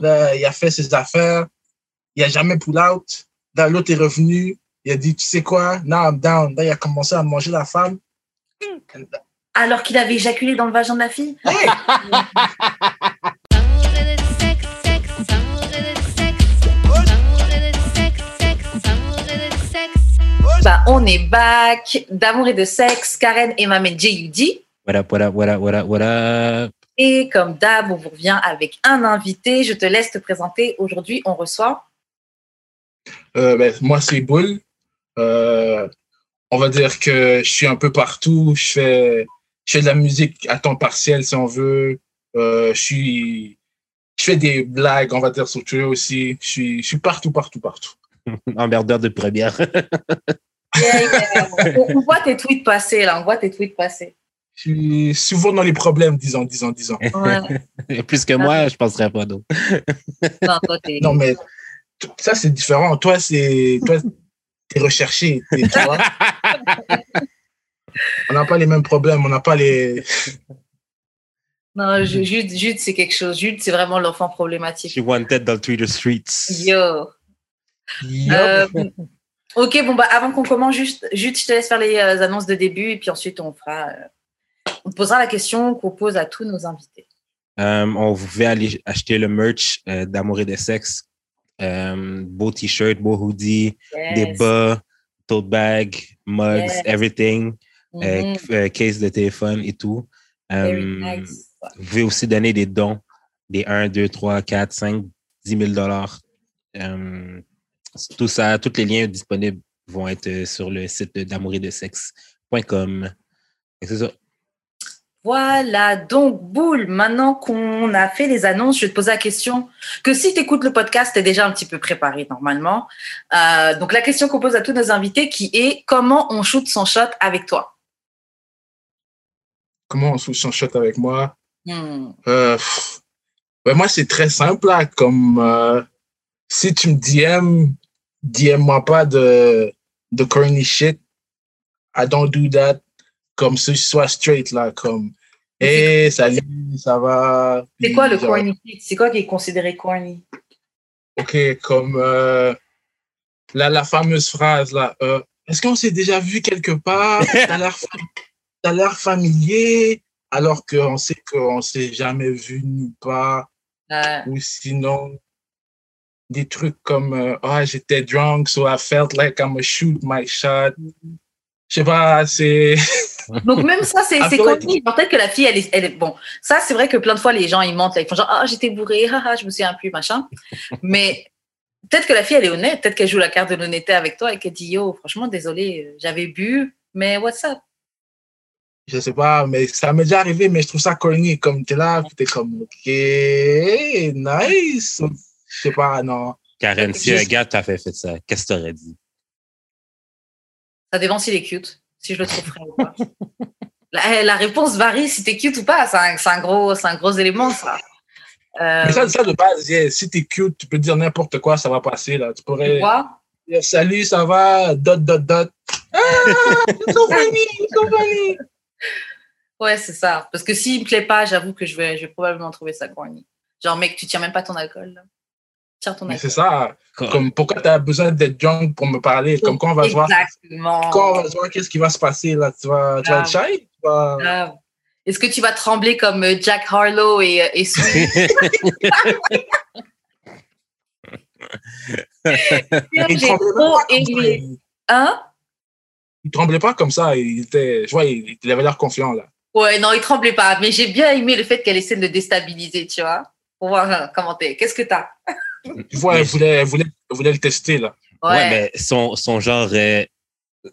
Là, il a fait ses affaires. Il a jamais pull out. Là, l'autre est revenu. Il a dit, tu sais quoi? Now I'm down. Là, il a commencé à manger la femme. Alors qu'il avait éjaculé dans le vagin de la fille Hey! Bah, on est back. D'amour et de sexe, Karen et Mamen J.U.D. What up, what up, what up, what up, what up? Et comme d'hab, on vous revient avec un invité. Je te laisse te présenter. Aujourd'hui, on reçoit. Euh, ben, moi, c'est Boule. Euh, on va dire que je suis un peu partout. Je fais, je fais de la musique à temps partiel, si on veut. Euh, je suis, je fais des blagues, on va dire, sur Twitter aussi. Je suis, je suis partout, partout, partout. Emmerdeur de première. Yeah, yeah. on, on voit tes tweets passer, là. On voit tes tweets passer. Je suis souvent dans les problèmes, disons, disons, disons. Ouais. Plus que moi, je penserais pas d'autre. Non, mais ça, c'est différent. Toi, c'est, toi, t'es recherché, t'es- tu vois. On n'a pas les mêmes problèmes, on n'a pas les. Non, Ju- Jude, Jude c'est quelque chose. Jude, c'est vraiment l'enfant problématique. She wanted dans Twitter streets. Yo. Euh, ok, bon, bah, avant qu'on commence, juste, Jude, je te laisse faire les euh, annonces de début et puis ensuite, on fera. euh, on te posera la question qu'on pose à tous nos invités. Euh, on vous aller acheter le merch euh, d'amour et de sexe. Euh, beau t-shirt, beau hoodie, des bas, tote bag, mugs, Yes. everything, Mhm. euh, case de téléphone et tout. Nice. Vous pouvez aussi donner des dons, des 1, 2, 3, 4, 5, 10 000 dollars. Tout ça, tous les liens disponibles vont être sur le site de d'amouridesexe.com. Et C'est ça. Voilà, donc Boule, maintenant qu'on a fait les annonces, je vais te poser la question que si tu écoutes le podcast, tu es déjà un petit peu préparé normalement. Euh, donc la question qu'on pose à tous nos invités qui est comment on shoot son shot avec toi? Comment on se shot avec moi? Hmm. Euh, ben moi, c'est très simple, là. Comme euh, si tu me DM, DM-moi pas de, de corny shit. I don't do that. Comme si je sois straight, là. Comme, hey, salut, ça va? C'est quoi le genre, corny? C'est quoi qui est considéré corny? OK, comme euh, la, la fameuse phrase, là. euh, Est-ce qu'on s'est déjà vu quelque part? T'as l'air familier, alors qu'on sait qu'on s'est jamais vu nulle part. Ou sinon des trucs comme euh, ah j'étais drunk so I felt like I'm gonna shoot my shot je sais pas c'est Donc même ça, c'est Ah, corny. Peut-être que la fille, elle est, elle est... Bon, ça, c'est vrai que plein de fois, les gens, ils mentent. Là, ils font genre, ah, j'étais bourré, haha, je me souviens plus, machin. Mais peut-être que la fille, elle est honnête. Peut-être qu'elle joue la carte de l'honnêteté avec toi et qu'elle dit, yo, franchement, désolé, euh, j'avais bu, mais what's up? Je sais pas mais ça m'est déjà arrivé mais je trouve ça corny comme t'es là t'es comme ok nice je sais pas non Karen, si un gars t'a fait, fait ça, qu'est-ce que t'aurais dit? Ça dépend s'il est cute, si je le trouve frais ou pas. La, la réponse varie si t'es cute ou pas. C'est un, un gros, c'est un gros élément, ça. Euh, mais ça, ça de base yeah, si t'es cute tu peux dire n'importe quoi ça va passer là tu tu pourrais vois? dire salut ça va dot dot dot ah it's so funny it's so funny Ouais, c'est ça. Parce que s'il me plaît pas, j'avoue que je vais, je vais probablement trouver ça corny. Genre, mec, tu tiens même pas ton alcool. Là. Tire ton mais alcool. C'est ça Comme pourquoi tu as besoin d'être drunk pour me parler? Comme quand on va se voir, Exactement. quand on va voir qu'est-ce qui va se passer là, tu vas, tu vas être shy? Tu vas- Grave. Est-ce que tu vas trembler comme euh, Jack Harlow et, euh, et J'ai tremblait trop pas comme ça, aimé. il- Hein? Il tremblait pas comme ça. Il était, je vois, il, il avait l'air confiant là. Ouais, non, il tremblait pas. Mais j'ai bien aimé le fait qu'elle essaie de le déstabiliser, tu vois. Pour voir euh, comment t'es. Qu'est-ce que t'as? Tu vois, elle voulait, elle voulait, elle voulait le tester là. Ouais, mais son, son genre, euh,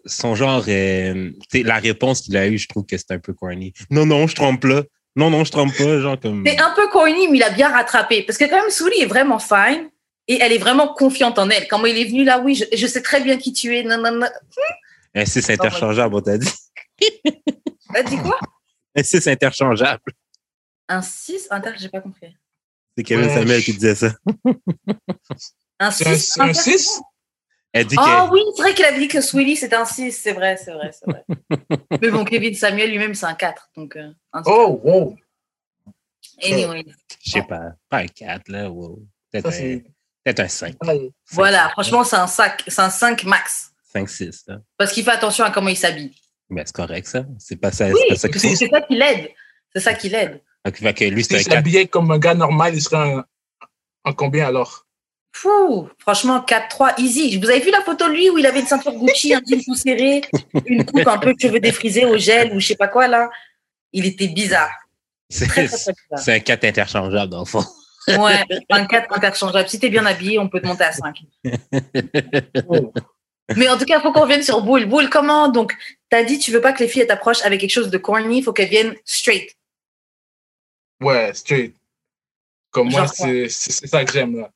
son genre, sais, la réponse qu'il a eue, je trouve que c'est un peu corny. Non, non, je trompe pas. Non, non, je trompe pas. Genre comme. C'est un peu corny, mais il a bien rattrapé. Parce que quand même, Souli est vraiment fine. Et elle est vraiment confiante en elle. Comment il est venu là, oui, je, je sais très bien qui tu es. Non, non, non. Un 6 interchangeable, on t'a dit. T'as dit quoi? Un 6 interchangeable. Un 6 Inter, j'ai pas compris. C'est Kevin Ouais. Samuel qui disait ça. Un C'est un, 6 c'est un 6? Elle dit Ah que. oui, c'est vrai qu'il avait dit que Swilly c'était un 6, c'est vrai, c'est vrai, c'est vrai. Mais bon, Kevin Samuel lui-même, c'est un 4. Donc, euh, un Oh, wow. Anyway. Je sais pas. Pas un 4, là. wow. Peut-être un, c'est. peut-être un 5. Ouais. Voilà, franchement, c'est un, sac, c'est un 5 max. 5-6. là. Parce qu'il fait attention à comment il s'habille. Mais c'est correct, ça. C'est pas Oui, c'est c'est c'est ça qui l'aide. C'est ça qui l'aide. Donc, fait que lui, c'est S'il un 4. s'habillait comme un gars normal, il serait en, en combien alors? Fou, franchement, 4-3, easy. Vous avez vu la photo de lui où il avait une ceinture Gucci, un jean tout serré, une coupe un peu cheveux défrisés au gel ou je sais pas quoi là? Il était bizarre. C'est un 4 interchangeable, dans le fond. Ouais, un 4 interchangeable. Si t'es bien habillé, on peut te monter à 5. Mais en tout cas, il faut qu'on revienne sur Boule. Boule, comment? Donc, t'as dit, tu veux pas que les filles t'approchent avec quelque chose de corny, il faut qu'elles viennent straight. Ouais, straight. Comme moi, Genre c'est ça que j'aime là.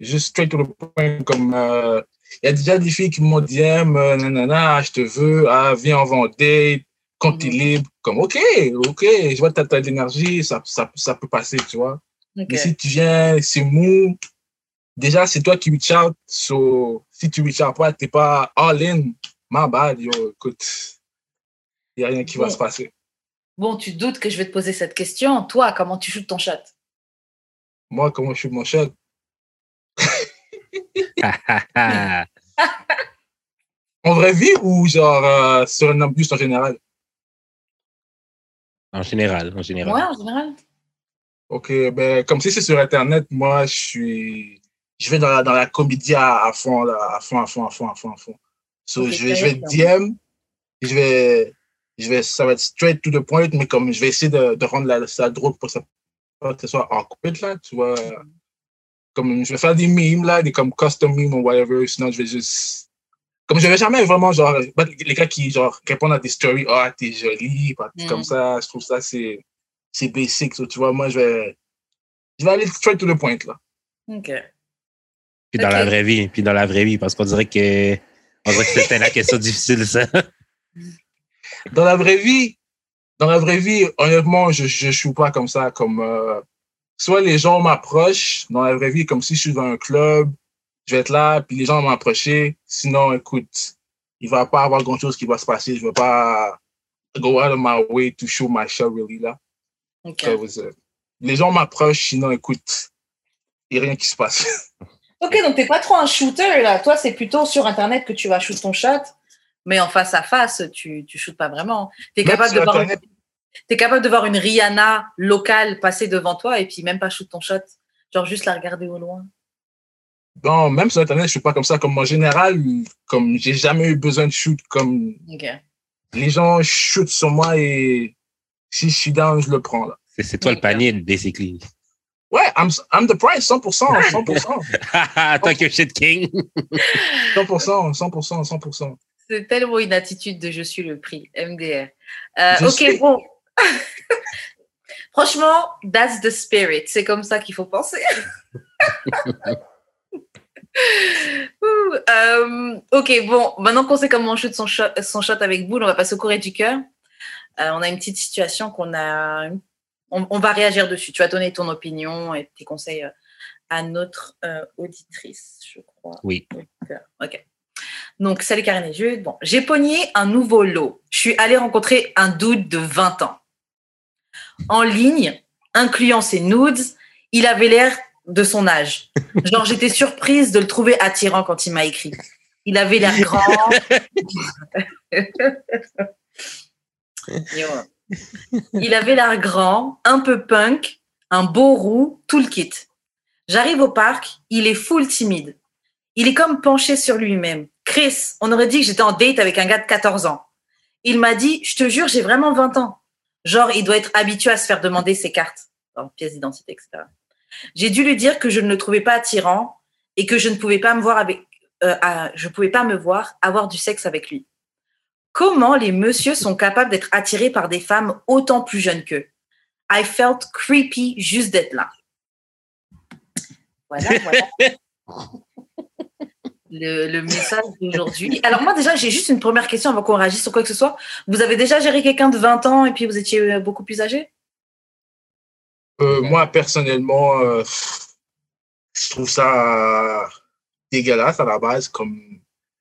Juste straight to the point. Comme euh, il y a déjà des filles qui m'ont dit, euh, nanana, je te veux, ah, viens, on va en date, quand t'es Mhm. libre. Comme, ok, ok, je vois que t'as de l'énergie, ça, ça, ça peut passer, tu vois. Mais si tu viens, c'est mou, déjà, c'est toi qui reach out. So, si tu reach out pas, t'es pas all in, my bad, yo, écoute, il n'y a rien qui va se passer. Bon, tu te doutes que je vais te poser cette question. Toi, comment tu shootes ton shot Moi, comment je suis mon shot? En vraie vie ou genre euh, sur un bus en général? en général, en général. Ouais, en général. Ok, ben, comme si c'est sur Internet, moi, je suis. Je vais dans la, dans la comédie à, à fond, là, à fond, à fond, à fond, à fond, à fond. So, je vais, je vais DM, je vais, je vais, ça va être straight to the point, mais comme je vais essayer de, de rendre la, ça drôle pour que ça, que ce soit awkward, là, tu vois. Comme je vais faire des memes, là, des comme custom memes ou whatever, sinon je vais juste. Comme je vais jamais vraiment, genre, bah, les gars qui, genre, répondent à des stories, ah, t'es jolie, Mm. comme ça, je trouve ça, c'est, c'est basic, so, tu vois, moi, je vais, je vais aller straight to the point, là. Ok. Puis dans la vraie vie, puis dans la vraie vie, parce qu'on dirait que on dirait que c'était la question difficile, ça. Dans la vraie vie, dans la vraie vie, honnêtement, je, je joue pas comme ça, comme, euh, soit les gens m'approchent dans la vraie vie, comme si je suis dans un club, je vais être là, puis les gens vont m'approcher. Sinon, écoute, il va pas avoir grand chose qui va se passer. Je vais pas go out of my way to show my show, really, là. Ok. Ça was, euh, les gens m'approchent, sinon, écoute, il n'y a rien qui se passe. Ok, donc t'es pas trop un shooter là. Toi, c'est plutôt sur Internet que tu vas shoot ton shot, mais en face à face, tu tu shootes pas vraiment. T'es Même capable de voir. Internet, T'es capable de voir une Rihanna locale passer devant toi et puis même pas shoot ton shot, genre juste la regarder au loin. non, même sur Internet, je suis pas comme ça. Comme en général, comme j'ai jamais eu besoin de shoot, comme Ok. les gens shootent sur moi et si je suis down, je le prends, là. C'est c'est toi le panier, basically. Ouais, I'm, I'm the price, 100%, 100%, Talk your shit, King. 100%, 100%, 100%. C'est tellement une attitude de je suis le prix, MDR. Euh, ok, bon. Franchement, that's the spirit. C'est comme ça qu'il faut penser. Euh, ok, bon, maintenant qu'on sait comment on shoot son shot, son shot avec boule, on va passer au courrier du cœur. Euh, on a une petite situation qu'on a. On, on va réagir dessus. Tu vas donner ton opinion et tes conseils à notre euh, auditrice, je crois. Oui. Ok. Donc, salut Karine et Jude. Bon, j'ai pogné un nouveau lot. Je suis allée rencontrer un dude de 20 ans. En ligne, incluant ses nudes, il avait l'air de son âge. Genre, j'étais surprise de le trouver attirant quand il m'a écrit. Il avait l'air grand. Il avait l'air grand, un peu punk, un beau roux, tout le kit. J'arrive au parc, il est full timide. Il est comme penché sur lui-même. Chris, on aurait dit que j'étais en date avec un gars de 14 ans. Il m'a dit, je te jure, j'ai vraiment 20 ans. Genre, il doit être habitué à se faire demander ses cartes, genre pièces d'identité, etc. J'ai dû lui dire que je ne le trouvais pas attirant et que je ne pouvais pas me voir euh, pouvais pas me voir avoir du sexe avec lui. Comment les messieurs sont capables d'être attirés par des femmes autant plus jeunes qu'eux? I felt creepy juste d'être là. Voilà, voilà. Le, le message d'aujourd'hui. Alors moi déjà, j'ai juste une première question avant qu'on réagisse sur quoi que ce soit. Vous avez déjà géré quelqu'un de 20 ans et puis vous étiez euh, beaucoup plus âgé? Euh, Moi, personnellement, euh, je trouve ça dégueulasse à la base. Comme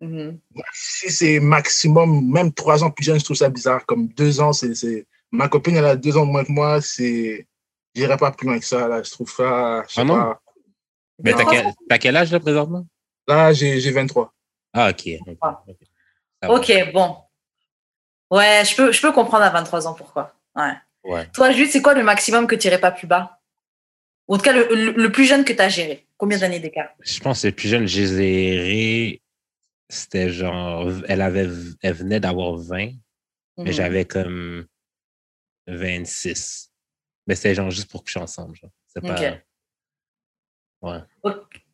Mhm. si c'est maximum, même trois ans plus jeune, je trouve ça bizarre. Comme deux ans, c'est, ma copine, elle a deux ans de moins que moi, c'est, j'irai pas plus loin que ça. Là, je trouve ça, je sais Ah non? pas. Mais t'as 23 quel, t'as quel âge là présentement? Là, j'ai j'ai 23. Ah, ok. ok, Ah. bon. Ouais, je peux, je peux comprendre à 23 ans pourquoi. Ouais. Ouais. Toi, Jude, c'est quoi le maximum que tu n'irais pas plus bas? Ou en tout cas, le, le- le plus jeune que tu as géré Combien d'années d'écart? Je pense que le plus jeune, j'ai géré, c'était genre, elle avait, elle venait d'avoir 20, mais Mhm. j'avais comme 26. Mais c'était genre juste pour coucher ensemble. genre. C'est pas. Ok. Ouais.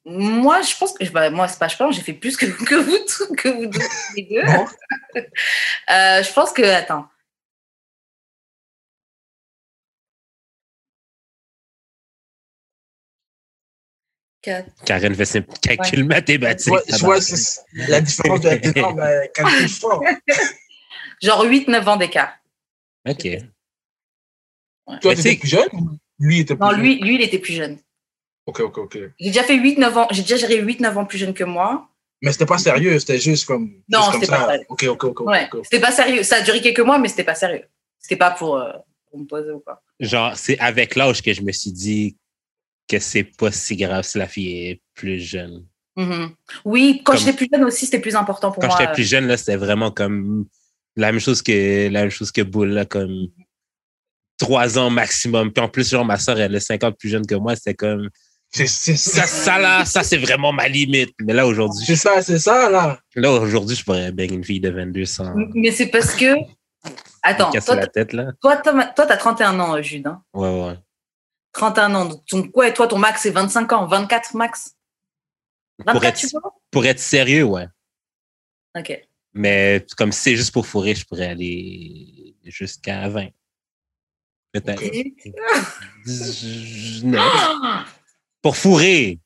Moi, je pense que bah, moi, c'est pas je pense, j'ai fait plus que, que vous tous- que vous deux, les deux. Bon. Euh, je pense que attends. Quatre. Karen fait ses calculs mathématiques. Ouais, je vois la différence de la différence, ben, calcul fort. Genre 8-9 ans d'écart. OK. Toi, Mais tu étais plus jeune ou Lui était plus Non, jeune? lui, lui, il était plus jeune. Ok, ok, ok. J'ai déjà fait 8-9 ans. J'ai déjà géré 8-9 ans plus jeune que moi. Mais c'était pas sérieux, c'était juste comme. Non, c'était pas sérieux. Ok, ok, ok. Ouais. C'était pas sérieux. Ça a duré quelques mois, mais c'était pas sérieux. C'était pas pour, euh, pour me poser ou quoi. Genre, c'est avec l'âge que je me suis dit que c'est pas si grave si la fille est plus jeune. Mhm. Oui, quand j'étais plus jeune aussi, c'était plus important pour Quand moi. j'étais plus jeune, là, c'était vraiment comme la même chose que la même chose que Boule, là, comme trois ans maximum. Puis en plus, genre, ma soeur, elle est cinq ans plus jeune que moi, c'était comme C'est c'est ça, ça. ça là, ça c'est vraiment ma limite. Mais là, aujourd'hui, C'est ça, c'est ça, là. là, aujourd'hui, je pourrais bang une fille de 22 sans M- Mais c'est parce que. Attends, toi, la tête, là. toi, t'as toi, t'as 31 ans, euh, Jude. hein. Ouais, ouais. 31 ans. Donc, ton, ouais, toi, ton max, c'est 25 ans. 24 max. 24, Pour être, tu vois? pour être sérieux, ouais. Ok. Mais comme si c'est juste pour fourrer, je pourrais aller jusqu'à 20. Peut-être. Ok. 19. Pour fourrer.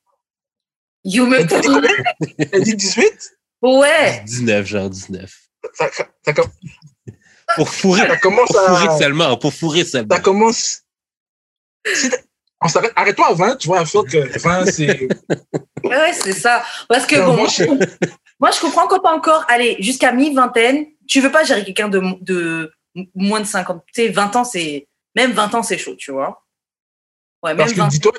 You me T'as dit combien T'as dit 18 Ouais. 19, genre 19. ça, ça, Pour fourrer. ça commence Pour fourrer à. seulement. Pour fourrer seulement. Ça commence. Si t'as- on s'arrête, arrête-toi à 20, tu vois, il faut que 20, c'est. Ouais, c'est ça. Parce que Non, bon, moi, je- moi, je comprends quand t'as encore, allez, jusqu'à mi-vingtaine, tu veux pas gérer quelqu'un de, de moins de 50. Tu sais, 20 ans, c'est. Même 20 ans, c'est chaud, tu vois. Ouais, même Parce que 20 dis-toi,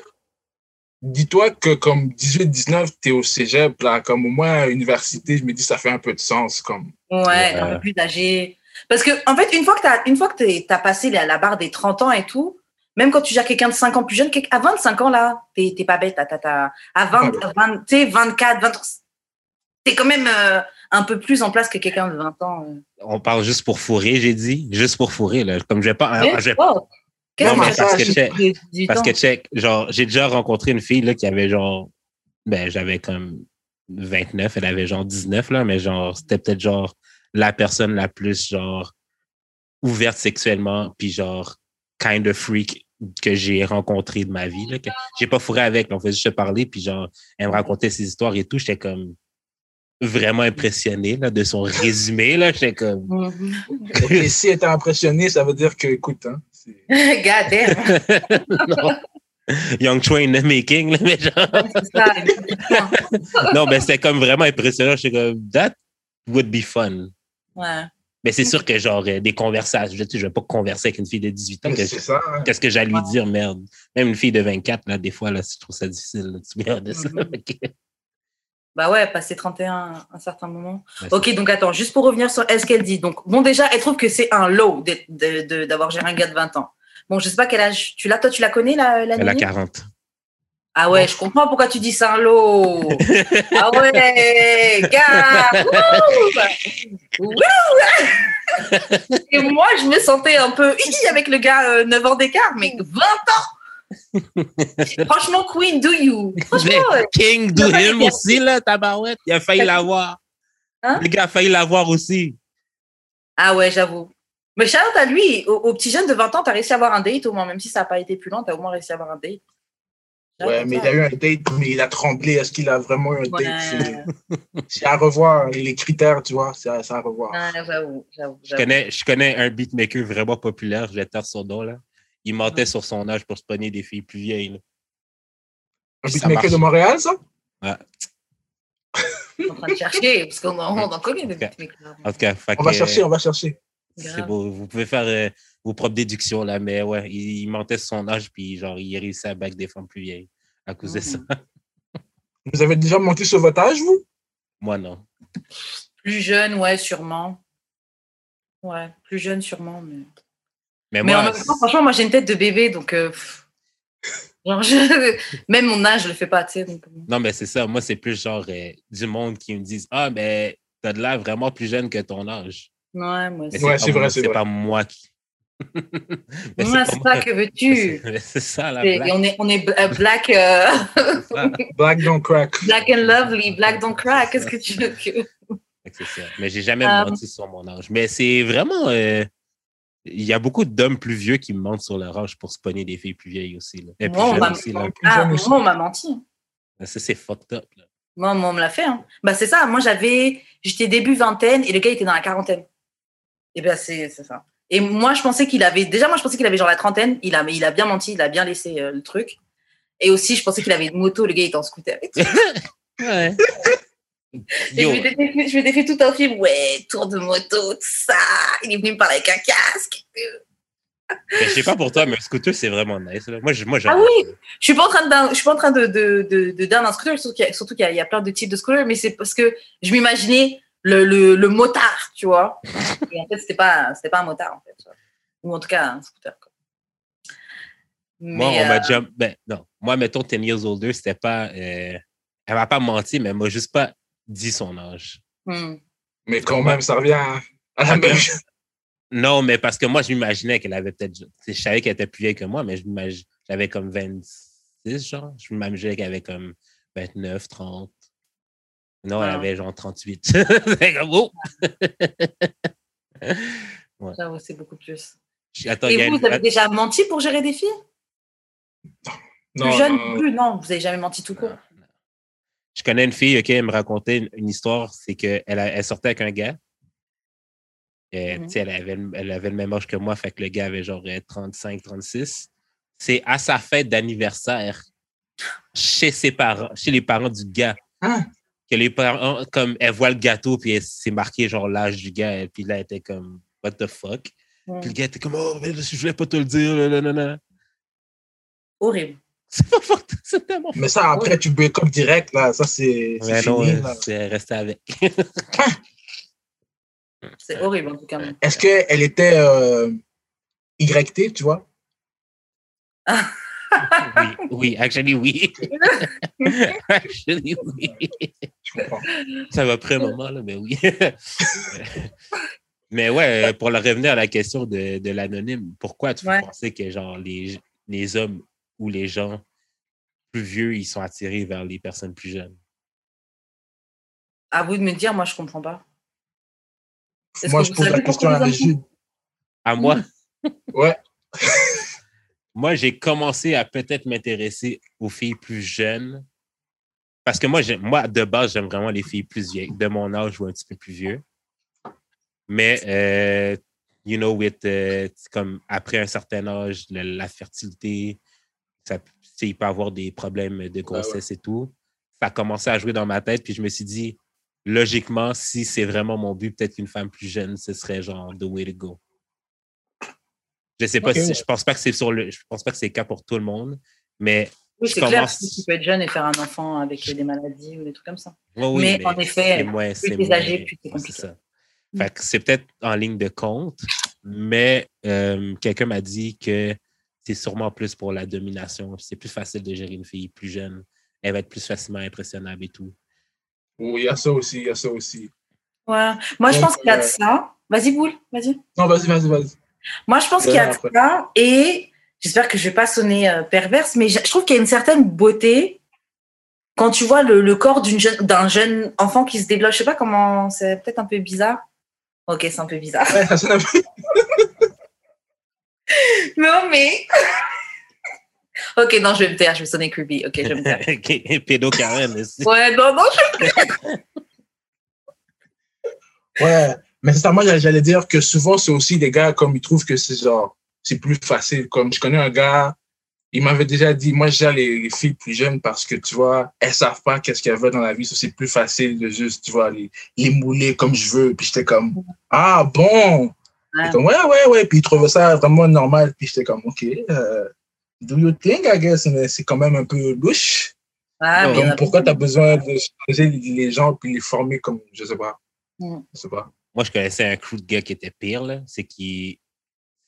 dis-toi que comme 18, 19, t'es au cégep, là, comme au moins à l'université, je me dis, ça fait un peu de sens, comme. Ouais, un peu plus âgé. Parce que, en fait, une fois que tu as, une fois que t'es- t'as passé la, la barre des 30 ans et tout, même quand tu gères quelqu'un de 5 ans plus jeune, à 25 ans, là, t'es t'es pas bête. t'as- t'as- t'as- à 20, Ah à 20, tu sais, 24, 23, t'es quand même euh, un peu plus en place que quelqu'un de 20 ans. euh. On parle juste pour fourrer, j'ai dit. Juste pour fourrer, là. Comme je vais pas. Mais, je vais- oh, qu'est-ce Non, mais parce que check- de 18 Parce que, check, genre, j'ai déjà rencontré une fille, là, qui avait genre. Ben, j'avais comme 29, elle avait genre 19, là, mais genre, c'était peut-être genre la personne la plus, genre, ouverte sexuellement, puis genre, kind of freak que j'ai rencontré de ma vie, là. que J'ai pas fourré avec, on faisait juste parler, puis genre, elle me racontait ses histoires et tout. J'étais comme vraiment impressionné, là, de son résumé, là. J'étais comme. Mhm. Et si elle t'a impressionné, ça veut dire que, écoute, hein, God damn. non. Young Train in the making, là, mais genre. Non, mais c'était comme vraiment impressionnant. J'étais comme, that would be fun. Ouais. Mais c'est sûr que, genre, euh, des conversations, je ne vais pas converser avec une fille de 18 ans. c'est Qu'est-ce ça. hein. qu'est-ce que j'allais lui Ouais. dire, merde? Même une fille de 24, là, des fois, là, je trouve ça difficile. Là, tu me ça. Mhm. Bah ouais, passer 31 à un certain moment. Ouais, Ok, donc attends, juste pour revenir sur ce qu'elle dit. Donc, bon, déjà, elle trouve que c'est un de- d'avoir géré un gars de 20 ans. Bon, je sais pas quel âge tu l'as. Toi, tu la connais, la, la Elle a Nini 40. Ah ouais, je comprends pourquoi tu dis un low. ah ouais, gars. wouh. Et moi, je me sentais un peu avec le gars euh, 9 ans d'écart, mais 20 ans. Franchement, Queen, do you? Franchement, Mais. King do him aussi, là, tabarouette. Il a failli l'avoir. Hein? Le gars a failli l'avoir aussi. Ah ouais, j'avoue. Mais Charlotte, à lui, au, au petit jeune de 20 ans, t'as réussi à avoir un date au moins, même si ça n'a pas été plus lent, t'as au moins réussi à avoir un date. Ouais, mais il a eu un date, mais il a tremblé. Est-ce qu'il a vraiment eu un date? C'est- C'est à revoir. Les critères, tu vois, c'est à, revoir. Ah, j'avoue, j'avoue. Je connais, je connais un beatmaker vraiment populaire, je vais taire son nom, là. Il mentait sur son âge pour se pogner des filles plus vieilles. là. Un beatmaker de Montréal, ça? En train de chercher, parce qu'on en, on en connaît des Ok. beatmakers. En tout cas, On va chercher, on va chercher. C'est beau. Vous pouvez faire euh, vos propres déductions, là, mais ouais, il, il mentait sur son âge, puis genre, il réussit à back des femmes plus vieilles à cause de ça. Mhm. Vous avez déjà monté sur votre âge, vous? Moi, non. Plus jeune, ouais, sûrement. Ouais, plus jeune, sûrement. Mais, Mais mais en moi, même temps, franchement, moi, j'ai une tête de bébé, donc. euh, pff. Genre, je- Même mon âge, je le fais pas, tu sais. Donc... euh, non, mais c'est ça. Moi, c'est plus genre euh, du monde qui me disent Ah, mais t'as de l'air vraiment plus jeune que ton âge. Ouais, moi. Ouais, c'est moi- vrai, c'est pas moi qui. Mais Ouais, c'est moi. ça que veux-tu? C'est ça, la on est, on est bl- black, euh. Black don't crack. black and lovely, black don't crack. Qu'est-ce que tu veux que. C'est ça. Mais j'ai jamais menti sur mon âge. Mais c'est vraiment. euh, Il y a beaucoup d'hommes plus vieux qui me mentent sur leur âge pour se pogner des filles plus vieilles aussi. Là. Et plus aussi. Là. Ah, aussi. on m'a menti. Ça, c'est fucked up. Là. Moi, moi, on me l'a fait. Hein. Bah, c'est ça. Moi, j'avais. J'étais début vingtaine et le gars était dans la quarantaine. Et bien, c'est c'est ça. Et moi, je pensais qu'il avait. Déjà, moi, je pensais qu'il avait genre la trentaine. Il a, mais il a bien menti. Il a bien laissé euh, le truc. Et aussi, je pensais qu'il avait une moto. Le gars, il était en scooter. Ouais. Yo, je m'étais fait, je m'étais fait tout un film. Ouais, tour de moto, tout ça. Il est venu me parler avec un casque. je sais pas pour toi, mais un scooter, c'est vraiment nice. Moi, je- moi Ah oui, je suis pas en train de, je suis pas en train de, de, de, un scooter, surtout qu'il y a, y plein de types de scooters, mais c'est parce que je m'imaginais le, le, le motard, tu vois. Et en fait, c'était pas, c'était pas un motard, en fait. tu vois. Ou en tout cas, un scooter. quoi. Moi, Mais, on m'a euh, déjà. Ben, non. Moi, mettons, 10 years older, c'était pas. euh, Elle m'a pas menti, mais elle m'a juste pas dit son âge. hmm. Mais quand même, ça revient à à la même chose. Non, mais parce que moi, je m'imaginais qu'elle avait peut-être. Je savais qu'elle était plus vieille que moi, mais j'avais comme 26, genre. Je m'imaginais qu'elle avait comme 29, 30. Non, elle avait genre 38. C'est comme, oh! J'avoue, c'est beaucoup plus. Attends, Et vous, une- vous avez déjà menti pour gérer des filles? Plus Non, jeune, non. plus non, vous avez jamais menti tout court. Je connais une fille, OK, elle me racontait une, une histoire, c'est qu'elle elle sortait avec un gars. Et, Mhm. elle, avait, le- elle avait le même âge que moi, fait que le gars avait genre euh, 35, 36. C'est à sa fête d'anniversaire, chez ses parents, chez les parents du gars, Hein? que les parents, comme, elle voit le gâteau, puis elle- c'est marqué genre l'âge du gars, et puis là, elle était comme, what the fuck? Puis le gars était comme, oh, mais je voulais pas te le dire, là. Horrible. C'est pas fuck, c'est tellement Mais ça, après, tu break up direct, là. Ça, c'est fini, euh, c'est resté avec. C'est horrible, en tout cas. Est-ce qu'elle était euh, YT, tu vois? oui, oui, actually, oui. actually, oui. Je comprends. Ça va après un moment, là, mais oui. mais ouais, pour le revenir à la question de, de l'anonyme, pourquoi tu Ouais. pensais que genre les, les hommes ou les gens plus vieux, ils sont attirés vers les personnes plus jeunes? À vous de me dire, moi, je comprends pas. Est-ce Moi, que je pose la question à Régine. À moi, Ouais. moi, j'ai commencé à peut-être m'intéresser aux filles plus jeunes. Parce que moi, j'aime- moi, de base, j'aime vraiment les filles plus vieilles, de mon âge ou un petit peu plus vieux. Mais, euh, you know, with, euh, c'est comme après un certain âge, le- la fertilité, ça, il peut avoir des problèmes de grossesse et tout. Ça a commencé à jouer dans ma tête, puis je me suis dit, logiquement, si c'est vraiment mon but, peut-être qu'une femme plus jeune, ce serait genre the way to go. Je sais pas si, je pense pas que c'est sur le, je pense pas que c'est le cas pour tout le monde, mais Oui, je c'est clair, commence- si tu peux être jeune et faire un enfant avec des maladies ou des trucs comme ça. Ouais, oui, Mais en effet, c'est moins- c'est t'es moins- âgé, plus c'est compliqué. c'est ça. Fait que c'est peut-être en ligne de compte, mais euh, quelqu'un m'a dit que c'est sûrement plus pour la domination. C'est plus facile de gérer une fille plus jeune. Elle va être plus facilement impressionnable et tout. Oui, il y a ça aussi, il y a ça aussi. Ouais. Moi, je pense qu'il y a de euh, ça. Vas-y, Boule, vas-y. Non, vas-y, vas-y, vas-y. Moi, je pense qu'il y a de ça. Et j'espère que je vais pas sonner euh, perverse, mais je je trouve qu'il y a une certaine beauté quand tu vois le, le corps d'une jeune, d'un jeune enfant qui se développe. Je sais pas comment, c'est peut-être un peu bizarre. Ok, c'est un peu bizarre. Ouais, ça sonne un peu- Non, mais. ok, non, je vais me taire, je vais sonner creepy. Ok, je vais me taire. Ok, Pédo Karen. Ouais, non, non, je... Ouais, mais c'est ça, moi, j'allais- dire que souvent, c'est aussi des gars, comme ils trouvent que c'est genre, c'est plus facile. Comme je connais un gars, il m'avait déjà dit, moi, gère les, les filles plus jeunes parce que, tu vois, elles savent pas qu'est-ce qu'elles veulent dans la vie. So, C'est plus facile de juste, tu vois, les, les mouler comme je veux. Puis j'étais comme, ah bon. Ouais. Ouais, ouais, ouais. Puis il trouvait ça vraiment normal. Puis j'étais comme, OK, euh, do you think, I guess? Mais c'est quand même un peu louche. Ah, Donc, pourquoi tu as besoin de changer les gens puis les former comme, je sais pas. Mm. Je sais pas. Moi, je connaissais un crew de gars qui était pire, là. C'est qui.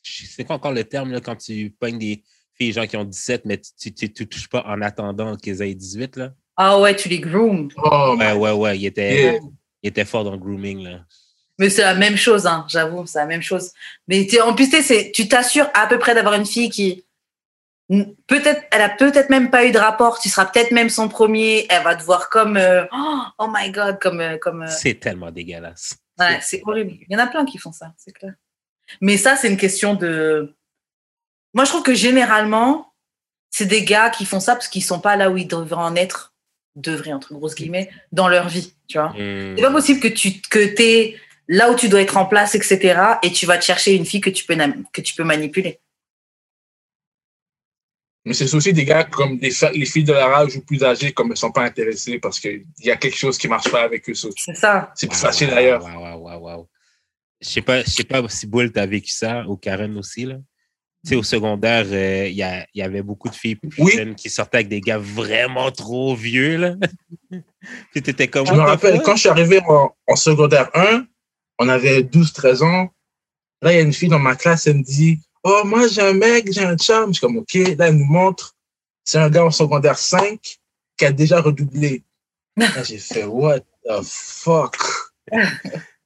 C'est quoi encore le terme, là, quand tu pognes des filles, gens qui ont 17, mais tu tu, tu touches pas en attendant qu'ils aient 18, là? Ah ouais, tu les groomes. Oh, Ouais, ouais, ouais. Il était, Yeah. il était fort dans le grooming, là. Mais c'est la même chose, hein, j'avoue, c'est la même chose. Mais en plus, tu t'assures à peu près d'avoir une fille qui, peut-être, elle a peut-être même pas eu de rapport, tu seras peut-être même son premier, elle va te voir comme, euh, oh, oh my god, comme, euh, comme, euh, C'est tellement dégueulasse. ouais, c'est horrible. Il y en a plein qui font ça, c'est clair. Mais ça, c'est une question de, moi, je trouve que généralement, c'est des gars qui font ça parce qu'ils sont pas là où ils devraient en être, devraient, entre grosses guillemets, dans leur vie, tu vois. Hmm. C'est pas possible que tu que là où tu dois être en place, etc. Et tu vas te chercher une fille que tu peux, que tu peux manipuler. Mais c'est aussi des gars comme des les filles de leur âge ou plus âgées, comme elles sont pas intéressées parce qu'il y a quelque chose qui marche pas avec eux. ça. C'est ça. C'est plus Wow, facile wow, d'ailleurs. wow, wow, wow, wow. Je sais pas, je sais pas si Boule t'as vécu ça ou Karen aussi là. Tu sais, au secondaire, euh, il y, avait beaucoup de filles plus Oui. jeunes qui sortaient avec des gars vraiment trop vieux là. Puis t'étais comme. Je me rappelle, quand je suis arrivé en, en secondaire 1, on avait 12-13 ans. Là, il y a une fille dans ma classe, elle me dit Oh, moi, j'ai un mec, j'ai un chum. Je suis comme OK. Là, elle nous montre. C'est un gars en secondaire 5 qui a déjà redoublé. Là, j'ai fait What the fuck?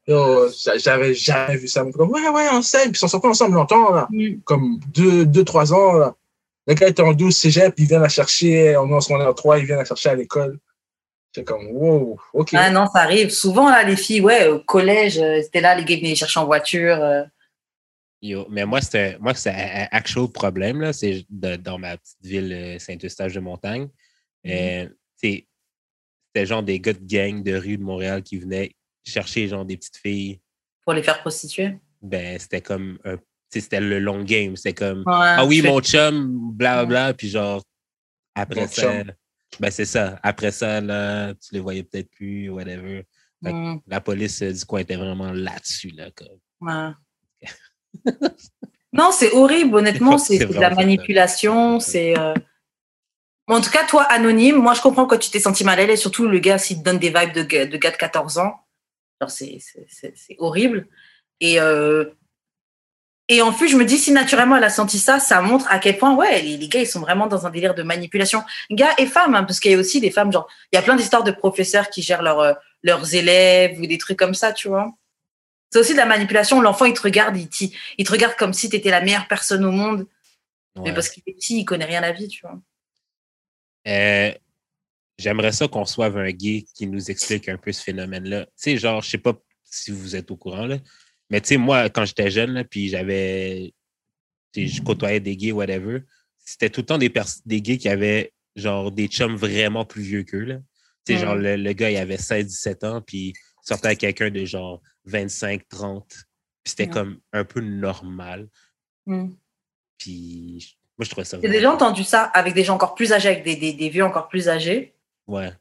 Yo, j'avais jamais vu ça. Comme, ouais, ouais, on s'aime. Puis ils sont sortis ensemble longtemps, là. Comme 2-3 deux, trois ans, là. Le gars était en 12 cégep, il vient la chercher. On est en secondaire 3, il vient la chercher à l'école. C'est comme, wow, OK. Ah non, ça arrive. Souvent, là, les filles, ouais, au collège, euh, c'était là, les gars venaient les chercher en voiture. euh. Yo, mais moi, c'était moi, c'est un actual problème, là. C'est dans ma petite ville euh, Saint-Eustache de Montagne. Euh, c'est- C'était genre des gars de gang de rue de Montréal qui venaient chercher genre des petites filles. pour les faire prostituer? Ben, c'était comme un. tu sais, C'était le long game. C'était comme Ouais, Ah oui, mon chum, blablabla. Puis genre, après Mon ça, chum. Ben c'est ça. Après ça, là, tu les voyais peut-être plus, whatever. Mm, La police du coin était vraiment là-dessus, là. Comme. ouais. non, c'est horrible, honnêtement. C'est de la manipulation. C'est. euh, En tout cas, toi, anonyme, moi, je comprends quand tu t'es senti mal à l'aise, surtout le gars, s'il te donne des vibes de, gars- de gars de 14 ans. C'est horrible. Et, euh, et en plus, je me dis, si naturellement elle a senti ça, ça montre à quel point, ouais, les, les gars, ils sont vraiment dans un délire de manipulation. Gars et femmes, hein, parce qu'il y a aussi des femmes, genre, il y a plein d'histoires de professeurs qui gèrent leurs euh, leurs élèves ou des trucs comme ça, tu vois. C'est aussi de la manipulation. L'enfant, il te regarde, il, il te regarde comme si tu étais la meilleure personne au monde. Mais parce qu'il est petit, il connaît rien à la vie, tu vois. Euh, J'aimerais ça qu'on reçoive un gay qui nous explique un peu ce phénomène-là. Tu sais, genre, je sais pas si vous êtes au courant, là, mais tu sais, moi, quand j'étais jeune, là, puis j'avais. Je côtoyais des gays, whatever, c'était tout le temps des, des gays qui avaient, genre, des chums vraiment plus vieux qu'eux, là. Tu sais, genre, le, le gars, il avait 16-17 ans, puis sortait avec quelqu'un de genre 25-30. Puis c'était Mm. comme un peu normal. Mm. Puis moi, je trouvais ça J'ai déjà entendu ça avec des gens encore plus âgés, avec des, des, des vieux encore plus âgés? Ouais.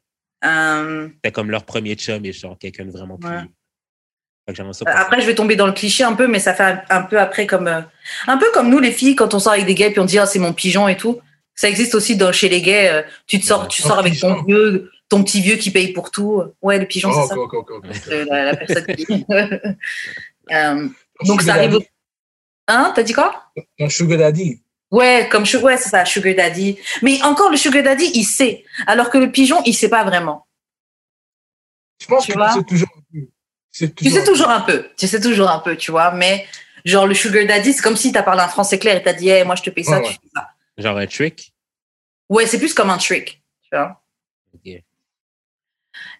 Euh, C'était comme leur premier chum et genre quelqu'un de vraiment plus. Ouais. Après, je vais tomber dans le cliché un peu, mais ça fait un, peu après comme euh, un peu comme nous les filles quand on sort avec des gays puis on dit ah c'est mon pigeon et tout. Ça existe aussi dans, chez les gays. euh, tu te sors, tu Oh, sors avec ton vieux, ton petit vieux qui paye pour tout. Ouais, le pigeon Oh, c'est ça. Euh, la, la personne qui. Euh, donc ça arrive. daddy. au- Hein, t'as dit quoi? Mon sugar daddy. Ouais, comme sugar, ouais, c'est ça, sugar daddy. Mais encore le sugar daddy, il sait, alors que le pigeon, il sait pas vraiment. Je pense Tu que c'est toujours. Tu sais toujours un peu, tu sais toujours un peu, tu vois, mais genre le sugar daddy, c'est comme si t'as parlé un français clair et t'as dit, hey, moi je te paye ça, Ouais, tu ouais. fais ça. Genre un trick? Ouais, c'est plus comme un trick, tu vois.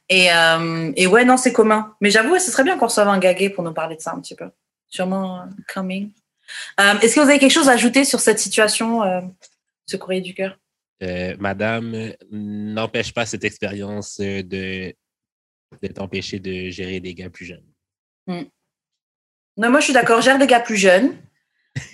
Et, euh, et ouais, non, c'est commun. Mais j'avoue, ce serait bien qu'on reçoive un gaguet pour nous parler de ça un petit peu. Sûrement euh, coming. Euh, Est-ce que vous avez quelque chose à ajouter sur cette situation, euh, ce courrier du cœur? Euh, madame, n'empêche pas cette expérience de, de t'empêcher de gérer des gars plus jeunes. Non, moi je suis d'accord, gère des gars plus jeunes.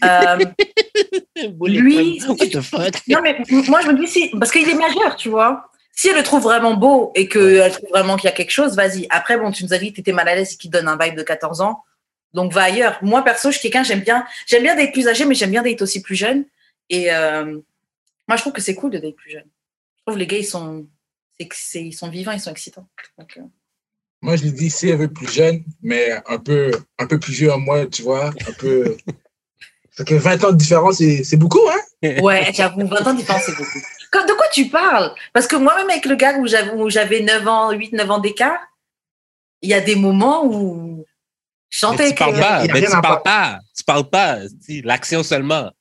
Euh, Lui- What the fuck? Non, mais moi, je me dis si, parce qu'il est majeur, tu vois. Si elle le trouve vraiment beau et qu'elle trouve vraiment qu'il y a quelque chose, vas-y. Après, bon, tu nous as dit que tu étais mal à l'aise et qu'il donne un vibe de 14 ans. Donc, va ailleurs. Moi, perso, je suis quelqu'un, j'aime bien, j'aime bien d'être plus âgé, mais j'aime bien d'être aussi plus jeune. Et euh, moi, je trouve que c'est cool de d'être plus jeune. Je trouve les gars, ils sont, que ils sont vivants, ils sont excitants. Donc, euh, Moi, je lui dis, si elle veut plus jeune, mais un peu, un peu plus vieux à moi, tu vois, un peu. Ça fait 20 ans de différence, c'est c'est beaucoup, hein? Ouais, j'avoue, 20 ans de différence, c'est beaucoup. Quand- De quoi tu parles? Parce que moi-même, avec le gars où j'avais, où j'avais 9 ans, 8, 9 ans d'écart, il y a des moments où je Mais sentais tu parles pas, mais tu parles pas. Tu parles pas. L'action seulement.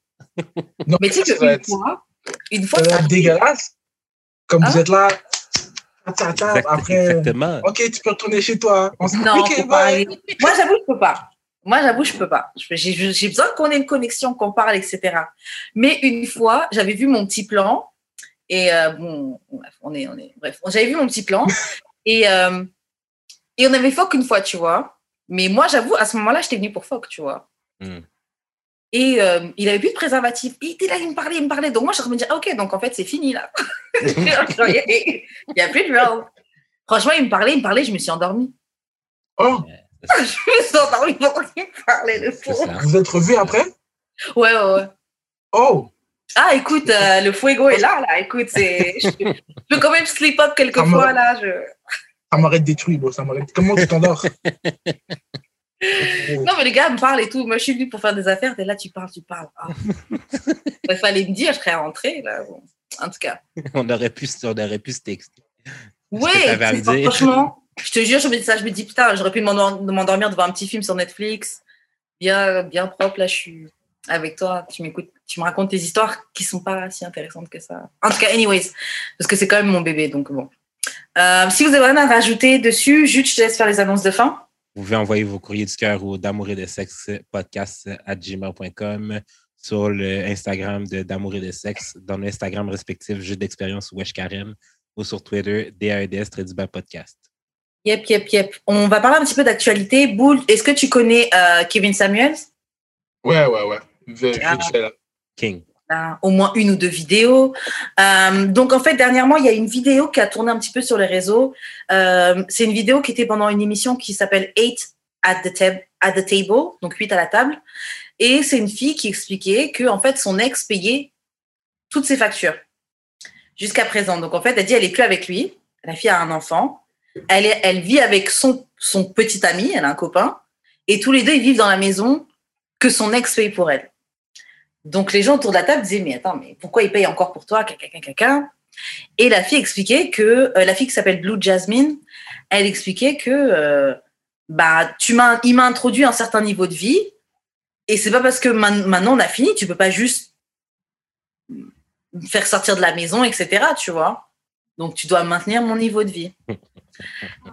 Non, Mais tu sais être- fois, une fois, ça dégueulasse. Comme Hein? vous êtes là, ta, Exact- après, Exactement. ok, tu peux retourner chez toi. On se Non, ok, faut pas bye. aller. Moi, j'avoue, je peux pas. Moi, j'avoue, je peux pas. J'ai besoin qu'on ait une connexion, qu'on parle, etc. Mais une fois, j'avais vu mon petit plan. Et euh, bon, bref, on est, on est, bref, j'avais vu mon petit plan. et, euh, et on avait Foc une fois, tu vois. Mais moi, j'avoue, à ce moment-là, j'étais venue pour Foc, tu vois. Hmm. Et euh, il avait plus de préservatif. Il était là, il me parlait, il me parlait. Donc moi, je me dire, ah, ok, donc en fait, c'est fini là. il n'y a plus de merde. Franchement, il me parlait, il me parlait, je me suis endormie. Oh, je me suis endormie pendant qu'il me parlait, le pauvre. vous êtes revus après? Ouais, ouais, ouais. Oh, Ah, écoute, euh, le fuego est là, là. Écoute, c'est. Je, peux- je peux quand même sleep up quelques Ah, moi- fois, là. Je... ça m'aurait détruit, bro. Ça m'aurait... Comment tu t'endors? Non, mais les gars me parlent et tout. Moi, je suis venue pour faire des affaires. T'es là, tu parles, tu parles. Ah. Il fallait me dire, je serais rentrée, là. Bon. En tout cas. On aurait pu, on aurait pu se texter. Dire? franchement, je te jure, je me dis ça, je me dis putain, j'aurais pu m'endor- m'endormir devant un petit film sur Netflix, bien, bien propre. Là, je suis avec toi, tu m'écoutes, tu me racontes tes histoires qui sont pas si intéressantes que ça. En tout cas, anyways, parce que c'est quand même mon bébé, donc bon. Euh, si vous avez rien à rajouter dessus, juste je te laisse faire les annonces de fin. Vous pouvez envoyer vos courriers du cœur au d'amour et de sexe podcast à gmail.com sur le Instagram de d'amour et de sexe, dans l'Instagram respectif Jeu d'expérience Wesh Karen ou sur Twitter DAEDS très du bas podcast. Yep, yep, yep. On va parler un petit peu d'actualité. Boule, est-ce que tu connais euh, Kevin Samuels? Ouais, ouais, ouais. Vite Ah. King. Hein, au moins une ou deux vidéos. Euh, donc en fait, dernièrement, il y a une vidéo qui a tourné un petit peu sur les réseaux. Euh, c'est une vidéo qui était pendant une émission qui s'appelle Eight at the, tab- at the Table, donc 8 à la table. Et c'est une fille qui expliquait que en fait, son ex payait toutes ses factures jusqu'à présent. Donc en fait, elle dit elle est plus avec lui. La fille a un enfant. Elle, est, elle vit avec son, son petit ami, elle a un copain. Et tous les deux, ils vivent dans la maison que son ex paye pour elle. Donc les gens autour de la table disaient mais attends mais pourquoi il paye encore pour toi caca et la fille expliquait que euh, la fille qui s'appelle Blue Jasmine elle expliquait que euh, bah tu m'as il m'a introduit un certain niveau de vie et c'est pas parce que maintenant on a fini tu peux pas juste me faire sortir de la maison etc tu vois? Donc tu dois maintenir mon niveau de vie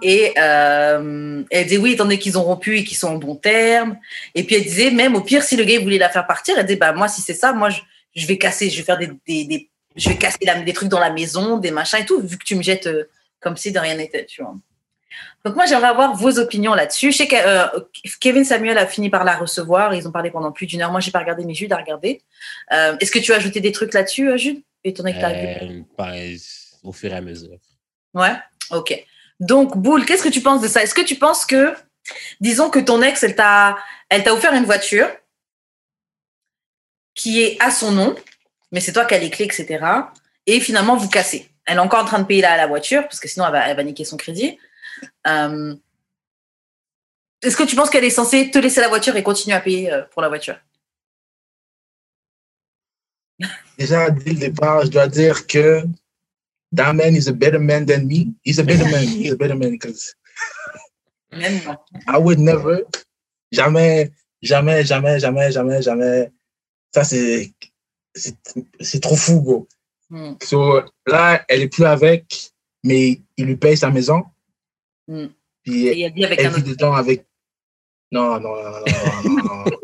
et euh, elle disait oui, étant donné qu'ils ont rompu et qu'ils sont en bon terme. Et puis elle disait même au pire, si le gars voulait la faire partir, elle disait bah moi si c'est ça, moi je, je vais casser, je vais faire des, des, des- je vais casser la- des trucs dans la maison, des machins et tout, vu que tu me jettes euh, comme si de rien n'était, tu vois. Donc moi j'aimerais avoir vos opinions là-dessus. Je sais que euh, Kevin Samuel a fini par la recevoir, ils ont parlé pendant plus d'une heure. Moi j'ai pas regardé, mais Jude a regardé. Est-ce que tu as ajouté des trucs là-dessus, Jude, étant donné que vu? Ben, au fur et à mesure. Ouais, ok. Donc, Boule, qu'est-ce que tu penses de ça? Est-ce que tu penses que, disons que ton ex, elle t'a, offert une voiture qui est à son nom, mais c'est toi qui as les clés, etc. Et finalement, vous cassez. Elle est encore en train de payer la, la voiture, parce que sinon, elle va, elle va niquer son crédit. Euh, Est-ce que tu penses qu'elle est censée te laisser la voiture et continuer à payer euh, pour la voiture? Déjà, dès le départ, je dois dire que that man is a better man than me. He's a better man. He's a better man because. I would never, jamais, jamais, jamais, jamais, jamais, jamais. Ça, c'est, c'est, c'est trop fou, gros. Hmm. So, là, elle est plus avec, mais il lui paye sa maison. Hmm. Puis Et elle vit avec elle un vit dedans avec. Non, non, non, non, non, non, non.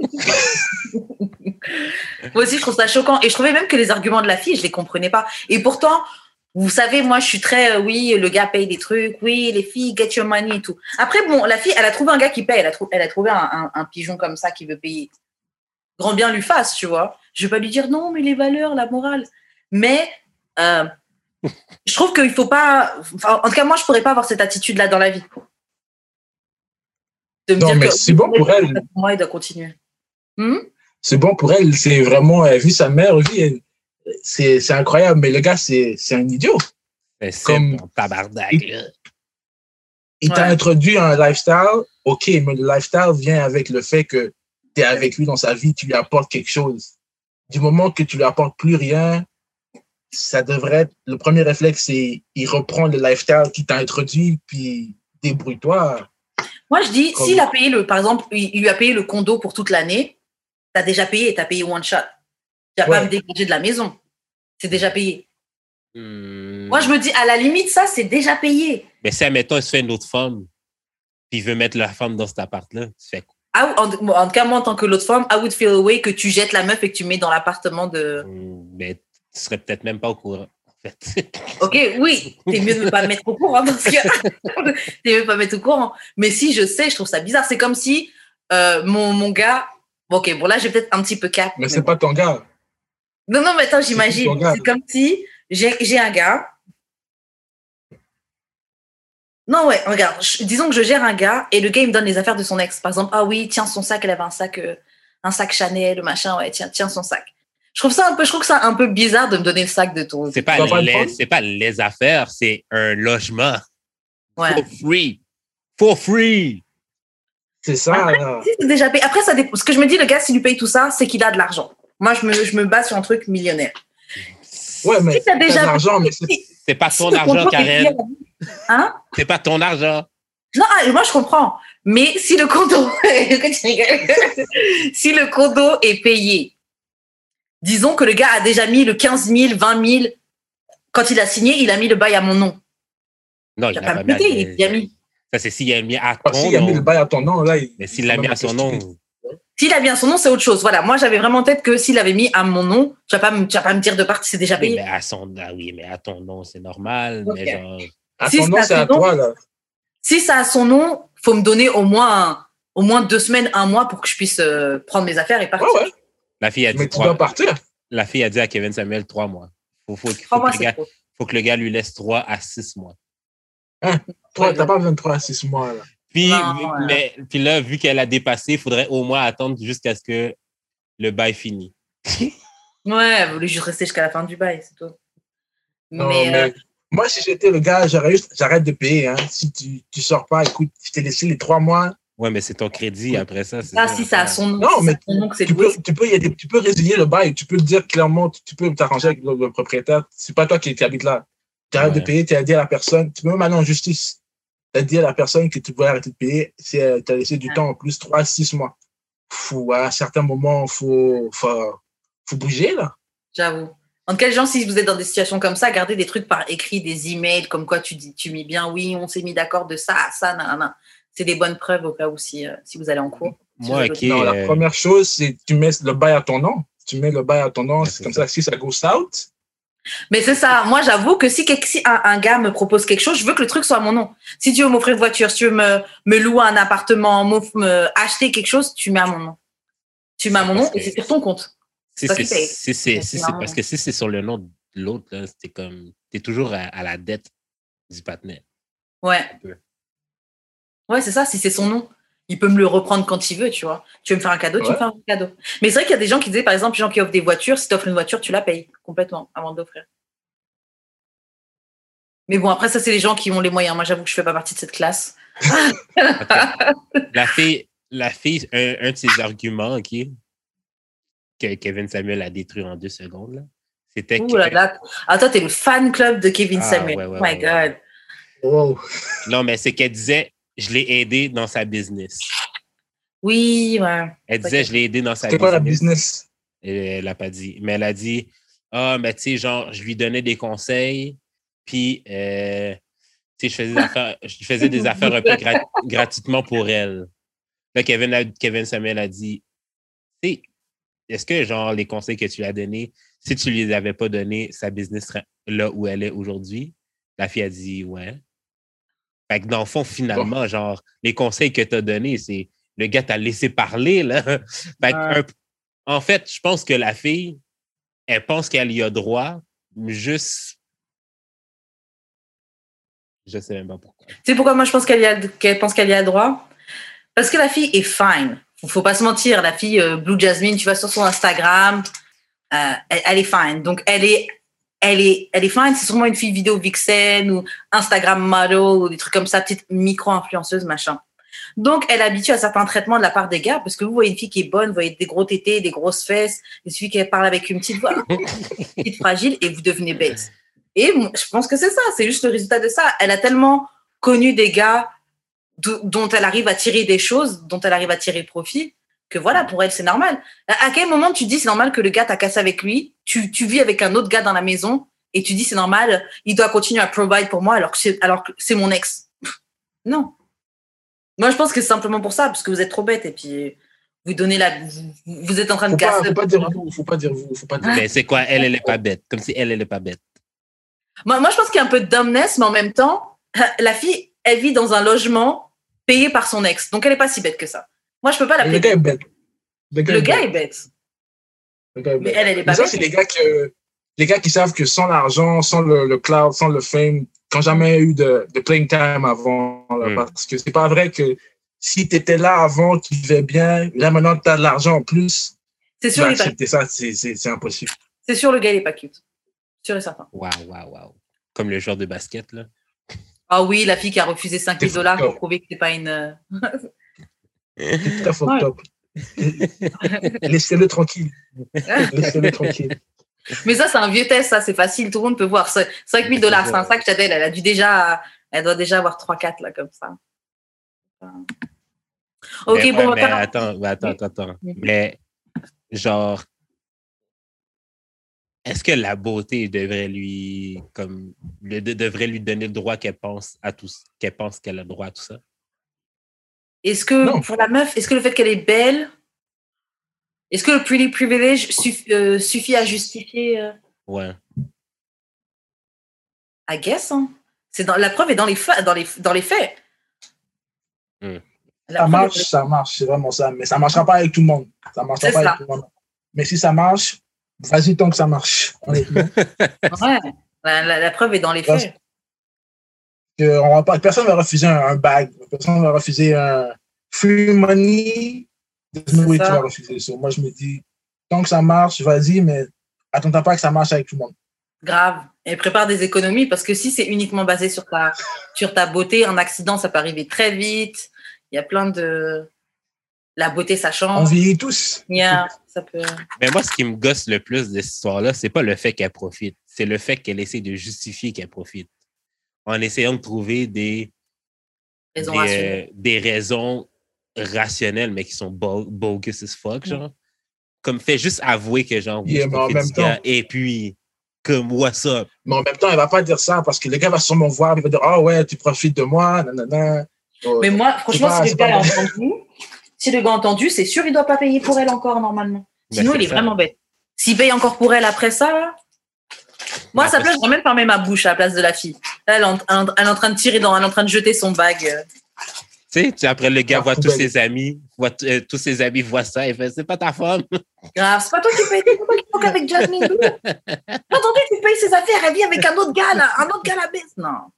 Moi aussi, je trouve ça choquant. Et je trouvais même que les arguments de la fille, je les comprenais pas. Et pourtant, vous savez, moi, je suis très, euh, oui, le gars paye des trucs, oui, les filles, get your money et tout. Après, bon, la fille, elle a trouvé un gars qui paye, elle a, trou- elle a trouvé un, un- un pigeon comme ça qui veut payer. Grand bien lui fasse, tu vois. Je vais pas lui dire non, mais les valeurs, la morale. Mais euh, je trouve qu'il faut pas. enfin, en tout cas, moi, je pourrais pas avoir cette attitude-là dans la vie. De me Non, dire mais c'est bon pour elle. Moi, il doit continuer. Hmm? C'est bon pour elle. C'est vraiment, elle vit sa mère vie. elle- C'est, c'est incroyable. Mais le gars, c'est, c'est un idiot. Ben, c'est Comme- bon, tabarnak, là. Il t'a introduit un lifestyle, ok, mais le lifestyle vient avec le fait que tu es avec lui dans sa vie, tu lui apportes quelque chose. Du moment que tu lui apportes plus rien, ça devrait être, le premier réflexe, c'est il reprend le lifestyle qui t'a introduit, puis débrouille-toi. Moi, je dis, Comme- s'il a payé le, par exemple, il il lui a payé le condo pour toute l'année, t'as déjà payé, t'as payé one shot. Tu vas pas Ouais. me dégager de la maison. C'est déjà payé. Hmm. Moi, je me dis, à la limite, ça, c'est déjà payé. Mais si, admettons, il se fait une autre femme, puis il veut mettre la femme dans cet appart-là, tu fais quoi? Ah, en, en tout cas, moi, en tant que l'autre femme, I would feel away que tu jettes la meuf et que tu mets dans l'appartement de. Hmm, Mais tu serais peut-être même pas au courant, en fait. Ok, oui, t'es mieux de ne pas me mettre au courant dans ce cas. t'es mieux de pas me mettre au courant. Mais si je sais, je trouve ça bizarre. C'est comme si euh, mon, mon gars. bon, ok, bon, là, j'ai peut-être un petit peu cap. Mais mais c'est bon. pas ton gars. Non, non, mais attends, j'imagine. C'est comme si j'ai j'ai un gars. Non, ouais, regarde, je- disons que je gère un gars et le gars, il me donne les affaires de son ex. Par exemple, ah oui, tiens son sac, elle avait un sac, euh, un sac Chanel, le machin, ouais, tiens, tiens son sac. Je trouve ça un peu, je trouve que ça un peu bizarre de me donner le sac de ton. C'est pas, les, pas les affaires, c'est un logement. Ouais. For free. For free. C'est ça, là. Si, c'est déjà payé. Après, ça dépend. Ce que je me dis, le gars, s'il lui paye tout ça, c'est qu'il a de l'argent. Moi, je me, je me base sur un truc millionnaire. Ouais, mais Si t'as déjà- de l'argent, mais c'est C'est pas ton argent, Karen. Hein? C'est pas ton argent. Non, ah, moi je comprends. Mais si le condo, si le condo est payé, disons que le gars a déjà mis le 15 000, 20 000. Quand il a signé, il a mis le bail à mon nom. Non, Il n'a pas pas mis. pété, il a mis. Ça, c'est s'il a mis à Ah, ton s'il a mis le nom. bail à ton nom, là. il- Mais s'il l'a mis à son nom, S'il a bien son nom, c'est autre chose. Voilà, moi j'avais vraiment en tête que s'il avait mis à mon nom, tu vas pas me, tu vas pas me dire de partir, c'est déjà oui, payé. mais à son, ah oui, mais à ton nom, c'est normal. Mais genre, À Si ton nom, c'est à toi, là. Si ça a son nom, faut me donner au moins, un- au moins deux semaines, un mois pour que je puisse euh, prendre mes affaires et partir. Ouais, ouais. la fille a dit Mais tu trois- dois partir. La fille a dit à Kevin Samuel trois mois. Faut, faut, faut, Trois que mois, le gars, trop. faut que le gars lui laisse trois à six mois. Toi, Ouais, t'as pas 23 à 6 mois, là. Puis, Non, vu- ouais. mais, puis là, vu qu'elle a dépassé, il faudrait au moins attendre jusqu'à ce que le bail finisse. Ouais, elle voulait juste rester jusqu'à la fin du bail, c'est tout. Non, mais, mais euh, moi, si j'étais le gars, j'aurais juste, j'arrête de payer. Hein. Si tu, tu sors pas, écoute, je t'ai laissé les trois mois. Ouais, mais c'est ton crédit après ça. c'est ah, ça, si ça a son nom, Non, mais son nom, que c'est Tu peux, tu, peux, il y a des- tu peux résilier le bail. Tu peux le dire clairement. Tu, tu peux t'arranger avec le, le propriétaire. C'est pas toi qui, qui habite là. Tu arrêtes Ouais. de payer, tu as dit à la personne. Tu peux même aller en justice. Tu as dit à la personne que tu pouvais arrêter de payer. Si tu as laissé du Ouais. temps en plus, trois, six mois. Faut, à certains moments, il faut, faut, faut bouger, là. J'avoue. En tout cas, les gens, si vous êtes dans des situations comme ça, gardez des trucs par écrit, des emails, comme quoi tu dis, tu mets bien, oui, on s'est mis d'accord de ça à ça, nan, nan, nan. C'est des bonnes preuves au cas où si, euh, si vous allez en cours. Moi, ok. non, la euh, première chose, c'est que tu mets le bail à ton nom. Tu mets le bail à ton nom. Ouais, c'est c'est comme ça. ça, si ça goes out, Mais c'est ça. Moi, j'avoue que si, quelque- si un, un gars me propose quelque chose, je veux que le truc soit à mon nom. Si tu veux m'offrir une voiture, si tu veux me, me louer un appartement, me acheter quelque chose, tu mets à mon nom. Tu mets à mon nom et c'est sur ton compte. Si c'est parce que si c'est sur le nom de l'autre, là, c'est comme. T'es toujours à, à la dette du partenaire. Ouais. Ouais, c'est ça. Si c'est son nom, il peut me le reprendre quand il veut, tu vois. Tu veux me faire un cadeau, tu me fais un cadeau. Mais c'est vrai qu'il y a des gens qui disaient, par exemple, les gens qui offrent des voitures, si tu offres une voiture, tu la payes complètement avant d'offrir. Mais bon, après, ça, c'est les gens qui ont les moyens. Moi, j'avoue que je fais pas partie de cette classe. La fille, la fille un, un de ses arguments, OK, que Kevin Samuel a détruit en deux secondes, là, c'était Ouh que. là là. Ah, toi, t'es le fan club de Kevin Ah, Samuel. ouais, ouais, oh my ouais, ouais. God. wow. Non, mais c'est qu'elle disait, je l'ai aidé dans sa business. Oui, ouais. Elle disait, je l'ai aidé dans sa C'était quoi la business. business? Et Elle l'a pas dit. Mais elle a dit Ah, mais tu sais, genre, je lui donnais des conseils, puis, euh, tu sais, je faisais des affaires, je faisais des affaires un peu gra- gratuitement pour elle. Là, Kevin, a- Kevin Samuel a dit Tu sais, est-ce que, genre, les conseils que tu lui as donnés, si tu lui les avais pas donnés, sa business serait là où elle est aujourd'hui? La fille a dit Ouais. Fait que dans le fond, finalement, genre, les conseils que tu as donnés, c'est le gars t'a laissé parler, là. Fait que Ouais. un- en fait, je pense que la fille, elle pense qu'elle y a droit, mais juste. Je sais même pas pourquoi. Tu sais pourquoi moi je pense qu'elle y a, qu'elle pense qu'elle y a droit? Parce que la fille est fine. Faut, faut pas se mentir. La fille euh, Blue Jasmine, tu vas sur son Instagram, euh, elle, elle est fine. Donc elle est, elle est, elle est fine. C'est sûrement une fille vidéo vixen ou Instagram model ou des trucs comme ça, petite micro-influenceuse, machin. Donc, elle est habituée à certains traitements de la part des gars, parce que vous voyez une fille qui est bonne, vous voyez des gros tétés, des grosses fesses, il suffit qu'elle parle avec une petite voix, une petite fragile, et vous devenez bête. Et je pense que c'est ça, c'est juste le résultat de ça. Elle a tellement connu des gars dont elle arrive à tirer des choses, dont elle arrive à tirer profit, que voilà, pour elle, c'est normal. À quel moment tu dis c'est normal que le gars t'a cassé avec lui, tu, tu vis avec un autre gars dans la maison, et tu dis c'est normal, il doit continuer à provide pour moi alors que c'est, alors que c'est mon ex. Non. Moi, je pense que c'est simplement pour ça, parce que vous êtes trop bête et puis vous donnez la, vous, êtes en train de pas, casser. faut pas dire vous, faut pas dire vous, faut pas dire. Mais c'est quoi? Elle, elle est pas bête. Comme si elle, elle est pas bête. Moi, moi, je pense qu'il y a un peu de dumbness, mais en même temps, la fille, elle vit dans un logement payé par son ex, donc elle est pas si bête que ça. Moi, je peux pas Le l'appeler. gars est bête. Le gars Le est gars bête. est bête. Mais elle, elle est pas ça, c'est les gars que les gars qui savent que sans l'argent, sans le, le cloud, sans le fame, qui n'ont jamais eu de, de playing time avant. là, Mm. Parce que c'est pas vrai que si tu étais là avant, tu vivais bien, là maintenant tu as de l'argent en plus, C'est sûr, il est accepter ça, c'est- c'est c'est impossible. c'est sûr, le gars, il est pas cute. Sûr et certain. Waouh, waouh, waouh. Comme le joueur de basket, là. Ah oui, la fille qui a refusé 5000 C'est dollars pour prouver que c'est pas une. C'est très fucked Ouais. up. Laissez-le tranquille. Laissez-le tranquille. Mais ça, c'est un vieux test, ça, c'est facile. Tout le monde peut voir. 5000 dollars, c'est un sac Chadel. Elle a dû déjà, elle doit déjà avoir 3-4 là, comme ça. Ok, mais, bon, ouais, mais attends, mais attends, attends, attends. Oui. Mais, genre, est-ce que la beauté devrait lui, comme, le- devrait lui donner le droit qu'elle pense à tout, qu'elle pense qu'elle a le droit à tout ça? Est-ce que Non. pour la meuf, est-ce que le fait qu'elle est belle, est-ce que le pretty privilege euh, suffit à justifier euh, Ouais. I guess. Hein. C'est dans, la preuve est dans les, fa- dans les, dans les faits. Hmm. Ça marche, est- ça marche, c'est vraiment ça. Mais ça ne marchera pas avec tout le monde. Ça ne marchera C'est pas ça. avec tout le monde. Mais si ça marche, vas-y tant que ça marche. Ouais. La, la- la preuve est dans les faits. Que on va pas, personne ne va refuser un, un bag, personne ne va refuser un free money. Way tu vas refuser ça. Moi, je me dis, tant que ça marche, vas-y, mais attends pas que ça marche avec tout le monde. Grave. Et prépare des économies parce que si c'est uniquement basé sur ta, sur ta beauté, un accident, ça peut arriver très vite. Il y a plein de. La beauté, ça On change. vieillit tous. Yeah, ça peut. Mais moi, ce qui me gosse le plus de cette histoire-là, c'est pas le fait qu'elle profite, c'est le fait qu'elle essaie de justifier qu'elle profite. En essayant de trouver des, Raison des, rationnelle. euh, des raisons rationnelles, mais qui sont bo- bogus as fuck, genre. Comme fait juste avouer que genre, oui, Yeah, je mais en même temps- et puis, comme, what's up? Mais en même temps, elle va pas dire ça parce que le gars va sûrement voir, il va dire, ah ouais, tu profites de moi, nanana. Oh, Mais moi, franchement, pas- si le gars entendu, si le gars a entendu, c'est sûr, il doit pas payer pour elle encore normalement. Ben, Sinon, il est ça. vraiment bête. S'il paye encore pour elle après ça, moi, Ben, ça parce- plaît, j'aurais même fermé ma bouche à la place de la fille. Elle, est en- elle, est en train de tirer dans, elle est en train de jeter son bag. euh. Tu sais, tu- après, le gars Ah, voit tous ses amis, voit, euh, tous ses amis voient ça, et fait, c'est pas ta femme. Grave, c'est pas toi qui payes, c'est pas toi qui avec Jasmine. Attendez, tu payes ses affaires, elle vit avec un autre gars, là, un autre gars la baisse. Non.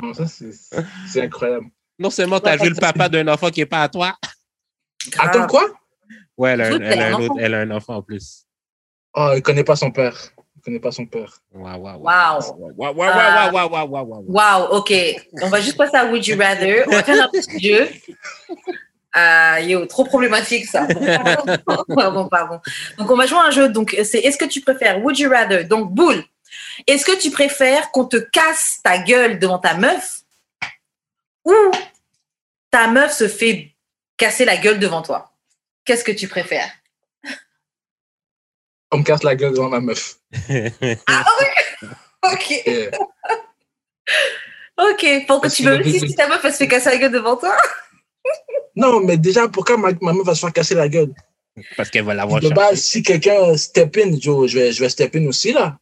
Non, ça, c'est incroyable. Non seulement tu as Ouais, joué le papa d'un enfant qui est pas à toi. Grave. Attends, quoi? Ouais, elle a, un, a autre, elle a un enfant en plus. Oh, il connaît pas son père. Il connaît pas son père. Waouh, waouh, Wow. waouh. Waouh, waouh, waouh, waouh, waouh, waouh, waouh. Wow, ok. On va juste passer à Would You Rather. On va faire un petit jeu. Ah, yo, trop problématique ça. Pardon, pardon. Donc, on va jouer à un jeu. Donc, c'est est-ce que tu préfères Would You Rather? Donc, boule. Est-ce que tu préfères qu'on te casse ta gueule devant ta meuf ou ta meuf se fait casser la gueule devant toi? Qu'est-ce que tu préfères? On me casse la gueule devant ma meuf. Ok, Et, ok. Pour que Parce tu aussi but, si ta meuf elle se fait casser la gueule devant toi non, mais déjà, pourquoi ma, ma meuf va se faire casser la gueule? Parce qu'elle va l'avoir De cherché. base, si quelqu'un step in, Joe, je vais, je vais step in aussi, là.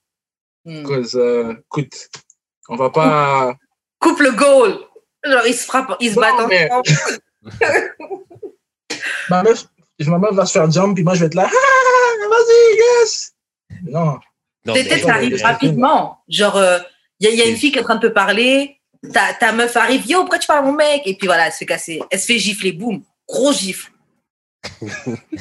Hmm. Cause, euh, écoute, on va pas. Coupe le goal. Genre, ils se frappent, ils se Non, battent mais- ensemble. Ma meuf, ma meuf va se faire jump, puis moi, je vais être là. Ah, vas-y, yes! Non. Non, Peut-être ça arrive rapidement. Genre, il y, a- y a une fille qui est en train de te parler, ta, ta meuf arrive, yo, pourquoi tu parles à mon mec? Et puis voilà, elle se fait casser, elle se fait gifler, boum, gros gifle.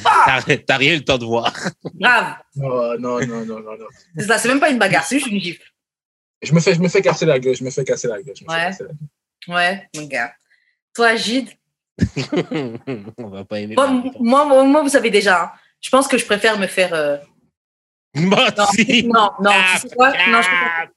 Ah, T'as rien eu le temps de voir. grave. Non, non, non, non, non, non. C'est ça, c'est même pas une bagarre, c'est juste une gifle. Je me fais, je me fais casser la gueule, je me fais casser la gueule. je me fais Ouais. casser la gueule. Ouais, mon gars. Toi, Gide, On va pas aimer. moi, vous savez déjà, hein, je pense que je préfère me faire. euh, Menti. Non, non, tu sais quoi? Non, je préfère-.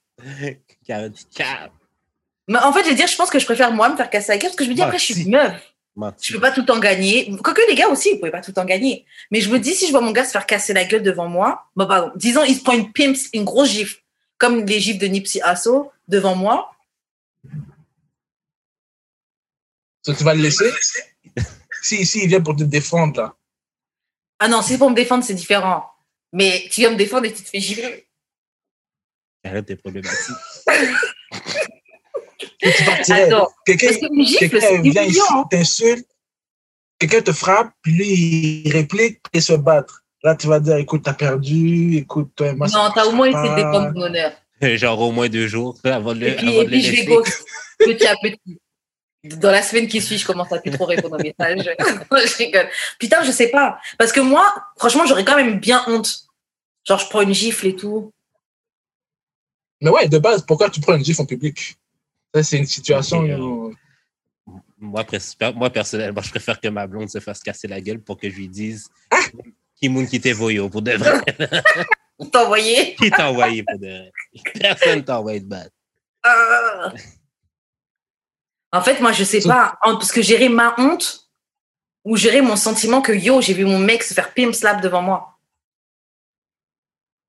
Mais en fait, je veux dire, je pense que je préfère moi me faire casser la gueule parce que je me dis, après, je suis meuf. Je peux pas tout temps gagner. Quoique les gars aussi, ils pouvaient pas tout temps gagner. Mais je me dis, si je vois mon gars se faire casser la gueule devant moi, pardon, disons, il se prend une pimps, une grosse gifle, comme les gifles de Nipsey Hussle devant moi. So, tu vas le laisser? Si, si, il vient pour te défendre, là. Ah non, si c'est pour me défendre, c'est différent. Mais tu viens me défendre et tu te fais gifler. Arrête tes problématiques. Attends, Quelqu'un vient ici, t'insulte, quelqu'un te frappe, puis lui, il réplique et se battre. Là, tu vas dire, écoute, t'as perdu, écoute, toi, moi, Non, t'as au moins essayé de défendre ton honneur. Genre au moins deux jours avant de le, Et puis, avant et puis je vais ghost petit à petit. Dans la semaine qui suit, je commence à plus trop répondre aux messages. je rigole. Putain, je sais pas. Parce que moi, franchement, j'aurais quand même bien honte. Genre, je prends une gifle et tout. Mais ouais, de base, pourquoi tu prends une gifle en public? Ça, c'est une situation. Euh, Moi, personnellement, je préfère que ma blonde se fasse casser la gueule pour que je lui dise Ah! qui moun qui t'est voyou pour de vrai. Envoyé qui t'a envoyé pour de vrai? Personne t'a envoyé de battre. Ah. En fait, moi, je sais pas. Parce que gérer ma honte ou gérer mon sentiment que yo, j'ai vu mon mec se faire pimp slap devant moi.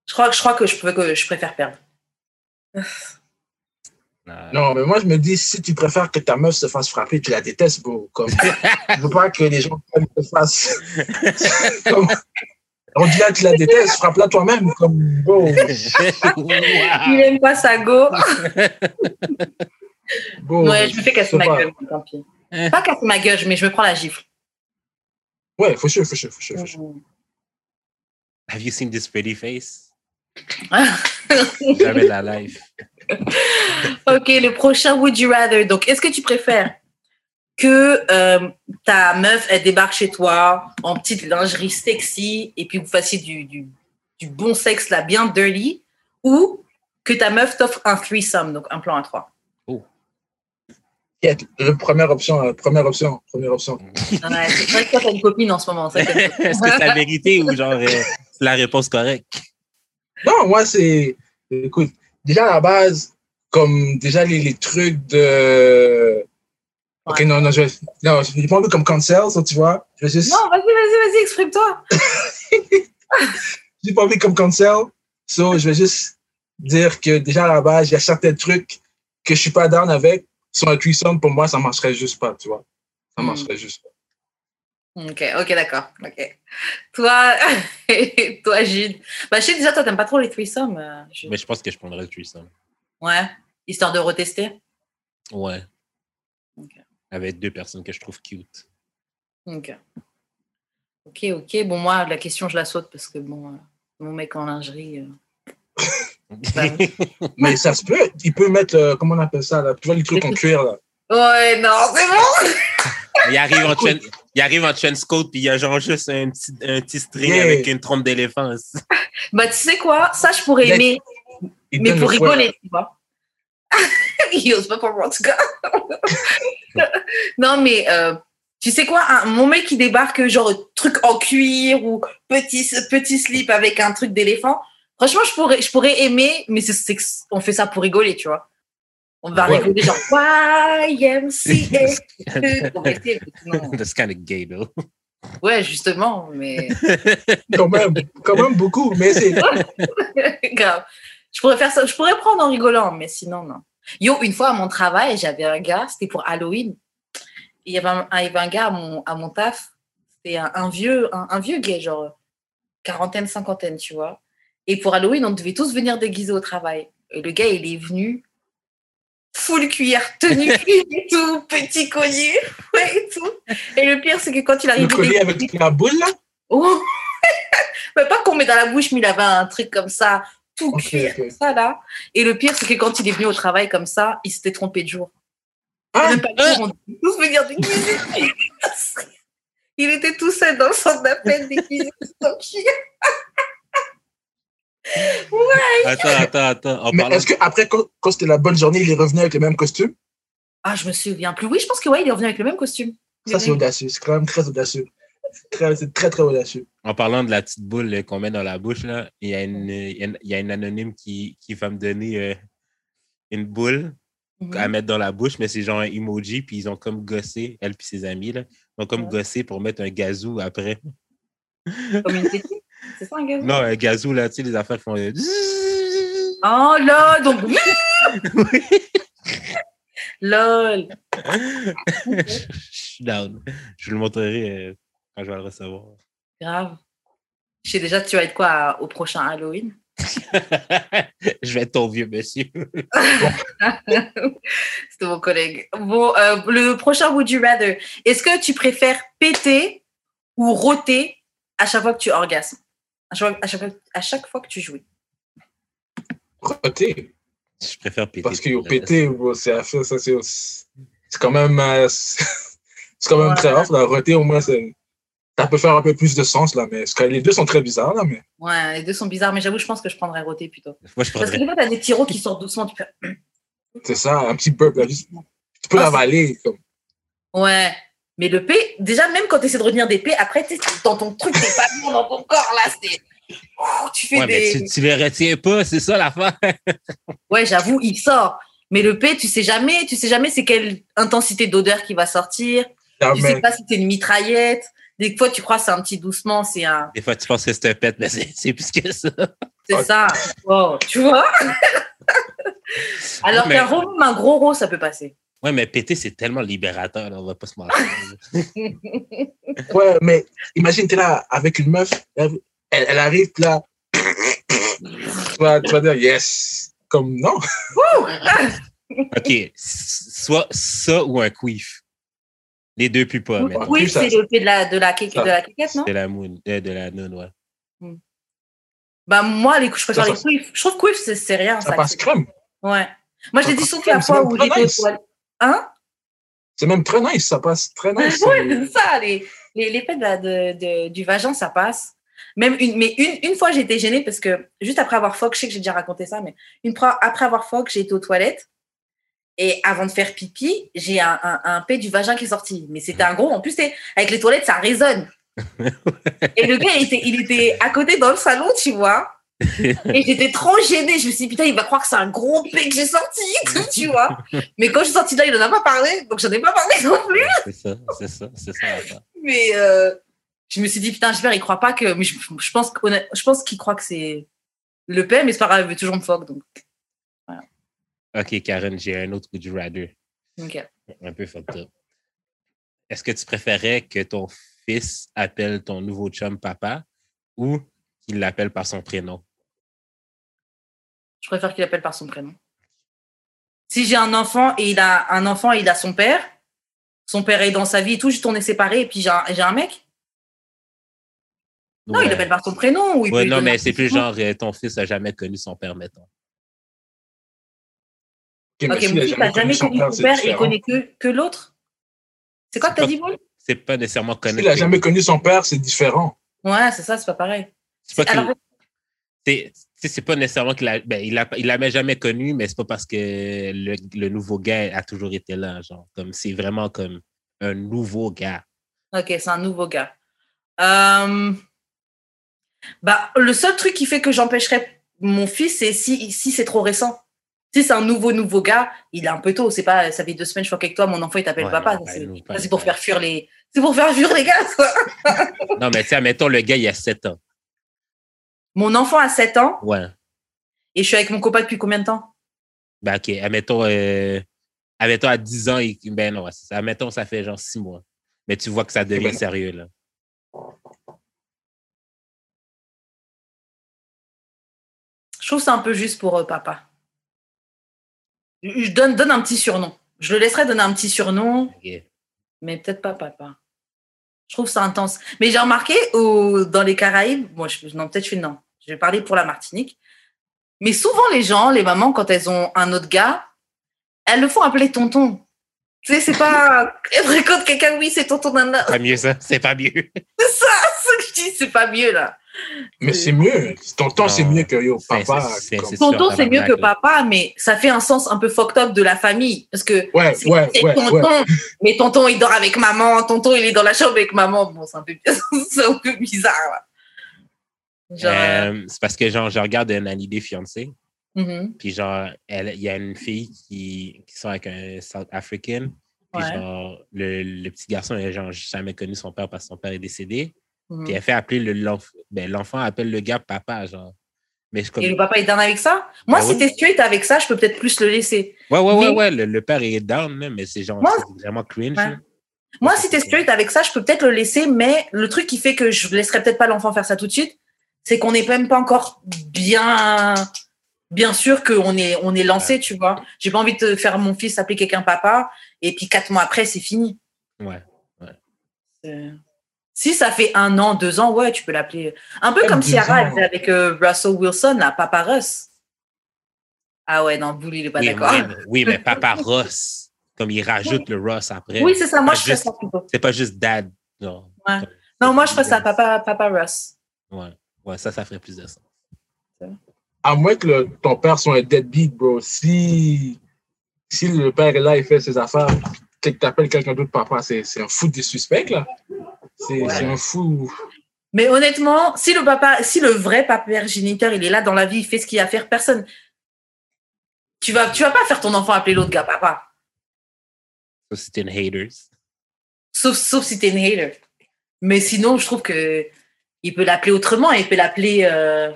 Je crois, je crois que, je, peux- que je préfère perdre. Non. Non, mais moi, je me dis, si tu préfères que ta meuf se fasse frapper, tu la détestes, bro. Comme, je veux pas que les gens te fassent. Comme, on dit là, tu la détestes, frappe-la toi-même. Comme, bro, Il aime pas sa go. Ouais, je me fais casser ma pas. gueule, tant pis. Hein. Pas casser ma gueule, mais je me prends la gifle. Ouais, faut sûr, faut sûr, faut sûr. Have you seen this pretty face? Jamais la life. ok, le prochain Would You Rather. Donc, est-ce que tu préfères que euh, ta meuf, elle débarque chez toi en petite lingerie sexy et puis vous fassiez du, du, du bon sexe là, bien dirty, ou que ta meuf t'offre un threesome, donc un plan à trois? Le- première option, euh, première option, première option. Ouais, C'est vrai que toi, t'as une copine en ce moment. Est-ce que c'est la vérité ou genre euh, c'est la réponse correcte? Non, moi, c'est. Écoute, déjà à la base, comme déjà les, les trucs de. Ok, Ouais. non, non, je vais. Non, je vais prendre comme cancel, ça, tu vois. Je vais juste. Non, vas-y, vas-y, vas-y, exprime-toi. J'ai pas envie comme cancel. So, je vais juste dire que déjà à la base, il y a certains trucs que je suis pas down avec. Sur un threesome, pour moi, ça marcherait juste pas, tu vois. Ça Hmm. marcherait juste pas. Ok, ok, d'accord. Ok. Toi, toi, Gilles. Bah, je sais déjà, toi, t'aimes pas trop les threesomes. euh. Mais je pense que je prendrais le threesome. Ouais, histoire de retester. Ouais. Avec deux personnes que je trouve cute. Ok. Ok, ok. Bon, moi, la question, je la saute parce que, bon, euh, mon mec en lingerie. euh, Mais ça se peut. Il peut mettre, euh, comment on appelle ça, là? Tu vois les trucs en cuir, là? Ouais, non, c'est bon. il arrive en chain, il arrive en chain coat puis il y a genre juste un petit, un petit string Yeah. avec une trompe d'éléphant. Bah, tu sais quoi? Ça, je pourrais aimer, Il mais pour rigoler, tu vois. Il ose pas pour moi, en tout cas. non, mais euh, tu sais quoi? Un- Mon mec qui débarque, genre, truc en cuir ou petit, petit slip avec un truc d'éléphant. Franchement, je pourrais, je pourrais aimer, mais c'est, on fait ça pour rigoler, tu vois. On va Ouais. rigoler, genre, YMCA. Mais sinon- That's kind of gay, though. Ouais, justement, mais. Quand même, quand même beaucoup. Mais c'est. Grave. Je pourrais faire ça, je pourrais prendre en rigolant, mais sinon, non. Yo, une fois à mon travail, j'avais un gars, c'était pour Halloween. Il y avait un, il y avait un gars à mon, à mon taf, c'était un, un vieux, un, un vieux gay, genre quarantaine, cinquantaine, tu vois. Et pour Halloween, on devait tous venir déguisés au travail. Et le gars, il est venu full cuir, tenue cuir et tout, petit collier, ouais, et tout. Et le pire, c'est que quand il Le arrive collier avec la boule, là? Oh. Mais pas qu'on met dans la bouche, mais il avait un truc comme ça, tout Ok, cuir, ok. comme ça là. Et le pire, c'est que quand il est venu au travail comme ça, il s'était trompé de jour. Ah, pas de jour, on devait tous venir déguisés. Il était tout seul dans le centre d'appel des cuisines Sochi. Attends, attends, attends. En Mais parlant est-ce qu'après, quand, quand c'était la bonne journée, il est revenu avec le même costume? Ah, je me souviens plus. Oui, je pense que ouais, il est revenu avec le même costume. Ça, c'est audacieux. C'est quand même très audacieux. C'est très, c'est très, très audacieux. En parlant de la petite boule euh, qu'on met dans la bouche, là, il y a une, il y a une- il y a une anonyme qui, qui va me donner euh, une boule Mhm. à mettre dans la bouche, mais c'est genre un emoji, puis ils ont comme gossé, elle puis ses amis, là, ils ont comme Ouais. gossé pour mettre un gazou après. Comme une petite. C'est ça un gars Non, un gazou, là, tu sais, les affaires font. Oh là, donc lol. Je suis down. Je vous le montrerai euh, quand je vais le recevoir. Grave. Je sais déjà, tu vas être quoi à- au prochain Halloween? Je vais être ton vieux monsieur. C'était mon collègue. Bon, euh, le prochain Would You Rather. Est-ce que tu préfères péter ou rôter à chaque fois que tu orgasmes? À chaque, à, chaque, fois- que tu jouis Roté. Je préfère péter. Parce que bon, c'est à faire, ça, c'est quand même, euh, c'est quand même Ouais. très off. La roté, au moins, c'est- ça peut faire un peu plus de sens, là. Mais les deux sont très bizarres, là. Mais Ouais, les deux sont bizarres, mais j'avoue, je pense que je prendrais rôter plutôt. Moi, je Parce que des fois, t'as des tiroirs qui sortent doucement. Tu fais... c'est ça, un petit burp, là. juste- Tu peux Ah, l'avaler. Comme... Ouais. Mais le P, déjà, même quand tu essaies de retenir des P, après, tu sais, dans ton truc, c'est pas bon dans ton corps, là. C'est... Tu fais Ouais, mais des. tu, tu les retiens pas, c'est ça l'affaire. Ouais, j'avoue, il sort. Mais le P, tu sais jamais, tu sais jamais c'est quelle intensité d'odeur qui va sortir. Tu sais pas si c'est une mitraillette. Des fois, tu crois que c'est un petit doucement, c'est un. Des fois, tu penses que c'est un pet, mais c'est plus que ça. C'est ça. Wow, tu vois? Alors Mais- qu'un un gros rôle, ça peut passer. Ouais, mais péter, c'est tellement libérateur, là, on va pas se mentir. Ouais, mais imagine, t'es là avec une meuf, elle, elle arrive, là. tu, vas, tu vas dire yes. Comme non. OK, soit ça ou un queef. Les deux plus pas, oui, c'est le de la, de la, de la caquette, non? De la moon, euh, de la noun, ouais. Bah, moi, les, je préfère Ça, les quiffs. Je trouve quiff, c'est c'est rien. Ça Ça, passe crème. Ouais. Moi, je l'ai Ça dit crème, la fois où j'étais nice. Hein? C'est même très nice, ça passe très nice. Ouais, c'est ça, les, les, les pets de de- du vagin, ça passe. Même une, mais une, une fois, j'ai été gênée parce que juste après avoir foc, je sais que j'ai déjà raconté ça, mais une fois après avoir foc, j'ai été aux toilettes et avant de faire pipi, j'ai un, un, un pet du vagin qui est sorti. Mais c'était un gros. En plus, c'est- avec les toilettes, ça résonne. et le gars, il était, il était à côté dans le salon, tu vois. Et j'étais trop gênée. Je me suis dit, putain, il va croire que c'est un gros pet que j'ai sorti, tu vois. Mais quand je suis sortie là, il en a pas parlé, donc j'en ai pas parlé non plus. C'est ça, c'est ça, c'est ça. Mais euh, je me suis dit, putain, j'espère, il croit pas que. Mais je, je pense, qu'honnête- je pense qu'il croit que c'est le paix, mais c'est pas grave, il veut toujours me fuck. Donc, OK, Karen, j'ai un autre coup du rather. ok. Un peu fucked up. Est-ce que tu préférais que ton fils appelle ton nouveau chum papa ou qu'il l'appelle par son prénom? Je préfère qu'il appelle par son prénom. Si j'ai un enfant et il a un enfant et il a son père, son père est dans sa vie et tout, juste on est séparés et puis j'ai un, j'ai un mec. Non, il Ouais. appelle par son prénom. Ou il peut Ouais, lui non, mais c'est plus genre euh, ton fils n'a jamais connu son père, mettons. Ok, mon a fils n'a jamais connu son c'est père et connaît que, que l'autre. C'est quoi que t'as pas- dit, Paul? C'est pas nécessairement connaître. S'il a jamais connu son père, c'est différent. Ouais, c'est ça, c'est pas pareil. C'est pas Alors, c'est- pas nécessairement qu'il a. Ben, il a, il l'avait jamais connu, mais c'est pas parce que le, le nouveau gars a toujours été là. Genre, comme c'est vraiment comme un nouveau gars. Ok, c'est un nouveau gars. Euh, Bah, le seul truc qui fait que j'empêcherais mon fils, c'est si, si c'est trop récent. Si c'est un nouveau, nouveau gars, il est un peu tôt. C'est pas, ça fait deux semaines, je suis avec toi, mon enfant, il t'appelle Ouais, papa. c'est pour faire fuir les, c'est pour faire fuir les gars, quoi. Non, mais tiens, mettons le gars, il a 7 ans. Mon enfant a 7 ans Ouais. et je suis avec mon copain depuis combien de temps? Ben, OK. Admettons, euh, admettons à 10 ans, il- ben non, ça. admettons, ça fait genre 6 mois. Mais tu vois que ça devient sérieux, là. Je trouve ça un peu juste pour euh, papa. Je donne, donne un petit surnom. Je le laisserai donner un petit surnom. Mais peut-être pas papa. Je trouve ça intense. Mais j'ai remarqué au, dans les Caraïbes, moi, je, non, peut-être je suis non, je vais parler pour la Martinique, mais souvent les gens, les mamans, quand elles ont un autre gars, elles le font appeler tonton. Tu sais, c'est pas contre quelqu'un, oui, c'est tonton nana. C'est pas mieux ça, c'est pas mieux. C'est ça, ce que je dis, c'est pas mieux là. Mais c'est mieux. Tonton, c'est mieux que yo, papa. comme- Tonton, c'est mieux que papa, mais ça fait un sens un peu fucked up de la famille. Parce que Ouais, c'est ouais, ouais, tonton, ouais. mais tonton, il dort avec maman, tonton, il est dans la chambre avec maman. Bon, c'est un peu, c'est un peu bizarre là. Genre, Euh, c'est parce que genre, je regarde une idée fiancée, mhm, puis genre, il y a une fille qui, qui sort avec un South African, puis Ouais. genre, le, le petit garçon n'a genre jamais connu son père parce que son père est décédé, puis elle fait appeler le l'enf- ben, l'enfant appelle le gars papa, genre. Mais je comme, Et le papa est down avec ça? Moi, Ben si t'es straight avec ça, je peux peut-être plus le laisser. ouais, ouais, ouais, mais- ouais, le, le père est down, mais c'est genre, Moi- vraiment cringe. Ouais. Moi, Ouais, si t'es straight avec ça, je peux peut-être le laisser, mais le truc qui fait que je laisserai peut-être pas l'enfant faire ça tout de suite, c'est qu'on n'est même pas encore bien, bien sûr qu'on est, on est lancé, tu vois. J'ai pas envie de faire mon fils appeler quelqu'un papa, et puis quatre mois après, c'est fini. Ouais. Euh, Si ça fait un an, deux ans, ouais, tu peux l'appeler. Un peu comme Ciara ans. faisait avec euh, Russell Wilson, là, Papa Russ. Ah ouais, non, Bouli, il est pas oui, d'accord. oui, mais- oui, mais papa Ross, comme il rajoute le Ross après. Oui, c'est ça, moi je juste- ça plutôt. C'est pas juste dad. Ouais. Comme- Non, moi je ferais ça, Papa, Papa Russ. Ouais. Ouais, ça, ça ferait plus de sens. À moins que le- ton père soit un deadbeat, bro. Si, si le père est là, il fait ses affaires, que tu appelles quelqu'un d'autre papa, c'est c'est un fou des suspects, là. C'est Ouais. un fou. Mais honnêtement, si le papa, si le vrai papa géniteur, il est là dans la vie, il fait ce qu'il a à faire, personne. Tu vas, tu vas pas faire ton enfant appeler l'autre gars papa. Ça, c'était une haters. Sauf, sauf si t'es une hater. Mais sinon, je trouve que il peut l'appeler autrement. Il peut l'appeler. euh,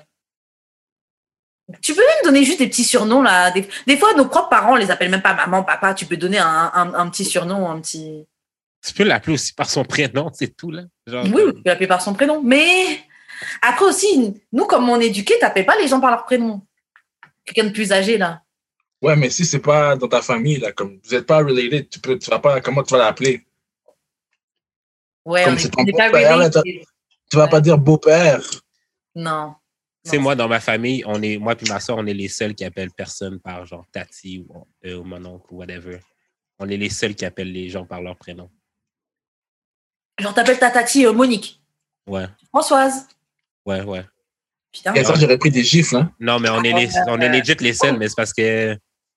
Tu peux même donner juste des petits surnoms là. Des, des fois, nos propres parents, on les appelle même pas maman, papa. Tu peux donner un, un, un petit surnom, un petit. Tu peux l'appeler aussi par son prénom, c'est tout, là. Genre, Oui, oui, tu peux l'appeler par son prénom. Mais après aussi, nous, comme on est éduqué, t'appelles pas les gens par leur prénom. Quelqu'un de plus âgé là. Ouais, mais si c'est pas dans ta famille, là, comme vous n'êtes pas related, tu peux, tu vas pas, comment tu vas l'appeler? Ouais, Comme on c'est est- ton on n'est pas related. Tu vas pas dire beau-père. Non. Tu sais, moi, dans ma famille, on est, moi puis ma soeur, on est les seuls qui appellent personne par genre tati ou, euh, ou mon oncle ou whatever. On est les seuls qui appellent les gens par leur prénom. Genre, t'appelles ta tati euh, Monique. Ouais, Françoise. ouais, ouais. Putain. Et ça, j'aurais pris des gifles, hein. Non, mais on est, les, on est Euh, legit les seuls, mais c'est parce que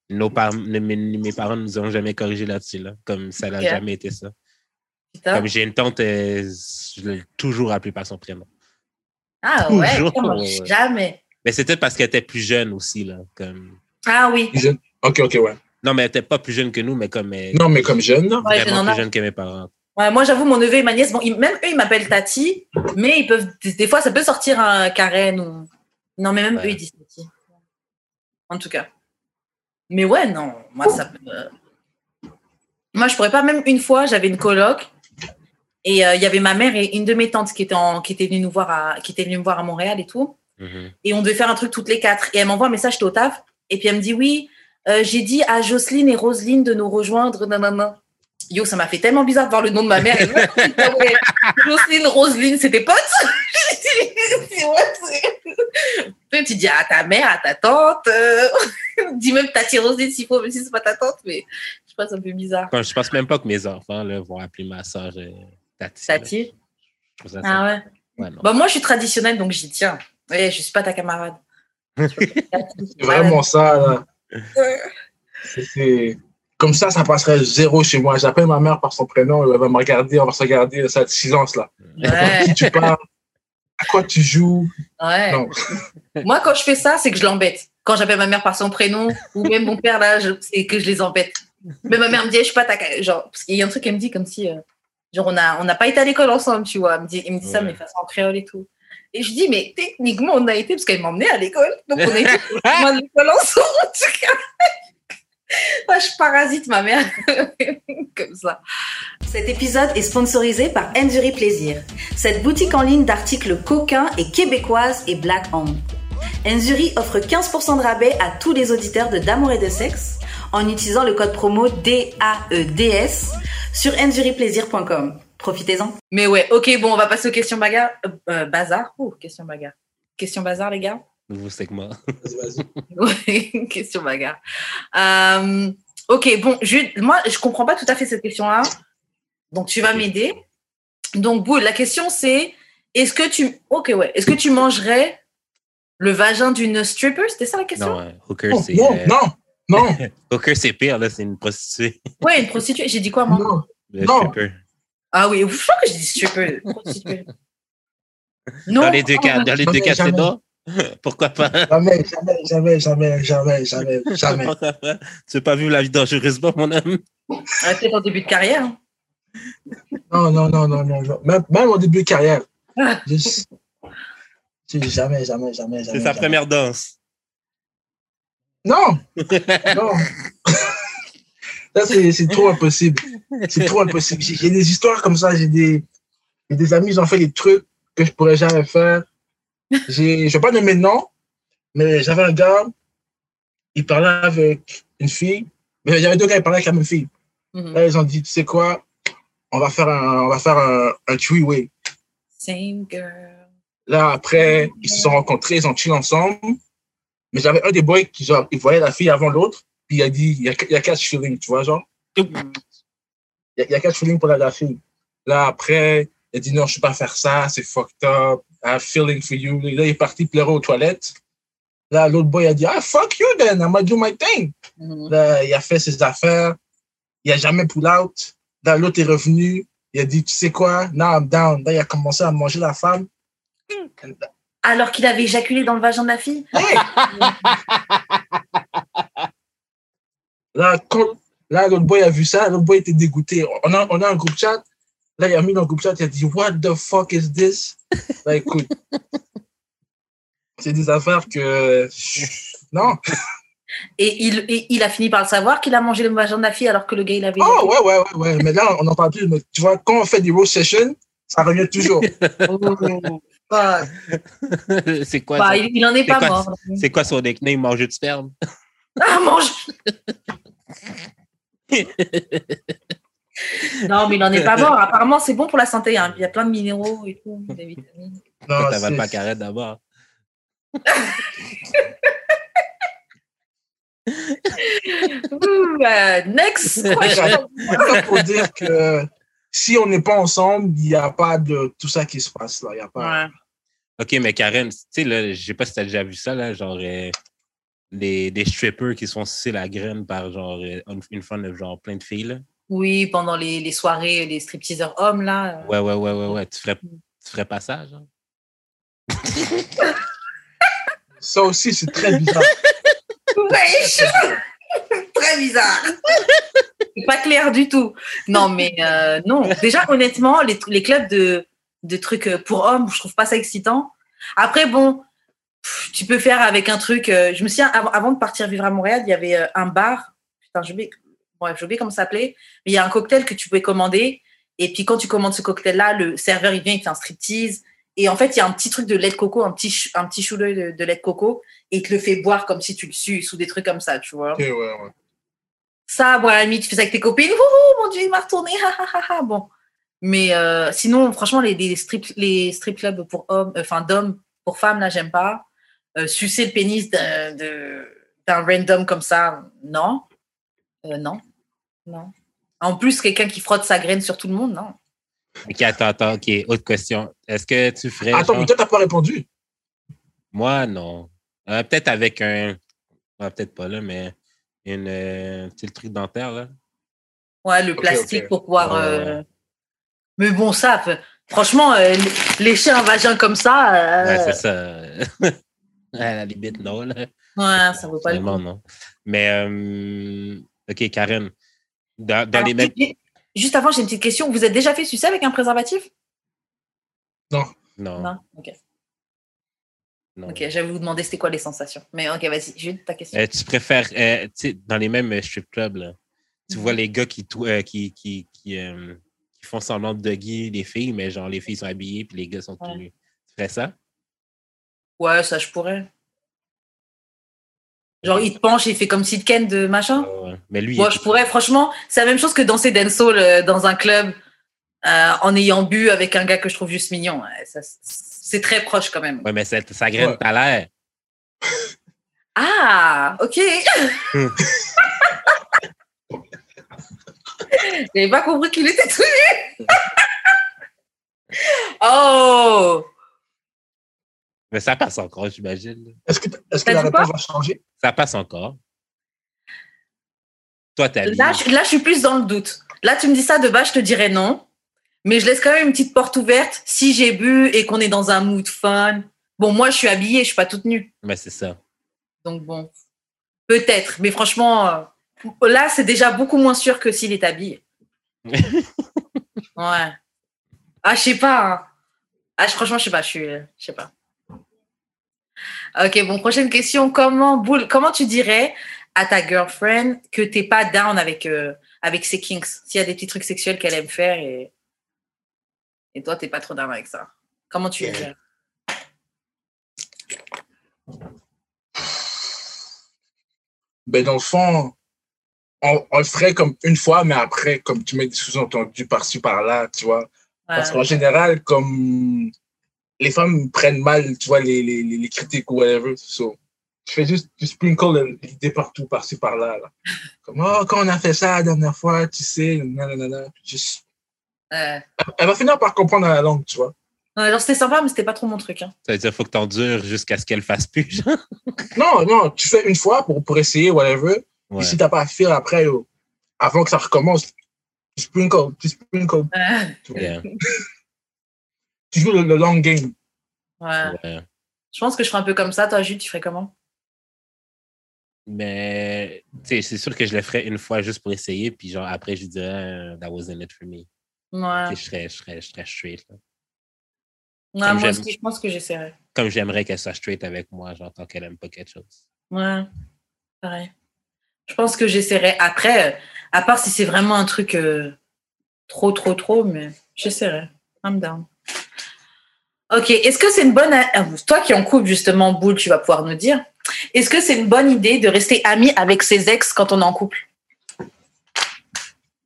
nos par- mes, mes parents nous ont jamais corrigé là-dessus, là. Comme ça n'a jamais été ça. Putain. Comme j'ai une tante, euh, je l'ai toujours appelée par son prénom. Ah ouais, Toujours, ouais. jamais. Mais c'était parce qu'elle était plus jeune aussi, là. Comme... Ah oui. Jeune. Ok, ok, ouais. Non, mais elle était pas plus jeune que nous, mais comme elle Non, mais comme jeune. Ouais, vraiment en plus jeune que mes parents. Ouais, moi, j'avoue, mon neveu et ma nièce, bon, ils- même eux, ils m'appellent Tati, mais ils peuvent, des, fois, ça peut sortir un Karen ou. Non, mais même Ouais. eux, ils disent Tati. En tout cas. Mais ouais, non, moi, ça peut. euh, Moi, je pourrais pas, même une fois, j'avais une coloc et euh, il y avait ma mère et une de mes tantes qui étaient, en, qui étaient venues nous voir à, qui étaient venues me voir à Montréal et tout. Mhm. et on devait faire un truc toutes les quatre. Et elle m'envoie un message, j'étais au taf, et puis elle me dit oui, euh, j'ai dit à Jocelyne et Roselyne de nous rejoindre, nanana. Yo, ça m'a fait tellement bizarre de voir le nom de ma mère. Me Ah Jocelyne, Roselyne, c'est tes potes tu dis à ta mère, à ta tante, euh, dis même Tati Roselyne s'il faut, même si c'est pas ta tante, mais je sais pas, c'est un peu bizarre. Quand je pense même pas que mes enfants là, vont appeler ma soeur euh, Tati. Tati Ah ouais. Bah moi, je suis traditionnelle, donc j'y tiens. Ouais, je suis pas ta camarade. C'est vraiment ça. C'est- Comme ça, ça passerait zéro chez moi. J'appelle ma mère par son prénom, elle va me regarder, on va se regarder, ça silence, là. Ouais. Qui tu parles? À quoi tu joues? Ouais. Non. Moi, quand je fais ça, c'est que je l'embête. Quand j'appelle ma mère par son prénom, ou même mon père, là, c'est que je les embête. Mais ma mère me dit, je suis pas ta. Genre, parce qu'il y a un truc qu'elle me dit comme si. euh, genre, on n'a on n'a pas été à l'école ensemble, tu vois. Elle me dit, il me dit ça, mais façon en créole et tout. Et je dis, mais techniquement, on a été, parce qu'elle m'emmenait à l'école. Donc, on a été à l'école ensemble, en tout cas. Moi, je parasite ma mère comme ça. Cet épisode est sponsorisé par Endury Plaisir. Cette boutique en ligne d'articles coquins et québécoise et black owned. Enzuri offre 15% de rabais à tous les auditeurs de D'amour et de sexe en utilisant le code promo DAEDS sur enzuriplaisir.com. Profitez-en. Mais ouais, ok, bon, on va passer aux questions bagarre. Euh, euh, bazar. Ouh, question bagarre. Question bazar, les gars? Nouveau segment. Vas-y, vas-y. Ouais, question bagarre. Euh, Ok, bon, Jude, moi, je comprends pas tout à fait cette question-là. Donc, tu vas m'aider. Donc, Boule, la question, c'est est-ce que tu. Ok, ouais. Est-ce que tu mangerais le vagin d'une stripper? C'était ça la question? Non, ouais, hooker, Non, c'est. non, euh, non, non, hooker, c'est pire, là, c'est une prostituée. Ouais, une prostituée. J'ai dit quoi, moi? Non. Le Non. stripper. Ah oui, je crois que j'ai dit stripper. prostituée. Non. Dans les deux cas, dans les deux cas, c'est non? Pourquoi pas? Jamais, jamais, jamais, jamais, jamais, jamais, jamais. Pourquoi pas? Tu veux pas vivre la vie dangereusement, mon homme? Ah, Peut-être en début de carrière. hein. Non, non, non, non, non. Même, même au début de carrière. Ah. Juste- juste Jamais, jamais, jamais, jamais. C'est sa jamais. première danse. Non, non. Ça, c'est trop impossible. C'est trop impossible. J'ai des histoires comme ça. J'ai des, des amis, ils ont fait des trucs que je pourrais jamais faire. Je vais pas nommer de nom, mais j'avais un gars, il parlait avec une fille. Mais il y avait deux gars, ils parlaient avec la même fille. Mhm. Là, ils ont dit, tu sais quoi, on va faire un, on va faire un, un three-way. Same girl. Là, après, ils se sont rencontrés, ils ont chill ensemble. Mais j'avais un des boys qui, genre, il voyait la fille avant l'autre, puis il a dit, il y a, il y a catch feeling, tu vois, genre. Il y a, il y a catch feeling pour la, la fille. Là, après, il a dit, non, je ne peux pas faire ça, c'est fucked up, I have feeling for you. Là, il est parti pleurer aux toilettes. Là, l'autre boy a dit, ah, fuck you then, I'm gonna do my thing. Mhm. Là, il a fait ses affaires. Il a jamais pull out. Là, l'autre est revenu. Il a dit, tu sais quoi, now I'm down. Là, il a commencé à manger la femme. Alors qu'il avait éjaculé dans le vagin de la fille Hey! là, quand, là, l'autre boy a vu ça. L'autre boy était dégoûté. On a, on a un groupe chat. Là, il a mis dans le groupe chat. Il a dit, what the fuck is this? Là, écoute. C'est des affaires que. Non. et il, et il a fini par le savoir qu'il a mangé le vagin de la fille alors que le gars il avait. Oh, ouais, ouais, ouais, ouais. Mais là, on n'en parle plus. Mais tu vois, quand on fait des roast sessions, ça revient toujours. Oh, c'est quoi, Bah, ça? il, il en est pas quoi, mort. C'est quoi son nickname, manger de sperme? Ah, mange Non, mais il en est pas mort. Apparemment, c'est bon pour la santé. hein. Il y a plein de minéraux et tout, des vitamines. Non, t'avales pas carré d'abord. Ouh, euh, next question. Pour dire que si on n'est pas ensemble, il n'y a pas de tout ça qui se passe là. Il y a pas. Ouais. OK, mais Karen, tu sais, là, je sais pas si t'as déjà vu ça, là, genre, euh, des, des strippers qui se font sucer la graine par, genre, euh, une, une fun de, genre, plein de filles, là. Oui, pendant les, les soirées, les stripteaseurs hommes, là. euh. Ouais, ouais, ouais, ouais, ouais. Tu ferais, tu ferais pas ça, genre? Ça aussi, c'est très bizarre. Très bizarre. C'est pas clair du tout. Non, mais euh, non. Déjà, honnêtement, les, les clubs de, de trucs euh, pour hommes, je trouve pas ça excitant. Après, bon, pff, tu peux faire avec un truc. euh, je me souviens, avant, avant de partir vivre à Montréal, il y avait euh, un bar. Putain, j'ai oublié, j'ai oublié comment ça s'appelait. Mais il y a un cocktail que tu pouvais commander. Et puis, quand tu commandes ce cocktail-là, le serveur, il vient, il fait un striptease. Et en fait, il y a un petit truc de lait de coco, un petit, un petit choulet de, de lait de coco. Et il te le fait boire comme si tu le suces ou des trucs comme ça, tu vois. Ouais, ouais. Ça, bon, à la limite, tu fais ça avec tes copines. Mon Dieu, il m'a retourné. Bon. Mais euh, sinon, franchement, les, les, strip, les strip clubs pour hommes, euh, enfin d'hommes pour femmes, là, j'aime pas. Euh, sucer le pénis d'un de- d'un random comme ça, non. Euh, non. Non. En plus, quelqu'un qui frotte sa graine sur tout le monde, non. OK, attends, attends. OK, autre question. Est-ce que tu ferais. Attends, genre- mais toi, t'as pas répondu. Moi, non. Euh, peut-être avec un. ah, peut-être pas là, mais une. euh, le truc dentaire, là. Ouais, le plastique pour pouvoir. Ouais, euh, Mais bon, ça, f- franchement, euh, un vagin comme ça, euh, Ouais, c'est ça. à la limite, non, là. ouais, ça vaut pas le coup. Non. Mais, euh, OK, Karen. Dans, dans Alors, les mêmes. ju- Juste avant, j'ai une petite question. Vous êtes déjà fait sucer avec un préservatif? Non. Non. Ok. non. Ok, j'allais vous demander c'était quoi les sensations? Mais ok, vas-y, Jude, ta question. Euh, tu préfères, euh, tu sais, dans les mêmes euh, strip clubs, là, tu Mhm. vois les gars qui, euh, qui, qui, qui, euh, qui font semblant de doggy les filles, mais genre les filles sont habillées puis les gars sont Ouais. tout nus. Tu ferais ça? Ouais, ça, je pourrais. Genre, il te penche et il fait comme si ken de machin. Ouais, ouais. Mais lui, Moi, je pourrais, franchement, c'est la même chose que danser dancehall euh, dans un club euh, en ayant bu avec un gars que je trouve juste mignon. Ouais, ça, c'est très proche quand même. Ouais, mais ça, ça graine Ouais. ta l'air. Ah, ok. J'avais pas compris qu'il était tout nu. oh! Mais ça passe encore, j'imagine. Est-ce que, est-ce que la réponse va changer? Ça passe encore. Toi, t'as. Là, je, là, je suis plus dans le doute. Là, tu me dis ça de bas, je te dirais non. Mais je laisse quand même une petite porte ouverte si j'ai bu et qu'on est dans un mood fun. Bon, moi, je suis habillée, je suis pas toute nue. Mais c'est ça. Donc bon, peut-être. Mais franchement, euh, là, c'est déjà beaucoup moins sûr que s'il est habillé. Ouais. Ah, je sais pas. hein. Ah, franchement, je sais pas. Je suis, euh, je sais pas. Ok, bon, prochaine question. Comment, Boule, comment tu dirais à ta girlfriend que t'es pas down avec, euh, avec ses kinks? S'il y a des petits trucs sexuels qu'elle aime faire et, et toi, t'es pas trop down avec ça. Comment tu dirais? Ben, dans le fond, on, on le ferait comme une fois, mais après, comme tu mets des sous-entendus par-ci, par-là, tu vois. Parce Ouais. qu'en général, comme les femmes prennent mal, tu vois, les, les, les les critiques ou whatever. So, je fais juste du sprinkle l'idée partout, par-ci, par-là. Là. Comme, oh, quand on a fait ça la dernière fois, tu sais, nanana. Juste... Ouais. Elle va finir par comprendre la langue, tu vois. Ouais, genre, c'était sympa, mais c'était pas trop mon truc. Hein. Ça veut dire faut que t'endures jusqu'à ce qu'elle fasse plus. genre. Non, non, tu fais une fois pour, pour essayer, whatever. Ouais. Et si t'as pas à faire après, yo, avant que ça recommence, tu sprinkle, tu sprinkle. Ouais. tu vois. Yeah. Tu joues le, le long game. Ouais. Ouais. Je pense que je ferais un peu comme ça. Toi, Jules, tu ferais comment? Mais tu sais, c'est sûr que je le ferais une fois juste pour essayer, puis genre après, je dirais, euh, that wasn't it for me. Ouais. Je serais, je serais, je serais straight. là. Ouais, Comme moi aussi, je pense que j'essaierais. Comme j'aimerais qu'elle soit straight avec moi, genre tant qu'elle aime pas quelque chose. Ouais, pareil. Je pense que j'essaierais. Après, à part si c'est vraiment un truc euh, trop, trop, trop, mais j'essaierais. I'm down. Ok, est-ce que c'est une bonne. ah, Toi qui en couple, justement, Boule, tu vas pouvoir nous dire. Est-ce que c'est une bonne idée de rester ami avec ses ex quand on est en couple?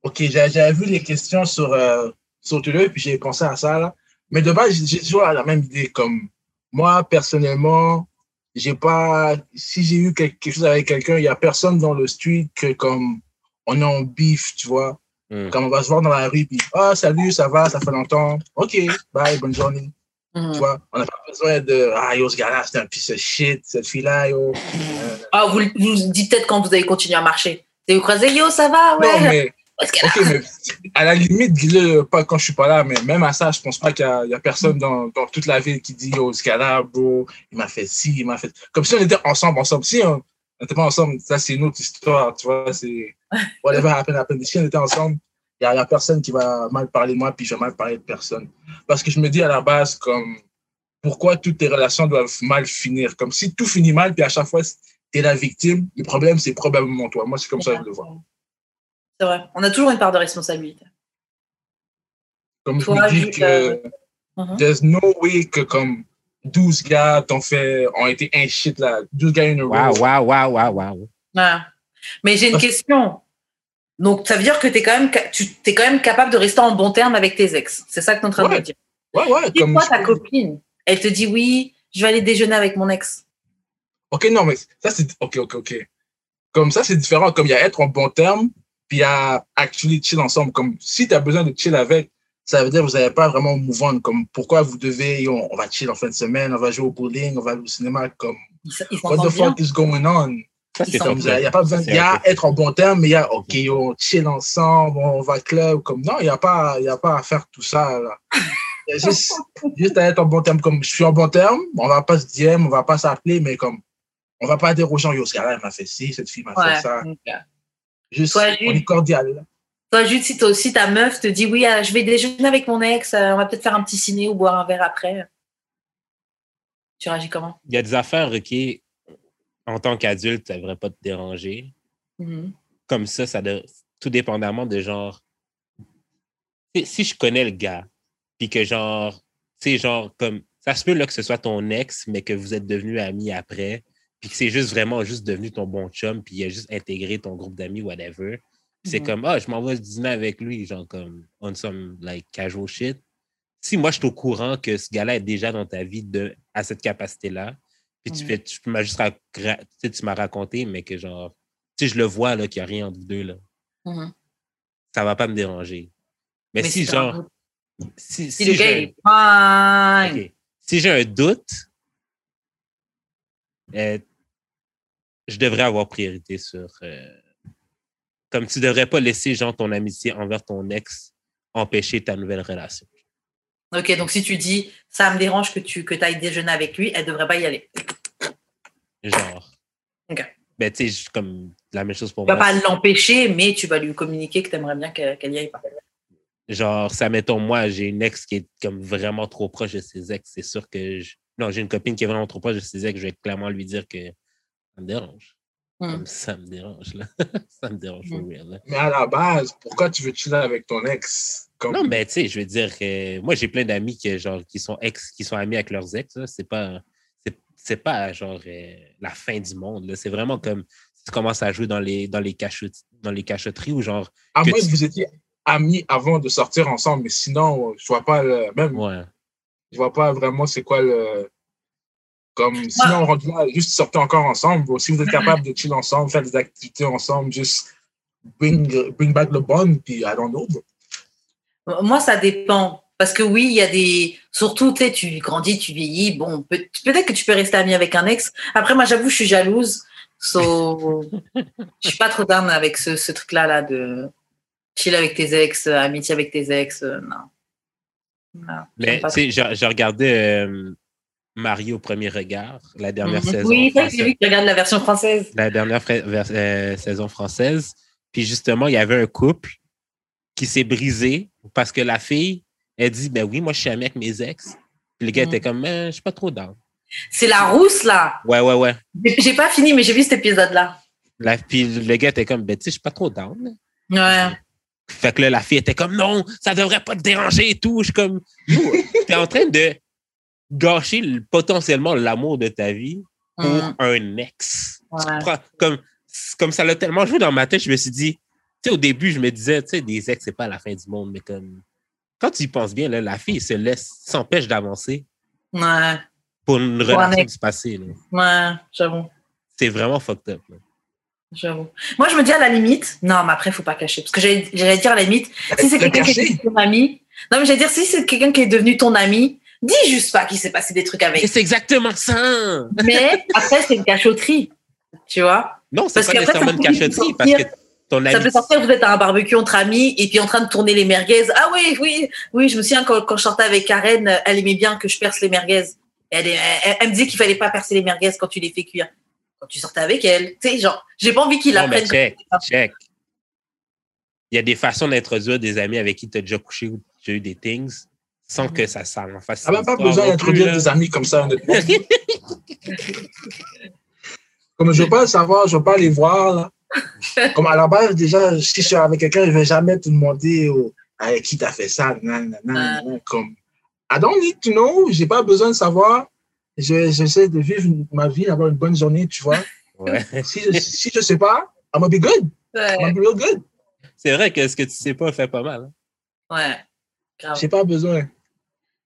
Ok, j'avais vu les questions sur, euh, sur Twitter, puis j'ai pensé à ça, là. Mais de base, j'ai toujours la même idée. Comme moi, personnellement, j'ai pas. Si j'ai eu quelque chose avec quelqu'un, il y a personne dans le street que, comme, on est en bif, tu vois. Hmm. Comme on va se voir dans la rue, puis, ah, salut, ça va, ça fait longtemps. Ok, bye, bonne journée. Mhm. Tu vois, on n'a pas besoin de, ah, yo, ce gars-là, c'est un piece of shit, cette fille-là, yo. Euh, Ah, vous, vous dites peut-être quand vous allez continuer à marcher. Et vous croisez, yo, ça va, ouais. non, mais. Est-ce qu'elle a- Ok, mais à la limite, dis-le pas quand je suis pas là, mais même à ça, je pense pas qu'il y, y a personne dans, dans toute la ville qui dit Oh, ce gars-là, bro, il m'a fait ci, il m'a fait. Comme si on était ensemble, ensemble. Si on n'était pas ensemble, ça, c'est une autre histoire, tu vois. C'est whatever happened, happened. Si on était ensemble, il y, a- a personne qui va mal parler de moi, puis je vais mal parler de personne. Parce que je me dis à la base, comme, pourquoi toutes tes relations doivent mal finir? Comme si tout finit mal, puis à chaque fois, tu es la victime, le problème, c'est probablement toi. Moi, c'est comme ça que je le vois. C'est vrai. On a toujours une part de responsabilité. Comme Toi, je me dis que. euh, Mhm. There's no way que comme 12 gars t'ont fait, ont été un shit là. 12 gars in a row. Waouh, waouh, waouh, waouh, waouh. Ouais. Mais j'ai une question. Donc, ça veut dire que tu es, quand même, tu es quand même capable de rester en bon terme avec tes ex. C'est ça que tu es en train de me dire. Ouais, ouais. Si Comme, toi, ta copine, elle te dit oui, je vais aller déjeuner avec mon ex. ok, non, mais ça c'est. Ok, ok, ok. Comme ça, c'est différent. Comme il y a être en bon terme, puis il y a actually chill ensemble. Comme si tu as besoin de chill avec, ça veut dire que vous n'avez pas vraiment move on. Comme pourquoi vous devez, on, on va chill en fin de semaine, on va jouer au bowling, on va aller au cinéma. Comme what the bien. fuck is going on? Il n'y a, il y a pas besoin, il y a être en bon terme, mais il y a, ok, on chill ensemble, on va club, comme, non, il n'y a pas, y a pas à faire tout ça, là. Il y a juste, juste à être en bon terme, comme, je suis en bon terme, on va pas se DM, on va pas s'appeler, mais comme, on va pas dire aux gens, yo, ce gars-là, il m'a fait ci, cette fille m'a Ouais. fait ça. Juste, Toi, on Jules. est cordial, là. Toi, Jude, si, toi aussi ta meuf te dit oui, euh, je vais déjeuner avec mon ex, euh, on va peut-être faire un petit ciné ou boire un verre après. Tu réagis comment? Il y a des affaires, OK, en tant qu'adulte, ça ne devrait pas te déranger. Mhm. Comme ça, ça de- tout dépendamment de genre. Si- Si je connais le gars, puis que genre, tu sais, genre, comme. Ça se peut là, que ce soit ton ex, mais que vous êtes devenus amis après, puis que c'est juste vraiment juste devenu ton bon chum, puis il a juste intégré ton groupe d'amis, whatever. C'est Mhm. comme, ah, je m'en vais dîner avec lui, genre, comme, on some, like, casual shit. Si moi, je suis au courant que ce gars-là est déjà dans ta vie de, à cette capacité-là, puis tu fais, tu m'as juste tu m'as raconté, mais que genre, tu sais, je le vois, là, qu'il n'y a rien entre vous deux, là. Mhm. ça va pas me déranger. Mais, Mais si, genre, si, Si si le gars j'ai il est fine. Ok. Si j'ai un doute, euh, je devrais avoir priorité sur. euh, comme tu devrais pas laisser genre ton amitié envers ton ex empêcher ta nouvelle relation. Ok, donc si tu dis ça me dérange que tu que ailles déjeuner avec lui, elle devrait pas y aller. Genre. Ok. Ben, tu sais, comme la même chose pour Tu vas moi. pas l'empêcher, mais tu vas lui communiquer que tu aimerais bien qu'elle qu'elle y aille pas. Genre, ça, mettons, moi, j'ai une ex qui est comme vraiment trop proche de ses ex. C'est sûr que. je- Non, j'ai une copine qui est vraiment trop proche de ses ex. Je vais clairement lui dire que ça me dérange. Hmm. Ça me dérange, là. ça me dérange, real, là. Mais à la base, pourquoi tu veux chiller avec ton ex? Comme... Non, mais tu sais, je veux dire que moi, j'ai plein d'amis qui, genre, qui sont ex, qui sont amis avec leurs ex. C'est pas, c'est, c'est pas genre euh, la fin du monde. C'est vraiment comme si tu commences à jouer dans les, dans les, cachot- dans les cachotteries ou genre. à que moins tu- que vous étiez amis avant de sortir ensemble, mais sinon, je vois pas le même. Ouais. Je vois pas vraiment c'est quoi le. Comme sinon, on rendu là, juste sortir encore ensemble. Si vous êtes capable de chiller ensemble, faire des activités ensemble, juste bring, bring back le bond, puis I don't know. bro. Moi, ça dépend. Parce que oui, il y a des. Surtout, tu sais, tu grandis, tu vieillis. Bon, peut- peut-être que tu peux rester ami avec un ex. Après, moi, j'avoue, je suis jalouse. So, je suis pas trop down avec ce, ce truc-là, là, de chill avec tes ex, amitié avec tes ex. euh, non. Non, Mais tu sais, j'ai regardé euh, Mario au premier regard, la dernière Mhm. saison. Oui, c'est que tu regardes la version française. la dernière fra- euh, saison française. Puis justement, il y avait un couple qui s'est brisé parce que la fille, elle dit Ben oui, moi je suis amie avec mes ex. Puis le gars Mm. était comme Ben, Je suis pas trop down. C'est la rousse, là. Ouais, ouais, ouais. J'ai pas fini, mais j'ai vu cet épisode-là. Puis le gars était comme Ben, tu sais, je suis pas trop down. Ouais. Fait que là, la fille était comme Non, ça devrait pas te déranger et tout. Je suis comme T'es en train de gâcher le- potentiellement l'amour de ta vie pour Mm, un ex. Ouais. Comme, comme ça l'a tellement joué dans ma tête, je me suis dit, tu sais, au début, je me disais, tu sais, des ex, c'est pas la fin du monde, mais comme, quand tu y penses bien, là, la fille se laisse, s'empêche d'avancer Ouais. pour une relation du passé. là. Ouais, j'avoue. C'est vraiment fucked up. là. J'avoue. Moi, je me dis à la limite, non, mais après, il faut pas cacher. Parce que j'allais dire à la limite, si c'est quelqu'un qui est ton ami, non, mais j'allais dire, si c'est quelqu'un qui est devenu ton ami, dis juste pas qu'il s'est passé des trucs Et avec. c'est exactement ça! Mais après, c'est une cachotterie. Tu vois? Non, c'est pas nécessairement une peut cachotterie, parce que ton Ça peut sortir, vous êtes à un barbecue entre amis et puis en train de tourner les merguez. Ah oui, oui, oui, je me souviens quand, quand je sortais avec Karen, elle aimait bien que je perce les merguez. Elle, est- elle, elle me dit qu'il fallait pas percer les merguez quand tu les fais cuire. Quand tu sortais avec elle. Tu sais, genre, j'ai pas envie qu'il apprenne. check, check. Il y a des façons d'introduire des amis avec qui tu as déjà couché ou tu as eu des things sans que ça s'en fasse. T'as même pas besoin d'introduire des amis comme ça, honnêtement. Comme je veux pas le savoir, je veux pas les voir. Là. Comme à la base, déjà, si je suis avec quelqu'un, je vais jamais te demander oh, avec qui t'as fait ça. nan, nan, nan, Ah. nan. Comme, I don't need to know, j'ai pas besoin de savoir. Je- J'essaie de vivre ma vie, d'avoir une bonne journée, tu vois. Ouais. Si je, si je sais pas, I'm gonna be good. Ouais. I'm gonna be real good. C'est vrai que ce que tu sais pas fait pas mal. hein. ouais. Grave. J'ai pas besoin.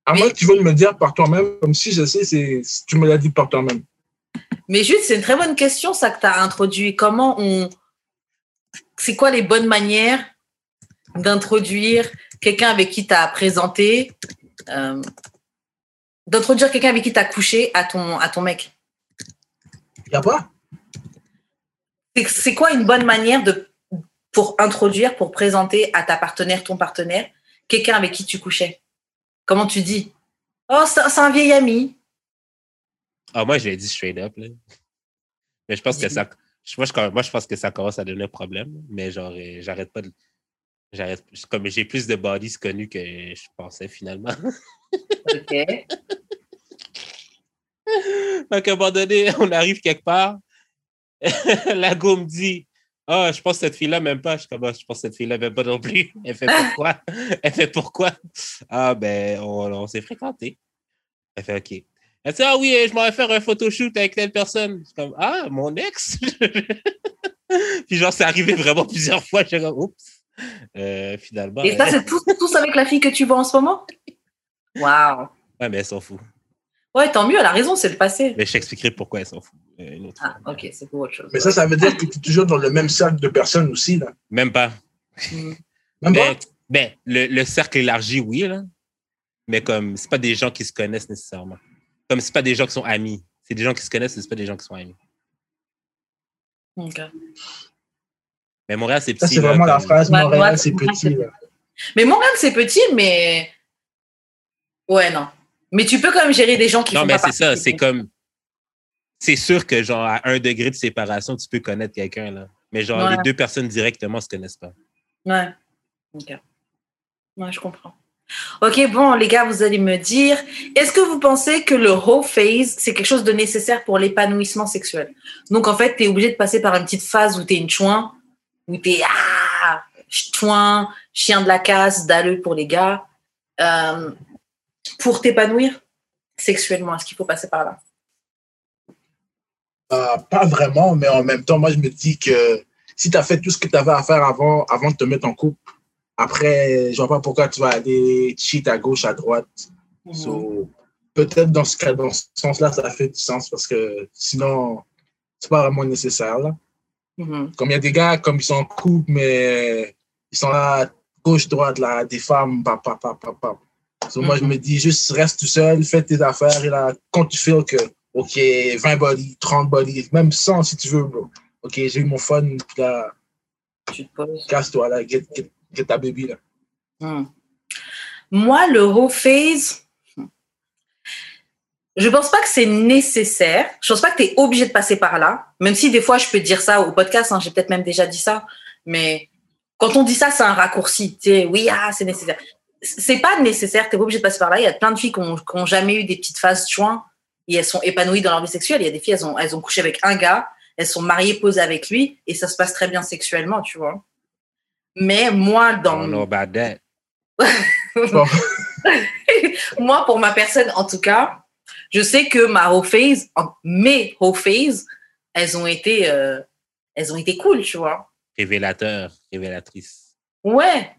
À moins que tu veux me le dire par toi-même, comme si je sais, c'est tu me l'as dit par toi-même. Mais juste, c'est une très bonne question, ça que tu as introduit. Comment on. C'est quoi les bonnes manières d'introduire quelqu'un avec qui tu as présenté, euh, d'introduire quelqu'un avec qui tu as couché à ton, à ton mec Y a pas? C'est- quoi une bonne manière de, pour introduire, pour présenter à ta partenaire, ton partenaire, quelqu'un avec qui tu couchais? Comment tu dis? Oh, c'est un vieil ami. Ah, moi, je l'ai dit straight up. Là. Mais je pense que ça. Moi je, moi, je pense que ça commence à devenir un problème. Mais genre, euh, j'arrête pas de. J'arrête. Comme j'ai plus de bodies connus que je pensais finalement. Ok. Donc, à un moment donné, on arrive quelque part. la go me dit Ah, je pense que cette fille-là m'aime pas. Je suis comme Ah, je pense que cette fille-là m'aime pas non plus. Elle fait pourquoi Elle fait pourquoi Ah, ben, on, on s'est fréquenté. Elle fait OK. Elle dit Ah oui, je m'en vais faire un photoshoot avec telle personne. Je suis comme Ah, mon ex Puis, genre, c'est arrivé vraiment plusieurs fois. Je suis comme Oups. Euh, finalement. Et ça, c'est tous, tous avec la fille que tu vois en ce moment? Waouh. Ouais, mais elle s'en fout. Ouais, tant mieux, elle a raison, c'est le passé. Mais je t'expliquerai pourquoi elle s'en fout. euh, une autre Ah, fois. ok, c'est pour autre chose. Mais ça, ça veut dire que tu es toujours dans le même cercle de personnes aussi. Là. Même pas. Mm. Même Ben, pas? ben, le, le cercle élargi, oui, là. Mais comme, c'est pas des gens qui se connaissent nécessairement. Comme, c'est pas des gens qui sont amis. C'est des gens qui se connaissent, mais c'est pas des gens qui sont amis. Ok. Mais Montréal, c'est petit. Ça, c'est là, vraiment la phrase Montréal, c'est petit. là. Mais Montréal, c'est petit, mais. Ouais, non. Mais tu peux quand même gérer des gens qui Non, font mais c'est ça. C'est comme. C'est sûr que, genre, à un degré de séparation, tu peux connaître quelqu'un, là. Mais, genre, Ouais. les deux personnes directement se connaissent pas. Ouais. Ok. Ouais, je comprends. Ok, bon, les gars, vous allez me dire, est-ce que vous pensez que le whole phase, c'est quelque chose de nécessaire pour l'épanouissement sexuel? Donc, en fait, tu es obligé de passer par une petite phase où tu es une chouin, où tu es ah, chouin, chien de la casse, dalleux pour les gars, euh, pour t'épanouir sexuellement. Est-ce qu'il faut passer par là? Euh, pas vraiment, mais en même temps, moi, je me dis que si tu as fait tout ce que tu avais à faire avant, avant de te mettre en couple, après, je vois pas pourquoi tu vas aller cheat à gauche, à droite. So, Peut-être dans ce cas, dans ce sens-là, ça fait du sens parce que sinon, c'est pas vraiment nécessaire. Là. Mhm. Comme il y a des gars, comme ils sont en couple, mais ils sont là, gauche, droite, là, des femmes, papa, papa, papa. So, Moi, je me dis, juste reste tout seul, fais tes affaires, et là, quand tu feel que, OK, 20 body, 30 body, même 100 si tu veux, bro. OK, j'ai eu mon fun, puis là, Tu te poses. casse-toi, là, get, get, get ta baby, là. Hmm. Moi, le whole phase, je pense pas que c'est nécessaire. Je pense pas que tu es obligé de passer par là. Même si des fois, je peux dire ça au podcast, hein, j'ai peut-être même déjà dit ça. Mais quand on dit ça, c'est un raccourci. Tu sais, oui, ah, c'est nécessaire. C'est pas nécessaire, tu pas obligé de passer par là. Il y a plein de filles qui n'ont jamais eu des petites phases joints et elles sont épanouies dans leur vie sexuelle. Il y a des filles, elles ont, elles ont couché avec un gars, elles sont mariées, posées avec lui et ça se passe très bien sexuellement, tu vois. Mais moi, I dans don't know about that. Moi, pour ma personne, en tout cas, je sais que ma whole phase, mes whole phase, elles ont été, euh, elles ont été cool, tu vois. Révélateur, révélatrice. Ouais.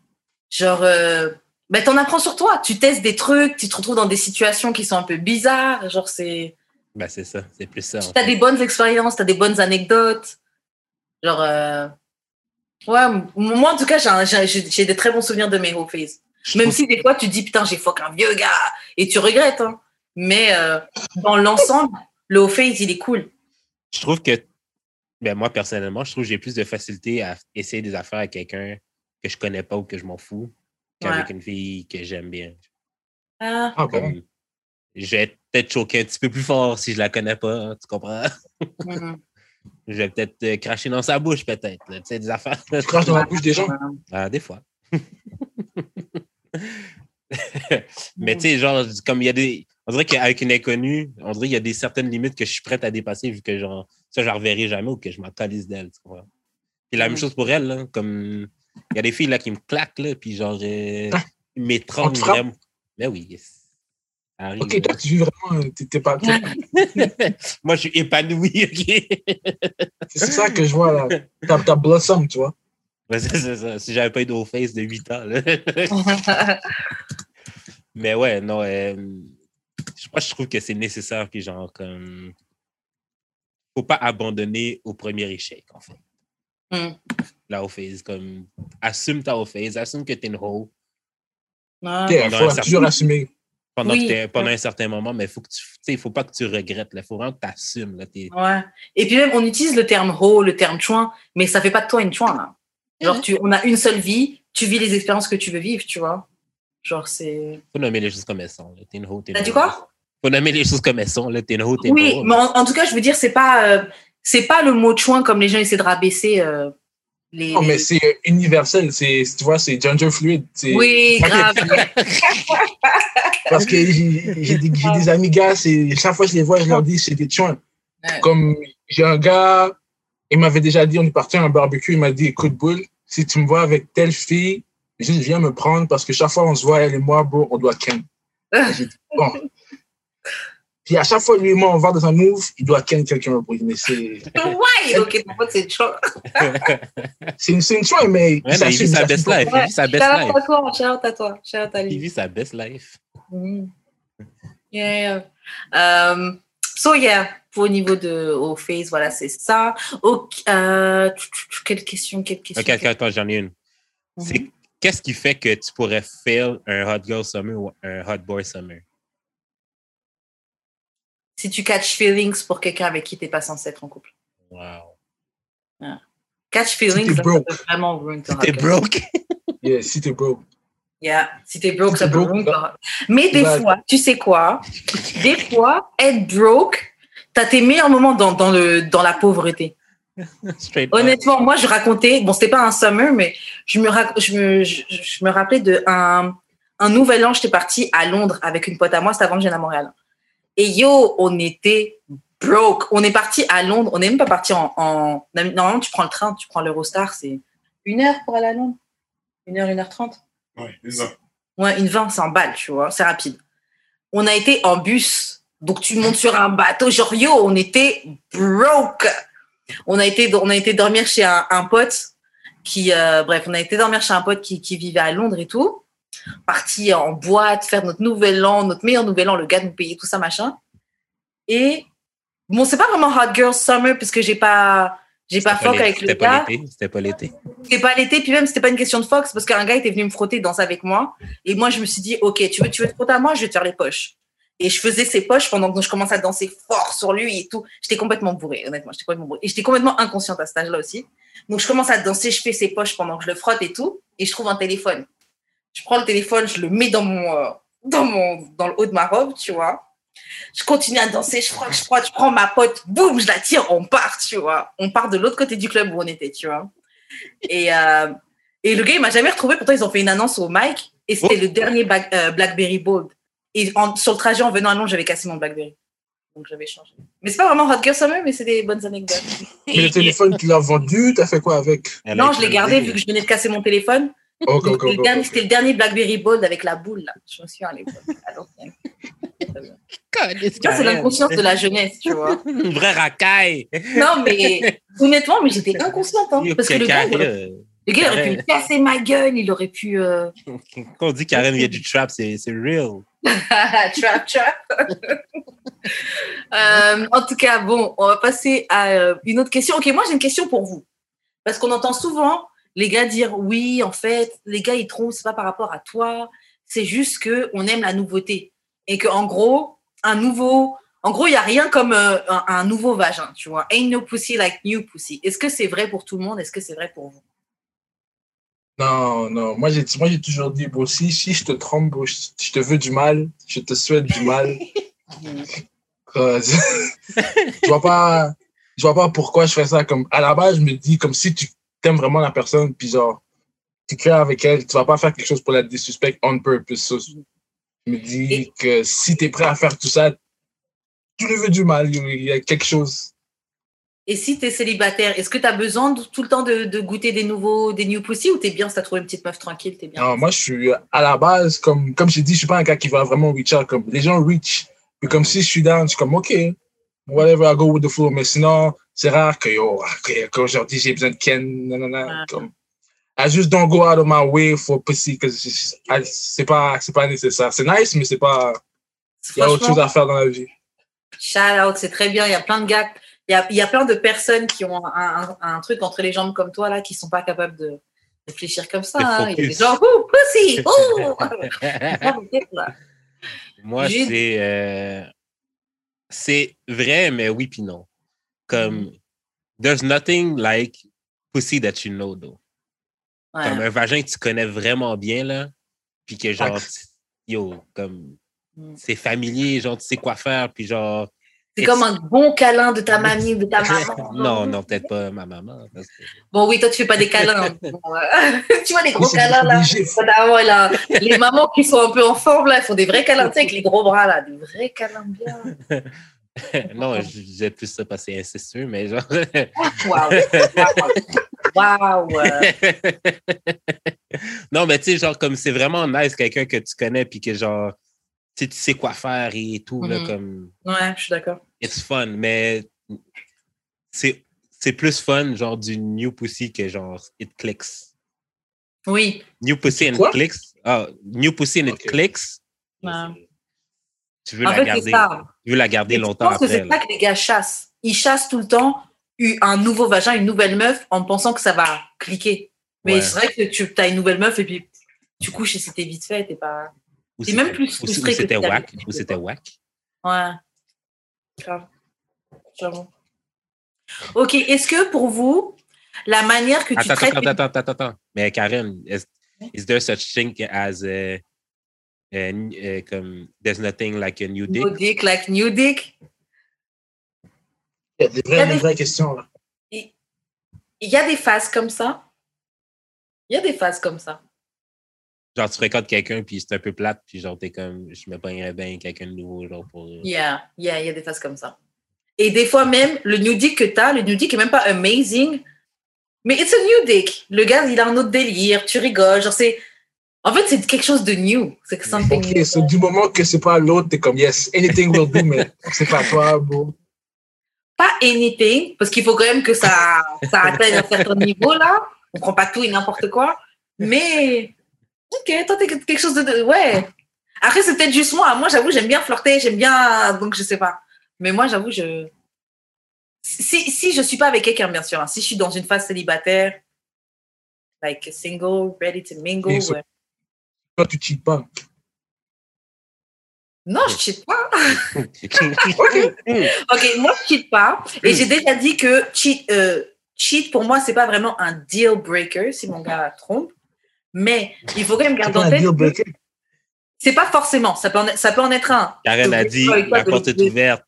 Genre, euh, ben, t'en apprends sur toi. Tu testes des trucs, tu te retrouves dans des situations qui sont un peu bizarres. Genre, c'est, Ben, c'est ça. C'est plus ça. t'as des bonnes expériences, t'as des bonnes anecdotes. Genre, euh, ouais, moi, en tout cas, j'ai des très bons souvenirs de mes whole phase. Je Même si des fois tu dis putain j'ai fuck un vieux gars et tu regrettes. Hein. Mais euh, dans l'ensemble, le phase il est cool. je trouve que, ben moi, personnellement, je trouve que j'ai plus de facilité à essayer des affaires avec quelqu'un que je connais pas ou que je m'en fous qu'avec une fille que j'aime bien. Ah, ah, je vais peut-être choquer un petit peu plus fort si je la connais pas, tu comprends? mhm. Je vais peut-être euh, cracher dans sa bouche, peut-être. Tu sais, des affaires. Tu craches dans la bouche des gens? Ah, des fois. Mais tu sais, genre, comme il y a des. On dirait qu'avec une inconnue, on dirait qu'il y a des certaines limites que je suis prête à dépasser vu que genre, ça, je la reverrai jamais ou que je m'en calisse d'elle. tu comprends? Puis la même chose pour elle, là, comme il y a des filles là qui me claquent, là, puis genre, euh, m'étranglent vraiment. Mais oui, yes. Ça arrive, Ok, toi, tu vis vraiment, euh, t'es pas. Moi, je suis épanoui, OK? C'est ça que je vois, là. T'as t'as blossom, tu vois. Ouais, c'est c'est ça. Si j'avais pas eu de face de 8 ans, là. Mais ouais, non, euh, je, moi, je trouve que c'est nécessaire que, genre, comme. Faut pas abandonner au premier échec, en fait. Mm. La face, comme. Assume ta face, assume que t'es une hoe. Ok, Il faut toujours assumer. pendant, Oui. que pendant un certain moment, mais faut que tu. Tu sais, il faut pas que tu regrettes, là. faut vraiment que tu assumes, là. T'es- Ouais. Et puis même on utilise le terme ho, le terme chouin, mais ça fait pas de toi une chouin là. Genre Mhm. tu, on a une seule vie, tu vis les expériences que tu veux vivre, tu vois. Genre c'est. Faut nommer les choses comme elles sont. T'es une hoe, t'es une T'as dit quoi? Faut nommer les choses comme elles sont, là. T'es une Oui, mais en, en tout cas je veux dire c'est pas euh, c'est pas le mot chouin comme les gens essaient de rabaisser euh, les. Non, les- mais c'est euh, universel. C'est, tu vois, c'est gender fluid. c'est- Oui, grave. Parce que j'ai j'ai des, j'ai des amis gars, c'est, chaque fois que je les vois, je leur dis, c'est des chouins. Ouais. Comme j'ai un gars, il m'avait déjà dit, on est parti à un barbecue, il m'a dit, écoute, boule, si tu me vois avec telle fille, juste viens me prendre parce que chaque fois on se voit, elle et moi, bro, on doit ken. J'ai dit, bon. Puis à chaque fois, lui et moi, on va dans un move, il doit ken quelqu'un, bro. Mais c'est, Ouais, ok, c'est une, c'est une chouin, mais Ouais, mais il vit sa best life. Il vit sa best life. à toi, shout out à toi, shout out à lui. Il vit sa best life. Mm. Yeah. Um, so yeah, pour au niveau de au face, voilà, c'est ça. Ok, euh, quelle question, quelle question. Ok, attends, j'en ai une. C'est qu'est-ce qui fait que tu pourrais fail un hot girl summer ou un hot boy summer? Si tu catch feelings pour quelqu'un avec qui t'es pas censé être en couple. Wow. Catch feelings, t'es ça broke. peut vraiment ruin ton T'es girl. broke? Yeah, si t'es broke. Yeah. Si t'es broke, Si ça peut broke, ruin bah- ton- Mais des bah- fois, tu sais quoi? Des fois, être broke, t'as tes meilleurs moments dans, dans, le, dans la pauvreté. Honnêtement, moi, je racontais, bon, c'était pas un summer, mais je me, rac- je me, je, je me rappelais de un, un nouvel an, j'étais partie à Londres avec une pote à moi, c'était avant que je vienne à Montréal. Et yo, on était broke. On est parti à Londres, on n'est même pas parti en, en. Normalement, tu prends le train, tu prends l'Eurostar, c'est une heure pour aller à Londres. Une heure, une heure trente. Ouais, ça. Ouais, une 20, c'est en balle, tu vois, c'est rapide. On a été en bus, donc tu montes sur un bateau, genre yo, on était broke. On a été, on a été dormir chez un, un pote qui, euh, bref, on a été dormir chez un pote qui, qui vivait à Londres et tout. Parti en boîte, faire notre nouvel an, notre meilleur nouvel an, le gars nous payait tout ça, machin. Et bon, c'est pas vraiment hot girl summer parce que j'ai pas, j'ai pas l'été, avec le C'était gars. pas l'été. C'était pas l'été. C'était pas l'été, puis même c'était pas une question de Fox parce qu'un gars était venu me frotter, danser avec moi. Et moi, je me suis dit, ok, tu veux, tu veux te frotter à moi, je vais te faire les poches. Et je faisais ses poches pendant que je commençais à danser fort sur lui et tout. J'étais complètement bourrée, honnêtement. J'étais complètement bourrée. Et j'étais complètement inconsciente à cet âge-là aussi. Donc je commence à danser, je fais ses poches pendant que je le frotte et tout. Et je trouve un téléphone. Je prends le téléphone, je le mets dans mon, euh, dans mon, dans le haut de ma robe, tu vois. Je continue à danser, je frotte, je frotte, je prends ma pote, boum, je la tire, on part, tu vois. On part de l'autre côté du club où on était, tu vois. Et, euh, et le gars, il m'a jamais retrouvé. Pourtant, ils ont fait une annonce au mic. Et c'était Oh. le dernier Black- euh, Blackberry Bold. Et en- sur le trajet en venant à Londres, j'avais cassé mon Blackberry. Donc j'avais changé. Mais c'est pas vraiment Hot Girl Summer, mais c'est des bonnes anecdotes. Mais le téléphone, tu l'as vendu, t'as fait quoi avec? Non, je l'ai gardé vu que je venais de casser mon téléphone. C'était le dernier- ok. C'était le dernier Blackberry Bold avec la boule, là. Je me souviens à l'époque. à l'ancienne. C'est l'inconscience de la jeunesse, tu vois. Une vraie racaille. Non, mais honnêtement, mais j'étais inconsciente. Hein, parce que le gars, il le gars, il aurait pu me casser ma gueule, il aurait pu. euh, Quand on dit Karen vient du trap, c'est c'est real. trap, trap. Euh, en tout cas, bon, on va passer à euh, une autre question. Ok, moi j'ai une question pour vous. Parce qu'on entend souvent les gars dire oui, en fait, les gars ils trompent, c'est pas par rapport à toi, c'est juste que on aime la nouveauté. Et que en gros, un nouveau. En gros, il n'y a rien comme euh, un, un nouveau vagin, tu vois. Ain't no pussy like new pussy. Est-ce que c'est vrai pour tout le monde? Est-ce que c'est vrai pour vous? Non, non, moi j'ai moi, j'ai toujours dit, si, si je te trompe, je, je te veux du mal, je te souhaite du mal. Euh, je vois pas, je vois pas pourquoi je fais ça. Comme, à la base, je me dis, comme si tu t'aimes vraiment la personne, puis genre, tu crées avec elle, tu vas pas faire quelque chose pour la disrespect on purpose. So, je me dis Et- que si tu es prêt à faire tout ça, tu lui veux du mal, il y a quelque chose. Et si tu es célibataire, est-ce que tu as besoin de- tout le temps de, de goûter des nouveaux, des new pussy ou t'es bien si t'as trouvé une petite meuf tranquille, t'es bien? Non, moi, je suis à la base, comme, comme j'ai dit, je suis pas un gars qui va vraiment reach out. Comme, les gens reach. Puis comme si je suis down, je suis comme, OK, whatever, I go with the flow. Mais sinon, c'est rare que, yo, que- qu'aujourd'hui, j'ai besoin de Ken, nanana, Ouais. comme, I just don't go out of my way for pussy, parce que c'est pas, c'est pas nécessaire. C'est nice, mais c'est pas, il y a autre chose à faire dans la vie. shout out, c'est très bien. Il y a plein de gars, il y a, il y a plein de personnes qui ont un, un- un truc entre les jambes comme toi là, qui sont pas capables de réfléchir comme ça. Hein. Il y a des focus. gens, ouh, pussy, ouh. Moi, c'est. euh, c'est vrai, mais oui, puis non. Comme. Mm. There's nothing like pussy that you know, though. Ouais. Comme un vagin que tu connais vraiment bien, là. Puis que, genre, yo, comme. Mm. C'est familier, genre, tu sais quoi faire, puis genre. C'est comme un bon câlin de ta mamie, de ta maman. non, non, peut-être pas ma maman. parce que- Bon, oui, toi, tu fais pas des câlins. Euh, tu vois les gros câlins là. voilà. Les mamans qui sont un peu en forme là, elles font des vrais câlins, tu sais, avec les gros bras là, des vrais câlins bien. non, je disais plus ça parce que c'est incestueux, mais genre. Waouh. Waouh. Waouh. non, mais tu sais, genre, comme c'est vraiment nice quelqu'un que tu connais, puis que genre, tu sais, tu sais quoi faire et tout, là, Mhm. comme. Ouais, je suis d'accord. It's fun, mais c'est c'est plus fun, genre, du New Pussy que genre, it clicks. Oui. New Pussy and quoi? it clicks? Ah, New Pussy and it clicks? Tu veux En la fait, garder. Tu veux la garder Et je longtemps pense que c'est ça que les gars chassent. Ils chassent tout le temps un nouveau vagin, une nouvelle meuf, en pensant que ça va cliquer. Mais Ouais. c'est vrai que tu as une nouvelle meuf et puis tu couches et c'était vite fait, t'es pas. Ou T'es même plus ou frustré que c'était whack. Ou c'était whack. Ouais. Grave. J'avoue. Ok, est-ce que pour vous, la manière que tu Attends, traites. attends, attends, attends, attends. Mais Karen, is, is there such thing as a, a- comme there's nothing like a new dick? New dick, like new dick. Il y a des vraies, des- des vraies questions, là. Il il y a des phases comme ça. Il y a des phases comme ça. Genre, tu fréquentes quelqu'un, puis c'est un peu plate, puis genre, t'es comme, je me pognerais bien quelqu'un de nouveau, genre, pour. euh, Yeah, yeah, il y a des phases comme ça. Et des fois même, le new dick que tu as, le new dick est même pas amazing, mais it's a new dick. Le gars, il a un autre délire, tu rigoles, genre c'est... En fait, c'est quelque chose de new. C'est que something Ok, new. so, du moment que c'est pas l'autre, t'es comme yes, anything will do, mais c'est pas toi, bro. Pas anything, parce qu'il faut quand même que ça, ça atteigne un certain niveau, là. On prend pas tout et n'importe quoi. Mais, ok, toi, t'es quelque chose de... Ouais. Après, c'est peut-être juste moi. Moi, j'avoue, j'aime bien flirter, j'aime bien... Donc, je sais pas. Mais moi, j'avoue, je... Si, si je suis pas avec quelqu'un, bien sûr. hein, si je suis dans une phase célibataire, like single, ready to mingle, Et so- ouais. Toi, tu cheats pas. Non, je cheat pas. Ok. Ok, moi, je cheat pas. Et j'ai déjà dit que cheat, euh, cheat, pour moi, c'est pas vraiment un deal breaker si mon gars trompe. Mais il faut quand même garder en un tête. deal que breaker. C'est pas forcément. Ça peut en, ça peut en être un. Karen a dit, avec la porte est ouverte.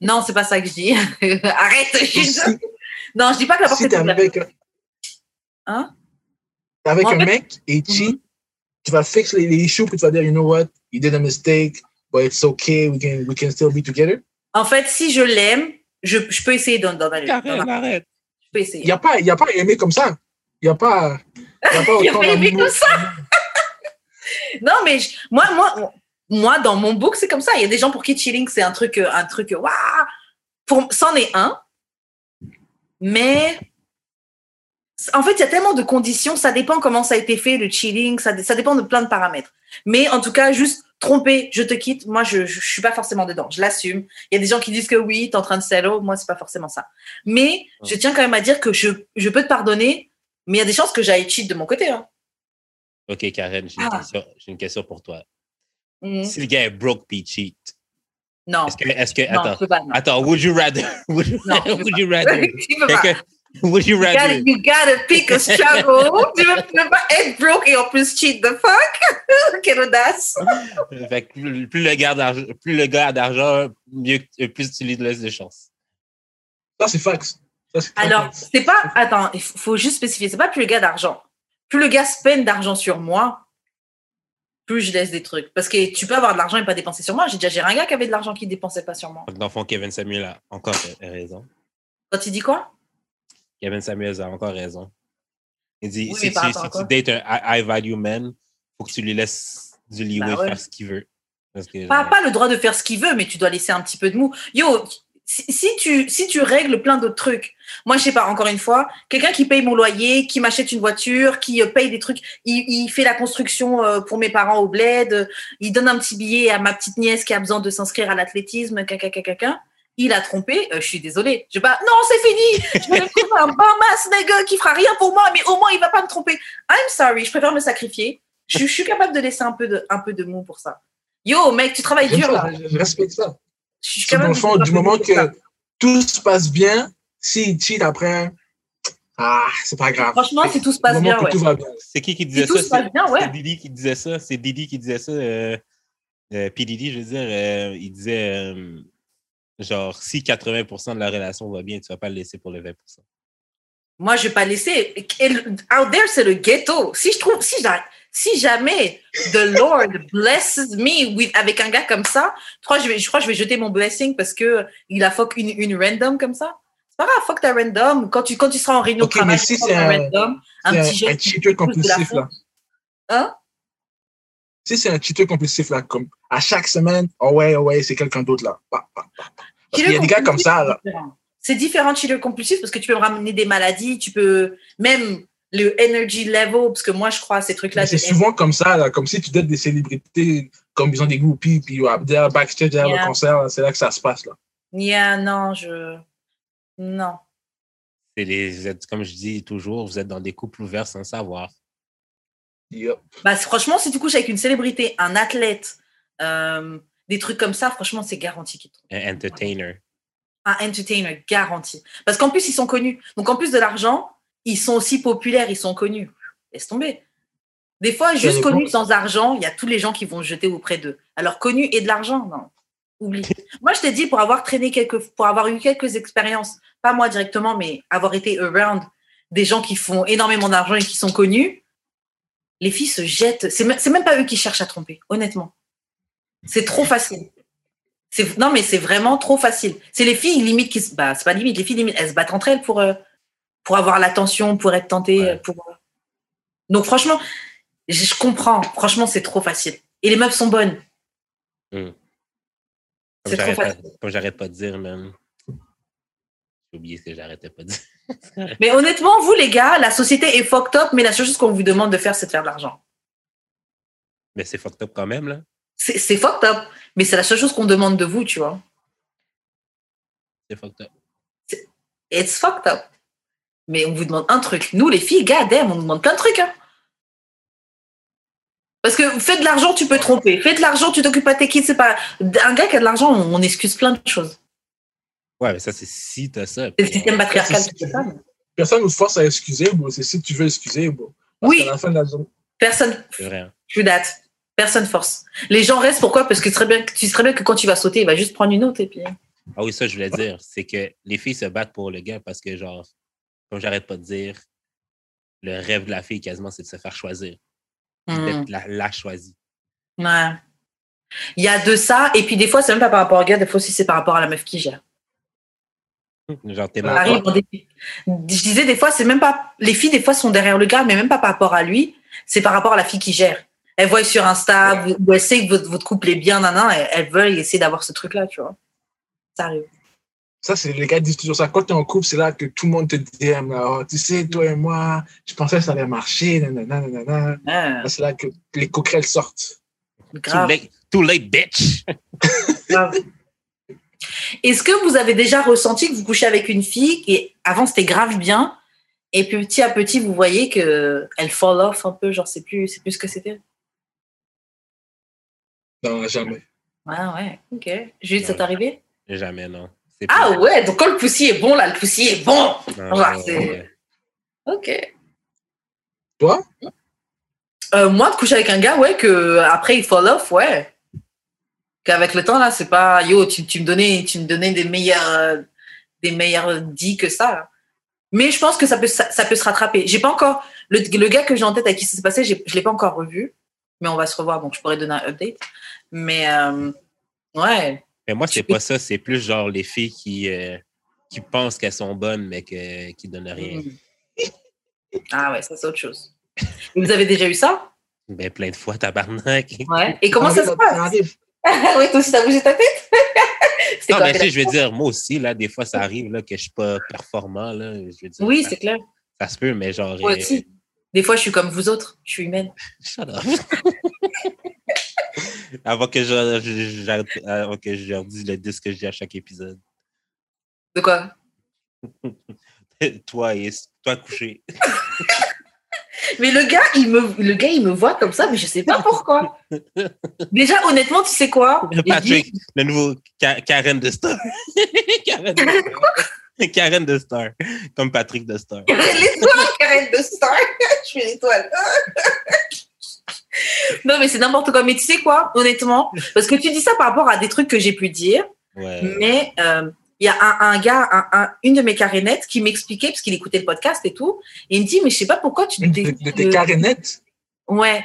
Non, c'est pas ça que je dis. Arrête. je suis- Si, Non, je dis pas que la porte si est ouverte. avec, un- Hein? t'es avec En un fait- mec et il cheat, tu vas fixer les, les issues, puis tu vas dire, you know what, you did a mistake, but it's okay, we can, we can still be together. En fait, si je l'aime, je, je peux essayer d'en Karen, aller. arrête. Je peux essayer. Il n'y a, pas- y a pas aimé comme ça. Il n'y a pas. Il y a pas Il y a autant pas aimé comme ça. Non, mais je- moi, moi, moi, dans mon book, c'est comme ça. Il y a des gens pour qui chilling, c'est un truc, un truc, waouh. Pour, c'en est un. Mais en fait, il y a tellement de conditions. Ça dépend comment ça a été fait, le chilling. Ça, dé- ça dépend de plein de paramètres. Mais en tout cas, juste tromper, je te quitte. Moi, je, je, je suis pas forcément dedans. Je l'assume. Il y a des gens qui disent que oui, tu es en train de sello. Moi, c'est pas forcément ça. Mais je tiens quand même à dire que je, je peux te pardonner. Mais il y a des chances que j'aille cheat de mon côté. Hein. Ok, Karen, j'ai une, Ah. question- j'ai une question pour toi. Mhm. Si le gars est broke puis cheat, Non. est-ce que, Non, attends, pas. attends, would you rather, would Non, would you rather, quelqu'un- would you You gotta, rather, you gotta pick a struggle. tu veux, tu veux pas être broke et en plus cheat the fuck? Quelle audace. fait que plus, plus le gars d'argent, plus le gars a d'argent, mieux, que- plus tu lui laisses de chance. Ça, c'est fax. Ça, Alors, c'est pas. Attends, il faut faut juste spécifier. C'est pas plus le gars d'argent. Plus le gars spend d'argent sur moi, plus je laisse des trucs. Parce que tu peux avoir de l'argent et pas dépenser sur moi. J'ai déjà géré un gars qui avait de l'argent qui dépensait pas sur moi. Donc, dans le fond, Kevin Samuel a encore raison. Quand il dit quoi? Kevin Samuel a encore raison. Il dit, Oui, si, tu, si tu dates un high value man, faut que tu lui laisses du leeway Bah ouais. faire ce qu'il veut. Parce que, Pas, le droit de faire ce qu'il veut, mais tu dois laisser un petit peu de mou. Yo, si, si tu, si tu règles plein d'autres trucs, moi, je sais pas, encore une fois, quelqu'un qui paye mon loyer, qui m'achète une voiture, qui euh, paye des trucs, il, il fait la construction euh, pour mes parents au bled, euh, il donne un petit billet à ma petite nièce qui a besoin de s'inscrire à l'athlétisme, caca, caca, caca. Il a trompé, euh, je suis désolée. Je vais pas, non, c'est fini. Je vais trouver un bon mass nigga qui fera rien pour moi, mais au moins il va pas me tromper. I'm sorry, je préfère me sacrifier. Je, je suis capable de laisser un peu de, un peu de mou pour ça. Yo, mec, tu travailles dur ça, là. je- respecte ça. Je suis capable le de du un peu moment ça. que tout se passe bien, s'il cheat après, ah, c'est pas grave. Franchement, si tout se passe Du moment bien, que ouais. tout va bien. C'est qui qui disait tout ça? se passe C'est- bien, ouais. C'est Didi qui disait ça. C'est Didi qui disait ça. Euh, euh, P. Didi, je veux dire, euh, il disait euh, genre, si 80% de la relation va bien, tu vas pas le laisser pour le 20%. Moi, je vais pas laisser. Out there, c'est le ghetto. Si je trouve, si, j'a- si jamais the Lord blesses me with, avec un gars comme ça, je crois que je vais, je crois que je vais jeter mon blessing parce que il a fuck une, une random comme ça. C'est pas grave, fuck ta random. Quand tu, quand tu seras en réunion Ok, de travail, si c'est un- random, un petit un, un geste. la compulsif, là. Hein? Si c'est un cheater compulsif, là, comme à chaque semaine, oh ouais, oh ouais, c'est quelqu'un d'autre, là. Bah, bah, bah. Parce qu'il y a des gars comme ça, là. C'est différent de cheater compulsif parce que tu peux me ramener des maladies, tu peux même le energy level, parce que moi, je crois à ces trucs-là. C'est souvent comme ça, là, comme si tu donnes des célébrités, comme ils ont des groupies, puis derrière backstage, derrière Yeah. le concert, c'est là que ça se passe, là. Yeah, non, je. Non. Les, vous êtes, comme je dis toujours, vous êtes dans des couples ouverts sans savoir. Yep. Bah, franchement, si tu couches avec une célébrité, un athlète, euh, des trucs comme ça, franchement, c'est garanti qu'ils te trompent. Un entertainer. Un entertainer, garanti. Parce qu'en plus, ils sont connus. Donc, en plus de l'argent, ils sont aussi populaires, ils sont connus. Laisse tomber. Des fois, juste connus sans argent, il y a tous les gens qui vont se jeter auprès d'eux. Alors, connus et de l'argent, non. Oublie. moi, je t'ai dit, pour avoir traîné quelques, pour avoir eu quelques expériences, pas moi directement, mais avoir été around des gens qui font énormément d'argent et qui sont connus, les filles se jettent. C'est même, pas eux qui cherchent à tromper, honnêtement. C'est trop facile. Non, mais c'est vraiment trop facile. C'est les filles, limite, qui se, bah, c'est pas limite, les filles, limite, elles se battent entre elles pour, euh, pour avoir l'attention, pour être tentées. Ouais. euh, Pour... Donc, franchement, je, comprends. Franchement, c'est trop facile. Et les meufs sont bonnes. Comme C'est trop j'arrête pas- facile. comme j'arrête pas de dire, même. J'ai oublié ce que j'arrêtais pas de dire. Mais honnêtement, vous, les gars, la société est fucked up, mais la seule chose qu'on vous demande de faire, c'est de faire de l'argent. Mais c'est fucked up quand même, là. C'est fucked up, mais c'est la seule chose qu'on demande de vous, tu vois. C'est fucked up. It's fucked up. Mais on vous demande un truc. Nous, les filles, gars, damn, on nous demande plein de trucs. hein. Parce que fais de l'argent, tu peux tromper. Fais de l'argent, tu t'occupes pas de tes kids, c'est pas. Un gars qui a de l'argent, on excuse plein de choses. Ouais, mais ça, c'est si t'as ça. C'est le système patriarcal qui fait ça. Personne nous force à excuser, bro. C'est si tu veux excuser, bro. Parce Oui. qu'à la fin de la journée, Personne, vrai. hein. je suis date. Personne force. Les gens restent pourquoi? Parce que bien, tu sais très bien que quand tu vas sauter, il va juste prendre une autre et puis. Ah oui, ça, je voulais dire. C'est que les filles se battent pour le gars parce que, genre, comme j'arrête pas de dire, le rêve de la fille, quasiment, c'est de se faire choisir. Hmm. D'être la, la choisie. Ouais. Il y a de ça, et puis des fois, c'est même pas par rapport au gars, des fois aussi, c'est par rapport à la meuf qui gère. Genre, arrive dé- Je disais, des fois, c'est même pas. Les filles, des fois, sont derrière le gars, mais même pas par rapport à lui, c'est par rapport à la fille qui gère. Elle voit sur Insta, ou ou elle sait que votre, votre couple est bien, nan, elle, elle veut essayer d'avoir ce truc-là, tu vois. Ça arrive. ça, c'est les gars disent toujours ça. Quand tu es en couple, c'est là que tout le monde te DM. Là, Oh, tu sais, toi et moi, je pensais que ça allait marcher. Nanana, nanana. Ouais, Là, C'est là que les coquerelles sortent. Too grave, late, too late, bitch! grave. Est-ce que vous avez déjà ressenti que vous couchez avec une fille et avant c'était grave bien et puis petit à petit vous voyez que elle fall off un peu, genre c'est plus c'est plus ce que c'était? Non, jamais. Ouais ouais, ok. Jules, ça t'est arrivé? Jamais, non. Ah ouais, donc quand le poussi est bon là, le poussi est bon. Non, genre, ouais. Ok. Toi? Euh, moi, de coucher avec un gars, ouais, que après il fall off, ouais. Qu'avec le temps là, c'est pas yo, tu, tu me donnais, tu me donnais des meilleurs, euh, des meilleurs dits que ça. Mais je pense que ça peut, ça, ça peut se rattraper. J'ai pas encore le, le gars que j'ai en tête avec qui ça s'est passé, je l'ai pas encore revu, mais on va se revoir, donc je pourrais donner un update. Mais euh, ouais, Mais moi, c'est pas ça. C'est plus genre les filles qui, euh, qui pensent qu'elles sont bonnes, mais que, qui donnent rien. Mm. ah ouais, ça c'est autre chose. Vous avez déjà eu ça? Ben, plein de fois, tabarnak. Ouais. Et comment ça se passe? arrive. Oui, toi aussi t'as bougé ta tête? Non, mais tu sais, je veux dire, moi aussi, là, des fois, ça arrive là, que je suis pas performant. Là, je veux dire, Oui, c'est clair. ça se peut, mais genre. Moi euh, aussi. Des fois, je suis comme vous autres. Je suis humaine. Shut up. avant, que je, avant que je leur dise le disque que je dis à chaque épisode. De quoi? Toi et toi couché. Mais le gars, il me, le gars, il me voit comme ça, mais je sais pas pourquoi. Déjà, honnêtement, tu sais quoi? Patrick, dit- le nouveau Ka- Karen de Star. Karen de Star. Karen de Star. Comme Patrick de Star. L'étoile, Karen de Star. je suis l'étoile. non, mais c'est n'importe quoi. Mais tu sais quoi, honnêtement, parce que tu dis ça par rapport à des trucs que j'ai pu dire, Ouais. mais euh, il y a un, un gars, un- un- une de mes carénettes qui m'expliquait, parce qu'il écoutait le podcast et tout, et il me dit, mais je sais pas pourquoi tu Une de, de tes carénettes? Ouais.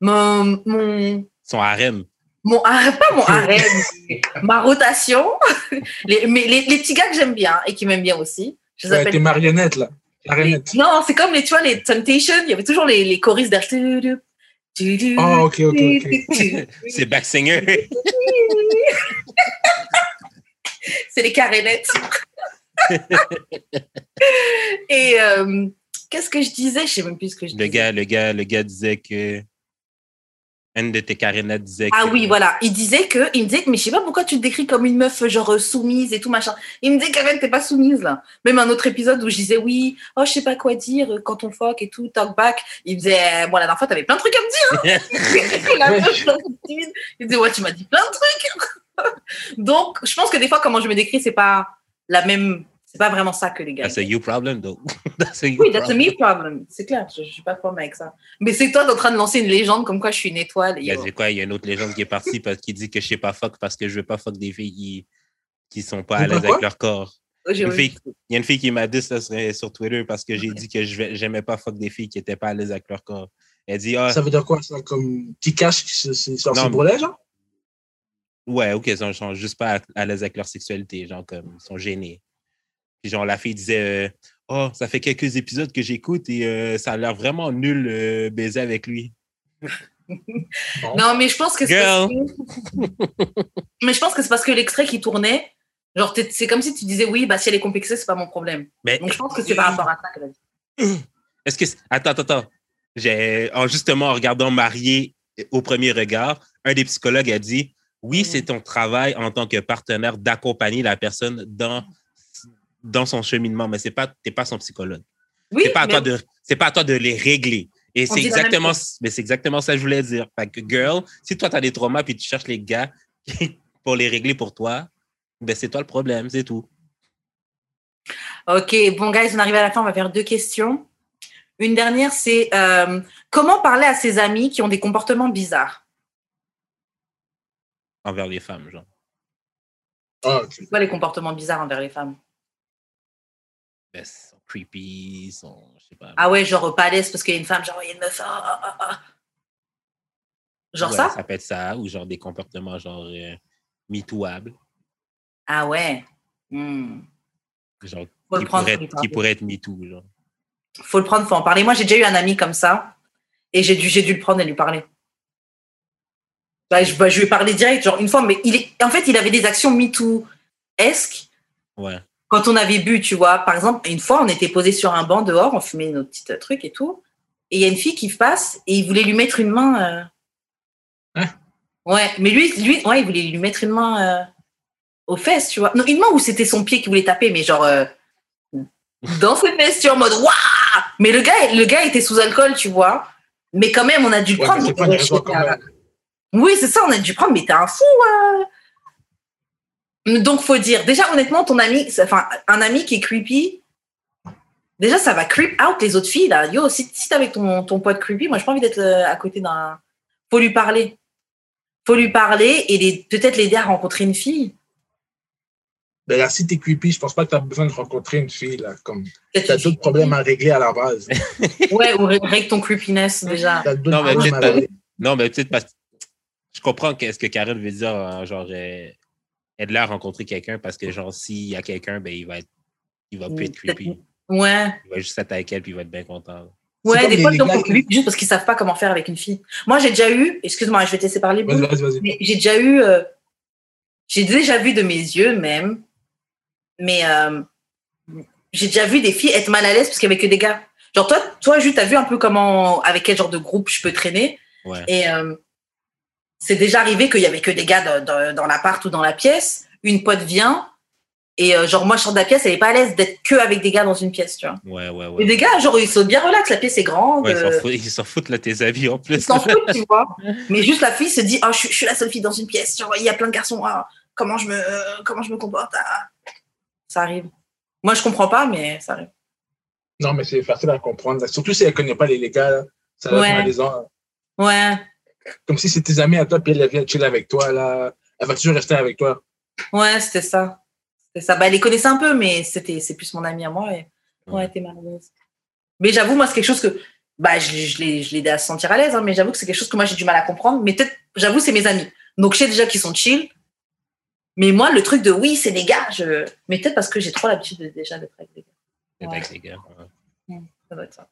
Mon, mon, Son harem. mon ah, pas mon harem, ma rotation, les, mais les, les petits gars que j'aime bien et qui m'aiment bien aussi. Je les Ouais, appelle tes marionnettes, là. les-. Non, c'est comme les, tu vois, les Temptations, il y avait toujours les, les choristes tudu, Oh, ok, ok, ok. tudu. C'est Back Singer. C'est les carénettes. et euh, qu'est-ce que je disais Je sais même plus ce que je Le disais. gars, le gars, le gars disait que Une de tes Karina disait Ah que- oui, voilà. Il disait que, il me disait mais je sais pas pourquoi tu te décris comme une meuf genre euh, soumise et tout machin. Il me disait Karen, t'es pas soumise là. Même un autre épisode où je disais oui, oh je sais pas quoi dire euh, quand on fuck et tout, talk back. Il me disait, bon la dernière fois t'avais plein de trucs à me dire. hein. La meuf, timide. Il me disait ouais tu m'as dit plein de trucs. Donc je pense que des fois comment je me décris c'est pas la même, c'est pas vraiment ça que les gars. That's a you problem, though. That's a you Oui, that's a problem. me problem. C'est clair, je, je suis pas conforme avec ça. Mais c'est toi, t'es en train de lancer une légende comme quoi je suis une étoile. et Il y a quoi? Il y a une autre légende qui est partie parce qu'il dit que je sais pas fuck parce que je veux pas fuck des filles qui, qui sont pas à l'aise avec leur corps. Une fille- il y a une fille qui m'a dit ça sur, sur Twitter parce que j'ai dit que je j'aimais pas fuck des filles qui étaient pas à l'aise avec leur corps. Elle dit, ah, Ça veut dire quoi, ça? Comme, qui cache c'est c'est- c'est Non, ses bourrelets, genre? Ouais, ok, ils sont, sont juste pas à, l'aise avec leur sexualité, genre, comme, ils sont gênés. Puis, genre, la fille disait, euh, oh, ça fait quelques épisodes que j'écoute et euh, ça a l'air vraiment nul euh, baiser avec lui. Non, mais je pense que c'est Girl. mais je pense que c'est parce que l'extrait qui tournait, genre c'est comme si tu disais oui, bah si elle est complexée, c'est pas mon problème. Mais Donc je pense que c'est par rapport à ça qu'elle a dit. Est-ce que. Attends, attends, attends. J'ai, en, justement, en regardant Marié au premier regard, un des psychologues a dit Oui, Mhm. c'est ton travail en tant que partenaire d'accompagner la personne dans, dans son cheminement, mais c'est pas, t'es pas son psychologue. Oui, c'est pas, à mais toi de, c'est pas à toi de les régler. Et c'est exactement, mais c'est exactement ça que je voulais dire. Fait que, girl, si toi, tu as des traumas puis tu cherches les gars pour les régler pour toi, ben c'est toi le problème, c'est tout. Ok, bon, guys, on arrive à la fin, on va faire deux questions. Une dernière, c'est euh, comment parler à ses amis qui ont des comportements bizarres? Envers les femmes, genre. Ah. C'est quoi les comportements bizarres envers les femmes? Ben, ils sont creepy, ils sont, je sais pas. Ah ouais, genre pas à l'aise parce qu'il y a une femme, genre il y a une meuf. ah, ah, ah. Genre Ouais, ça? Ça peut être ça, ou genre des comportements genre euh, mitouables, Ah ouais. Hmm. genre Faut qui le prendre, pourraient, faut être, qui être MeToo, genre. faut le prendre, faut en parler. Moi, j'ai déjà eu un ami comme ça et j'ai dû, j'ai dû le prendre et lui parler. Bah, je, bah, je lui ai parlé direct, genre une fois, mais il est, en fait, il avait des actions MeToo-esque Ouais. quand on avait bu, tu vois. Par exemple, une fois, on était posé sur un banc dehors, on fumait nos petits euh, trucs et tout, et il y a une fille qui passe et il voulait lui mettre une main. euh, Hein? Ouais, mais lui, lui, ouais, il voulait lui mettre une main euh, aux fesses, tu vois. Non, une main où c'était son pied qui voulait taper, mais genre euh, dans ses fesses, tu vois, en mode waouh Mais le gars, le gars était sous alcool, tu vois. Mais quand même, on a dû le Ouais, prendre. Oui, c'est ça, on a dû prendre, mais t'es un fou. euh. Donc, faut dire, déjà, honnêtement, ton ami, c'est- enfin, un ami qui est creepy, déjà, ça va creep out les autres filles, là. Yo, si, si t'es avec ton, ton pote creepy, moi, j'ai pas envie d'être euh, à côté d'un. Faut lui parler. Faut lui parler et peut-être l'aider à rencontrer une fille. Ben là, si t'es creepy, je pense pas que t'as besoin de rencontrer une fille, là. Comme, t'as d'autres problèmes à régler à la base. Ouais, ou règle ton creepiness, déjà. T'as d'autres Non, mais problèmes à pas-. Non, mais peut-être que je comprends qu'est-ce que Karen veut dire, hein, genre, euh, aide-la à rencontrer quelqu'un parce que, genre, s'il y a quelqu'un, ben, il va être, il va plus être creepy. Ouais. Il va juste être avec elle puis il va être bien content. Ouais, des fois, ils sont juste parce qu'ils savent pas comment faire avec une fille. Moi, j'ai déjà eu, excuse-moi, je vais te laisser parler. J'ai déjà eu, euh, j'ai déjà vu de mes yeux même, mais euh, j'ai déjà vu des filles être mal à l'aise parce qu'il y avait que des gars. Genre toi, toi, juste t'as vu un peu comment, avec quel genre de groupe je peux traîner? Ouais. Et euh, c'est déjà arrivé qu'il y avait que des gars dans, dans, dans l'appart ou dans la pièce. Une pote vient et euh, genre moi je sors de la pièce, elle est pas à l'aise d'être que avec des gars dans une pièce, tu vois. Ouais, ouais, Et ouais. des gars, genre ils sont bien relax, la pièce est grande. Ouais, ils s'en euh, foutent, ils s'en foutent, là, tes avis en plus. ils s'en foutent, tu vois. Mais juste la fille se dit, oh, je, suis- je suis la seule fille dans une pièce. Genre, il y a plein de garçons. ah, comment je me, comment je me comporte ah. Ça arrive. Moi, je comprends pas, mais ça arrive. Non, mais c'est facile à comprendre. Surtout si elle connaît pas les, les gars, là. Ça va Ouais. être malaisant. Ouais, Comme si c'est tes amis à toi, puis elle vient chiller avec toi, là. Elle va toujours rester avec toi. ouais, c'était ça. C'était ça. Bah, elle les connaissait un peu, mais c'était, c'est plus mon ami à moi. Et... Ouais, Ouais. t'es malheureuse. Mais j'avoue, moi, c'est quelque chose que, bah, je, je l'ai, je l'ai aidé à se sentir à l'aise, hein, mais j'avoue que c'est quelque chose que moi, j'ai du mal à comprendre. Mais peut-être, j'avoue, c'est mes amis. Donc, je sais déjà qu'ils sont chill. Mais moi, le truc de oui, c'est des gars, je... mais peut-être parce que j'ai trop l'habitude de- déjà d'être avec des gars. D'être avec les gars. ouais. Ça doit être ça.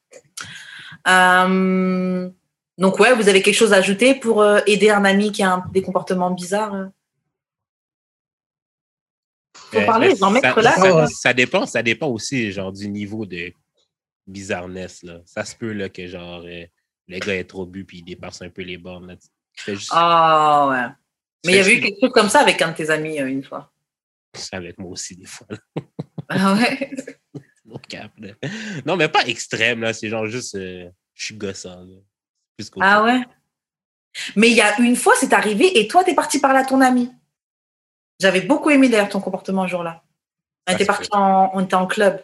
Euh, donc, ouais, vous avez quelque chose à ajouter pour euh, aider un ami qui a un- des comportements bizarres euh? Faut Euh, parler, j'en mettre ça, là. Ça, ça dépend, ça dépend aussi, genre, du niveau de bizarreness, là. Ça se peut, là, que, genre, euh, le gars est trop bu puis il dépasse un peu les bornes, juste- Ah ouais. Mais il y avait eu quelque chose comme ça avec un de tes amis euh, une fois. C'est avec moi aussi, des fois. là. Ah ouais. Au cap, là. Non, mais pas extrême, là. C'est genre juste. euh, je suis gossant, là. Plus Ah ouais. Mais il y a une fois, c'est arrivé et toi, t'es parti parler à ton ami. J'avais beaucoup aimé d'ailleurs ton comportement ce jour-là. On Ah, était parti en, on était en club.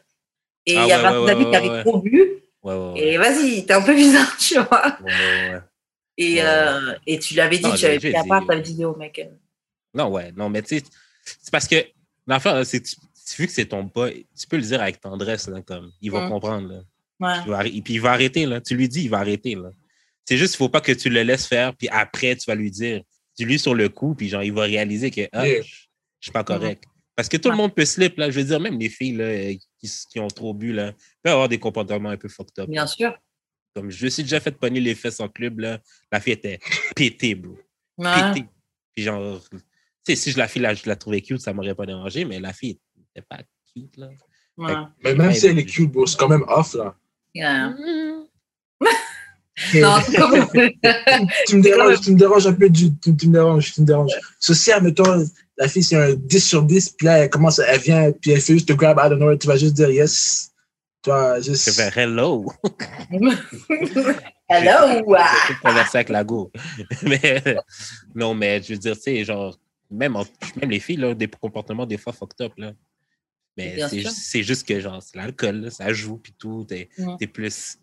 Et il Ah y avait ouais, un ouais, ouais, qui avait trop bu. Et vas-y, t'es un peu bizarre, tu vois. Et, euh, et tu l'avais dit, Non, tu avais pris à part ta vidéo, mec. Non, ouais. Non, mais tu sais, c'est parce que l'affaire, là, c'est vu que c'est ton pas, tu peux le dire avec tendresse, là, comme. Il va Mm. comprendre, là. Ouais. Il et puis il va arrêter, là. Tu lui dis, il va arrêter, là. C'est juste, il faut pas que tu le laisses faire, puis après, tu vas lui dire. Tu lui sur le coup, puis genre, il va réaliser que ah, Yeah. je suis pas correct. Parce que tout le monde peut slip, là. Je veux dire, même les filles, là, euh, qui, ont trop bu, là, peuvent avoir des comportements un peu fucked up. Bien sûr. Comme je me suis déjà fait pogner les fesses en club, là. La fille était pétée, bro. Ouais. Pétée. Puis genre, tu sais, si je la fille, là, je la trouvais cute, ça m'aurait pas dérangé, mais la fille était pas cute, là. Ouais. Mais même si elle est cute, bro, c'est quand même off, là. Yeah. Mm. Non, tu me déranges, tu me déranges un peu, du, tu, tu me déranges, tu me déranges. Ceci, admettons, la fille, c'est un 10 sur 10, puis là, elle commence, elle vient, puis elle fait juste te grab out of nowhere, tu vas juste dire yes. Tu vas Je juste. fais hello. Hello! Je peux converser avec la go. mais non, mais je veux dire, tu sais, genre, même, en- même les filles, là, des comportements des fois fucked up, là. Mais c'est juste que, genre, c'est l'alcool, là, ça joue, puis tout. T'es t'es plus,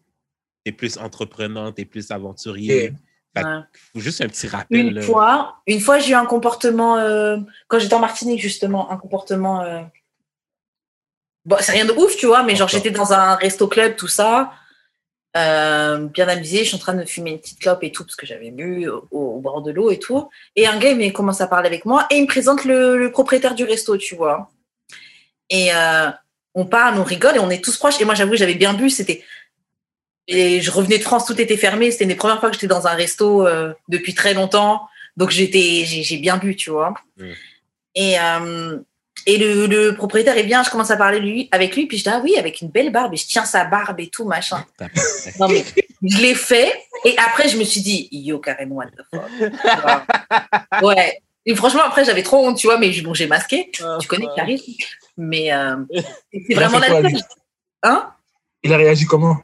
t'es plus entreprenant, t'es plus aventurier. Fait Ouais. juste un petit rappel. Une là. fois, une fois, j'ai eu un comportement, euh, quand j'étais en Martinique, justement, un comportement. euh, Bon, c'est rien de ouf, tu vois, mais genre, j'étais dans un resto-club, tout ça, euh, bien amusé, je suis en train de fumer une petite clope et tout, parce que j'avais bu au, au bord de l'eau et tout. Et un gars, il me commence à parler avec moi et il me présente le, le propriétaire du resto, tu vois. Et euh, on parle, on rigole et on est tous proches. Et moi, j'avoue, j'avais bien bu, c'était. Et je revenais de France, tout était fermé. C'était une des premières fois que j'étais dans un resto euh, depuis très longtemps. Donc j'étais, j'ai j'ai bien bu, tu vois. Et, euh, et le, le propriétaire est bien, je commence à parler lui, avec lui, puis je dis ah oui, avec une belle barbe, et je tiens sa barbe et tout, machin. Non mais je l'ai fait, et après je me suis dit yo Karen, what the fuck. Ouais. Et franchement après j'avais trop honte, tu vois, mais bon j'ai masqué. Tu connais Clarisse, mais euh, c'est vraiment la Hein? Il a réagi comment?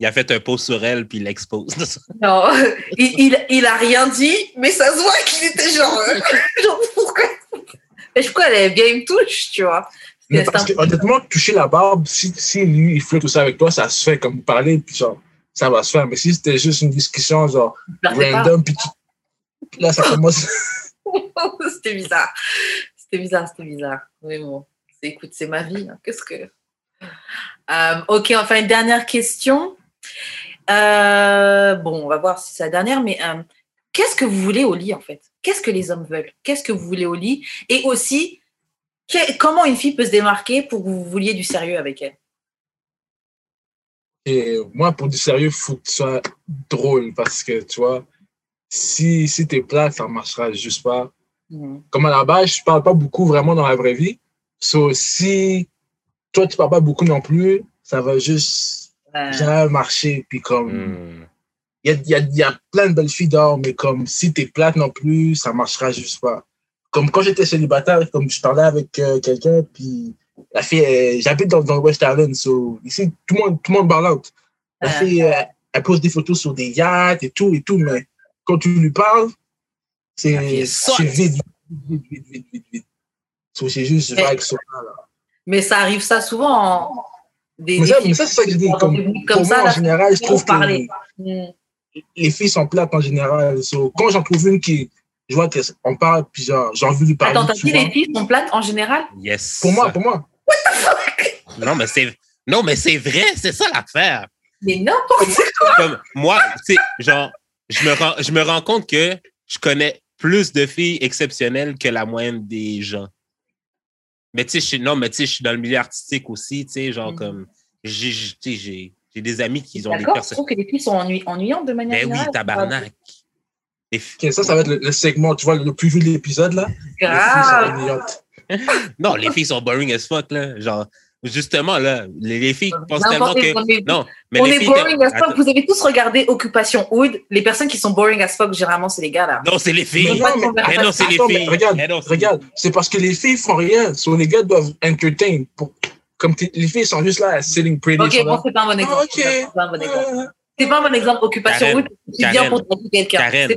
Il a fait un pause sur elle, puis il l'expose. Non, il, il, il a rien dit, mais ça se voit qu'il était genre, euh, genre pourquoi? Mais pourquoi elle bien il me touche, tu vois Mais parce que honnêtement, toucher la barbe, si, si lui, il fait tout ça avec toi, ça se fait comme parler, puis genre, ça va se faire. Mais si c'était juste une discussion, genre, je pas. random, puis tu- là, ça commence. c'était bizarre. C'était bizarre, c'était bizarre. Mais bon, c'est- écoute, c'est ma vie. hein. Qu'est-ce que. Euh, ok, enfin, une dernière question. Euh, bon, on va voir si c'est la dernière, mais euh, qu'est-ce que vous voulez au lit, en fait? Qu'est-ce que les hommes veulent? Qu'est-ce que vous voulez au lit? Et aussi, que- comment une fille peut se démarquer pour que vous vouliez du sérieux avec elle? Et moi, pour du sérieux, il faut que tu sois drôle, parce que, tu vois, si, si t'es plat, ça marchera juste pas. Mhm. Comme à la base, je parle pas beaucoup vraiment dans la vraie vie. So, si toi, tu parles pas beaucoup non plus, ça va juste Jamais marcher. Puis comme, Hmm. il y, a, y, a, y a plein de belles filles dehors, mais comme si t'es plate non plus, ça marchera juste pas. Comme quand j'étais célibataire, comme je parlais avec euh, quelqu'un, puis la fille, elle- j'habite dans, dans le West Island, so ici, tout le monde, tout le monde parle out. La Ouais. fille, euh, elle pose des photos sur des yachts et tout, et tout, mais quand tu lui parles, c'est vide, vide, vide, vide, vide, vide. So, c'est juste Mais- vague sur ça, là. Mais ça arrive ça souvent en. Des, Mais ça, filles mais ça, c'est ça que je dis. Comme, comme ça, moi, en général, je trouve que les filles sont plates en général. So, quand j'en trouve une qui, je vois qu'on parle, puis genre, j'ai envie de lui parler. Attends, t'as dit les filles sont plates en général? Yes. Pour moi, pour moi. Non, mais c'est non, mais c'est vrai, c'est ça l'affaire. Mais n'importe quoi Comme moi, tu sais, genre, je me, rends, je me rends compte que je connais plus de filles exceptionnelles que la moyenne des gens. Mais tu sais, je suis- non, mais tu sais, je suis dans le milieu artistique aussi, tu sais, genre Mhm. comme, j'ai, tu sais, j'ai, j'ai des amis qui ont des D'accord, je personnes. trouve que les filles sont ennuy- ennuyantes de manière Ben oui, tabarnak. Les fi- Ok, ça, ça va être le, le segment, tu vois, le plus vu de l'épisode, là. Les filles sont ennuyeuses. Non, les filles sont boring as fuck, là. Genre, Justement, là, les, les filles pensent tellement N'importe- que. on est- Non, mais on les est filles. boring as fuck. Vous avez tous regardé Occupation Hood. Les personnes qui sont boring as fuck, généralement, c'est les gars là. Non, c'est les Mais filles. non, mais- Mais non, c'est les mais filles. regarde, Mais non, regarde, c'est parce que les filles font rien. So, les gars doivent entertain. Pour, comme les filles sont juste là, sitting pretty. Ok, sont là. bon, c'est pas un bon exemple. Ah, ok. C'est pas un bon exemple. C'est pas un bon exemple. Occupation Karen, Hood, tu viens pour quelqu'un.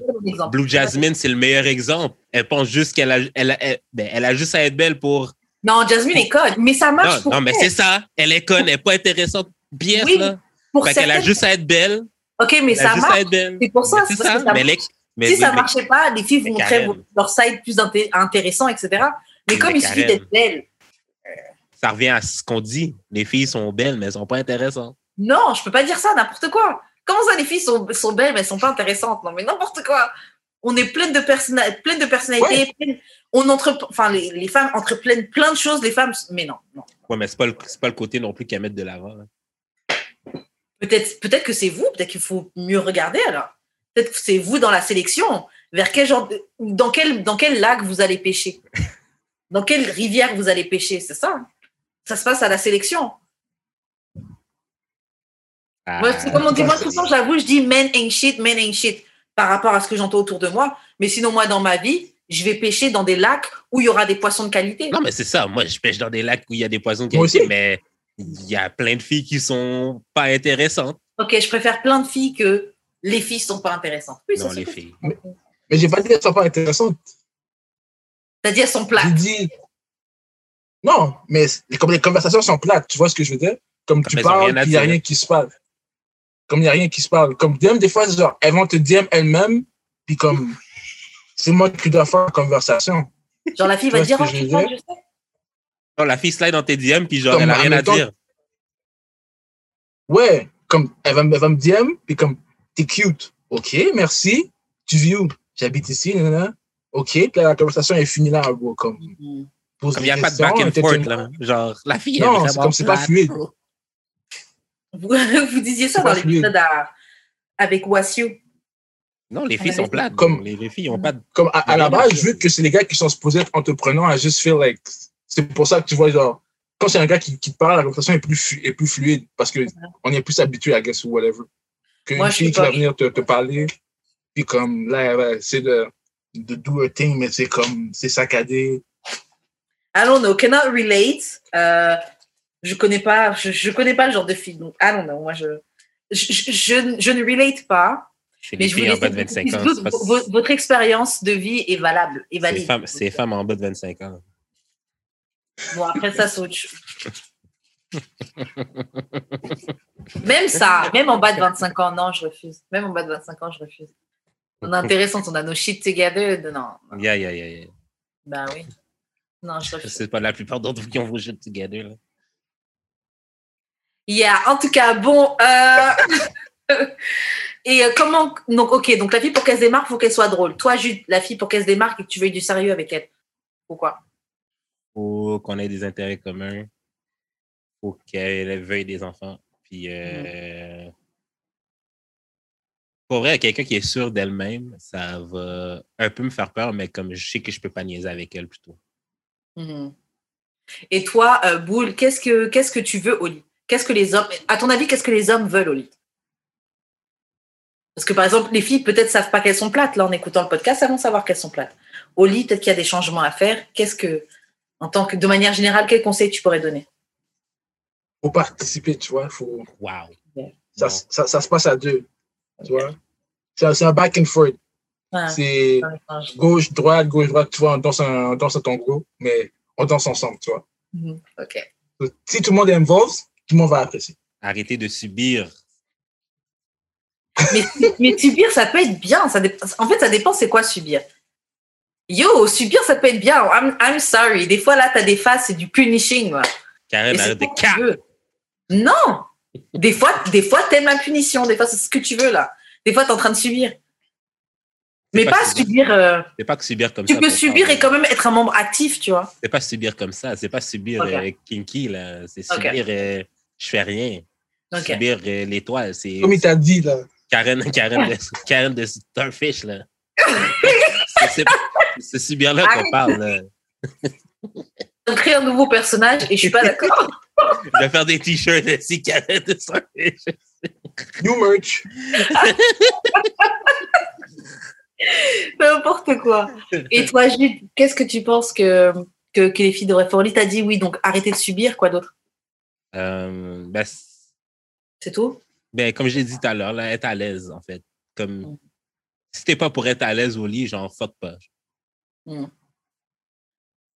Blue Jasmine, c'est le meilleur exemple. Elle pense juste qu'elle a, elle, a- elle- ben, elle a juste à être belle pour. Non, Jasmine est conne, mais ça marche Non, pour non mais c'est ça. Elle est conne, elle n'est pas intéressante. Pièce, Oui, là. Pour Fait qu'elle a juste à être belle. Ok, mais ça marche. C'est pour ça, Mais ça. que ça Mais mais si oui, ça mais- marchait pas, les filles vous montraient leur side plus inté- intéressant, etc. Mais comme il suffit d'être belle, ça revient à ce qu'on dit. Les filles sont belles, mais elles sont pas intéressantes. non, je peux pas dire ça, n'importe quoi. Comment ça, les filles sont, sont belles, mais elles sont pas intéressantes? Non, mais n'importe quoi. On est plein de, personna- plein de personnalités. on entre, enfin, les, les femmes entreprennent plein de choses, les femmes, mais non, non. Ouais, mais c'est pas, le- pas le côté non plus qu'elles mettent de l'avant. hein. Peut-être peut-être que c'est vous, peut-être qu'il faut mieux regarder alors. Peut-être que c'est vous dans la sélection. Vers quel genre de- dans quel dans quel lac vous allez pêcher? Dans quelle rivière vous allez pêcher C'est ça. Ça se passe à la sélection. Moi, c'est comme on dit, moi tout le temps, j'avoue, je dis men ain't shit, men ain't shit par rapport à ce que j'entends autour de moi. Mais sinon, moi, dans ma vie, je vais pêcher dans des lacs où il y aura des poissons de qualité. Non, mais c'est ça. Moi, je pêche dans des lacs où il y a des poissons de qualité, aussi. mais il y a plein de filles qui sont pas intéressantes. Ok, je préfère plein de filles que les filles sont pas intéressantes. Oui, non, les filles. Mais j'ai pas dit qu'elles sont pas intéressantes. T'as dit elles sont plates. J'ai dit. Non, mais comme les conversations sont plates, tu vois ce que je veux dire? Comme tu Mais parles, il n'y a rien qui se parle. Comme il n'y a rien qui se parle. Comme DM, des fois, genre, elles vont te DM elles-mêmes, puis comme, c'est moi qui dois faire la conversation. Genre la fille va dire, oh, je je sais. Non, la fille slide dans tes DM, puis genre, Comme, elle a rien à dire. Ouais, comme, elle va, me- elle va me DM, puis comme, t'es cute. OK, merci. Tu vis où? J'habite ici, nanana. OK, puis là, la conversation est finie là, gros, comme, Mm. il n'y a pas de back and forth, là. Genre, la fille, Non, est c'est comme c'est pas fluide. Vous, vous disiez ça dans l'épisode avec Wassio. Non, les filles sont plates. Comme- les, les filles ont pas de. comme à, à la base, vu que c'est les gars qui sont supposés être entrepreneurs, I just feel like c'est pour ça que tu vois genre quand c'est un gars qui, qui te parle, la conversation est plus flu- est plus fluide parce que on est plus habitué à guess ou whatever. Qu'une fille qui va venir te, te parler, puis comme là, elle va essayer de, de do a thing, mais c'est comme c'est saccadé. I don't know, cannot relate. Euh, je connais pas, je, je connais pas le genre de fille. Donc, I don't know. Moi, je, je, je, ne relate pas. C'est Mais je filles vous en bas de laisse 25 ans. pas- votre, expérience de vie est valable, est C'est valide. femmes, c'est femmes en bas de 25 ans. Bon, après ça, c'est autre chose. Même ça, même en bas de 25 ans, non, je refuse. Même en bas de 25 ans, je refuse. On est intéressant, on a nos shit together. Non, non. Yeah, yeah, yeah, yeah. ben oui. Non, je refuse. C'est pas la plupart d'entre vous qui ont vos shit together. Là. Yeah, en tout cas, bon. euh, Et euh, comment. Donc, ok, donc la fille, pour qu'elle se démarque, il faut qu'elle soit drôle. Toi, Jude, la fille, pour qu'elle se démarque et que tu veuilles du sérieux avec elle. Pourquoi Faut qu'on ait des intérêts communs. Faut qu'elle veuille des enfants. Puis, euh, pour vrai, quelqu'un qui est sûr d'elle-même, ça va un peu me faire peur, mais comme je sais que je peux pas niaiser avec elle plutôt. Mhm. Et toi, euh, Boule, qu'est-ce que, qu'est-ce que tu veux au lit? Qu'est-ce que les hommes. À ton avis, qu'est-ce que les hommes veulent au lit Parce que par exemple, les filles peut-être savent pas qu'elles sont plates. Là, en écoutant le podcast, elles vont savoir qu'elles sont plates. Au lit, peut-être qu'il y a des changements à faire. Qu'est-ce que, en tant que, de manière générale, quel conseil tu pourrais donner? Faut participer, tu vois. Faut, Wow. ça, ça, ça se passe à deux, tu vois. C'est un- back and forth. Ah, C'est gauche, droite, gauche, droite, tu vois, on danse, un- on danse à ton groupe, mais on danse ensemble, tu vois. Mhm. Ok. Si tout le monde est involved, tout le monde va apprécier. Arrêtez de subir. Mais, mais subir, ça peut être bien. Ça En fait, ça dépend c'est quoi subir. Yo, subir, ça peut être bien. I'm, I'm sorry. Des fois, là, tu as des phases, c'est du punishing. Karen, arrête de tu cap. Non. Des fois, des fois, t'aimes la punition. Des fois, c'est ce que tu veux, là. Des fois, t'es en train de subir. Mais pas pas subir. subir. euh, C'est pas que subir comme tu ça. peux qu'on subir et quand même être un membre actif, tu vois. C'est pas subir comme ça. C'est pas subir euh, kinky, là. C'est subir euh, je fais rien. Subir euh, l'étoile. C'est Comme il t'a dit, là. Karen, Karen, de, Karen de Starfish, là. C'est- c'est c'est subir là qu'on parle. là. On crée un nouveau personnage et je suis pas d'accord. je vais faire des t-shirts de cigarettes de ça. New merch. N'importe quoi. Et toi, Jude, qu'est-ce que tu penses que, que, que les filles devraient faire? Oli t'a dit oui, donc arrêter de subir, quoi d'autre? Euh, ben, C'est tout? Ben, comme je l'ai dit tout à l'heure, là, être à l'aise, en fait. Comme, Mm. si t'es pas pour être à l'aise au lit, genre, fuck pas. Mm.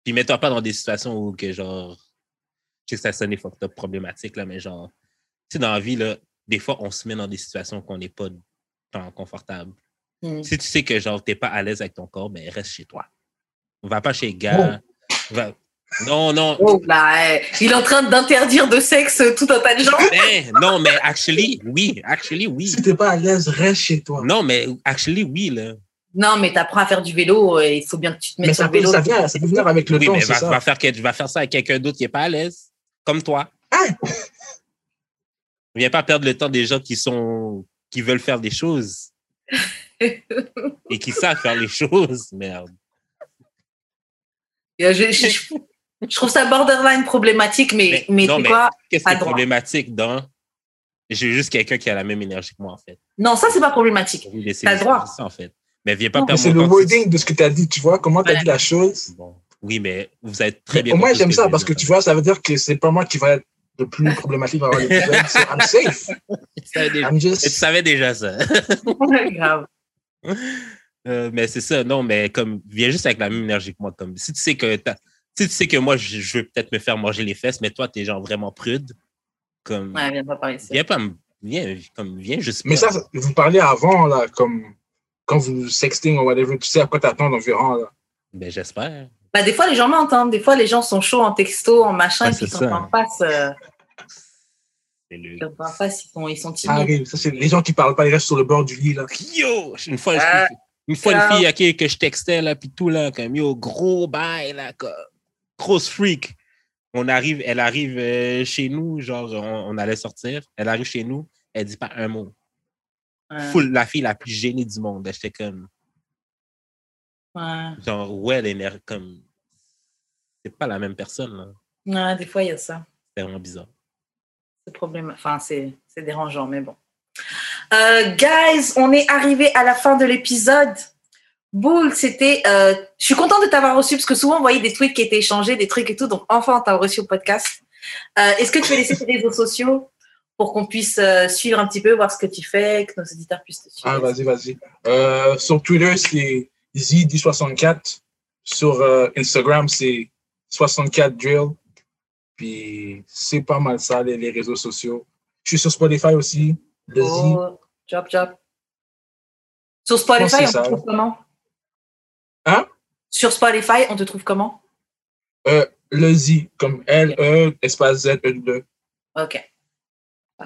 Puis mets-toi pas dans des situations où, que, genre, je sais que ça sonne fucked up problématique, là, mais genre, tu sais, dans la vie, là, des fois, on se met dans des situations qu'on n'est pas tant confortable. Mm. Si tu sais que, genre, t'es pas à l'aise avec ton corps, ben, reste chez toi. Va pas chez le gars. Va- Non, non. Oh, là, eh, il est en train d'interdire de sexe tout un tas de gens. Non, mais actually, oui. Actually, oui. Si t'es pas à l'aise, reste chez toi. Non, mais actually, oui, là. Non, mais t'apprends à faire du vélo et il faut bien que tu te mettes Mais sur ça le vélo. ça, vient, ça peut venir avec le Oui, temps, mais va, ça. va faire, que- va faire ça avec quelqu'un d'autre qui n'est pas à l'aise, comme toi. Hein? Viens pas perdre le temps des gens qui sont qui veulent faire des choses et qui savent faire les choses. Merde. Je, je- je- je trouve ça borderline problématique, mais, Mais- mais, non, tu mais- quoi? Qu'est-ce qui est problématique dans J'ai juste quelqu'un qui a la même énergie que moi, en fait. Non, ça, c'est pas problématique. Oui, T'as le droit. ça, en fait. Mais viens pas Non, Mais perdre c'est le wording de ce que tu as dit, tu vois, comment tu as Ouais. dit la chose? Bon. Oui, mais vous êtes très Mais bien. au moins, compris ce j'aime ça parce que tu vois, ça veut dire que c'est pas moi qui va être le plus problématique dans I'm safe. Tu savais déjà- I'm tu savais déjà ça. Grave. Euh, mais c'est ça, non, mais comme, viens juste avec la même énergie que moi. Comme, si tu sais que tu sais que moi, je, je veux peut-être me faire manger les fesses, mais toi, t'es genre vraiment prude, comme, Ouais, viens pas par ici. viens pas me, viens, comme, viens juste Mais pas. ça, vous parlez avant, là, comme quand vous sexting ou whatever, tu sais à quoi t'attendre environ, là. Ben, j'espère. Bah, des fois, les gens mentent. hein. Des fois, les gens sont chauds en texto, en machin, et puis ils sont en face. euh, le... ils sont en face, ils sont, ils sont timides. arrive. Ça, c'est les gens qui parlent pas, ils restent sur le bord du lit, là. Yo! Une fois, Ah, je- une fois, une fille à qui que je textais, là, puis tout, là, comme, yo, gros bail, là, comme, grosse freak. On arrive, elle arrive euh, chez nous, genre, on, on allait sortir. Elle arrive chez nous, elle dit pas un mot. Ouais, Full, la fille la plus gênée du monde. J'étais comme, ouais. genre, ouais, elle est ner- comme, c'est pas la même personne, là. Ouais, des fois, il y a ça. C'est vraiment bizarre. C'est problème. Enfin, c'est c'est dérangeant, mais bon. Euh, guys, on est arrivé à la fin de l'épisode. Boule, c'était. euh, je suis contente de t'avoir reçu parce que souvent, on voyait des tweets qui étaient échangés, des trucs et tout. Donc, enfin, on t'a reçu au podcast. Euh, Est-ce que tu veux laisser tes réseaux sociaux pour qu'on puisse euh, suivre un petit peu, voir ce que tu fais, que nos éditeurs puissent te suivre? Ah, vas-y, vas-y. Euh, sur Twitter, c'est ZD64. Sur euh, Instagram, c'est 64drill. Puis c'est pas mal ça, les, les réseaux sociaux. Je suis sur Spotify aussi. Le. Oh, job, job. Sur Spotify, on trouve comment Hein? Sur Spotify, on te trouve comment? Euh, le Z, comme L-E, espace Z-E-2. Ok.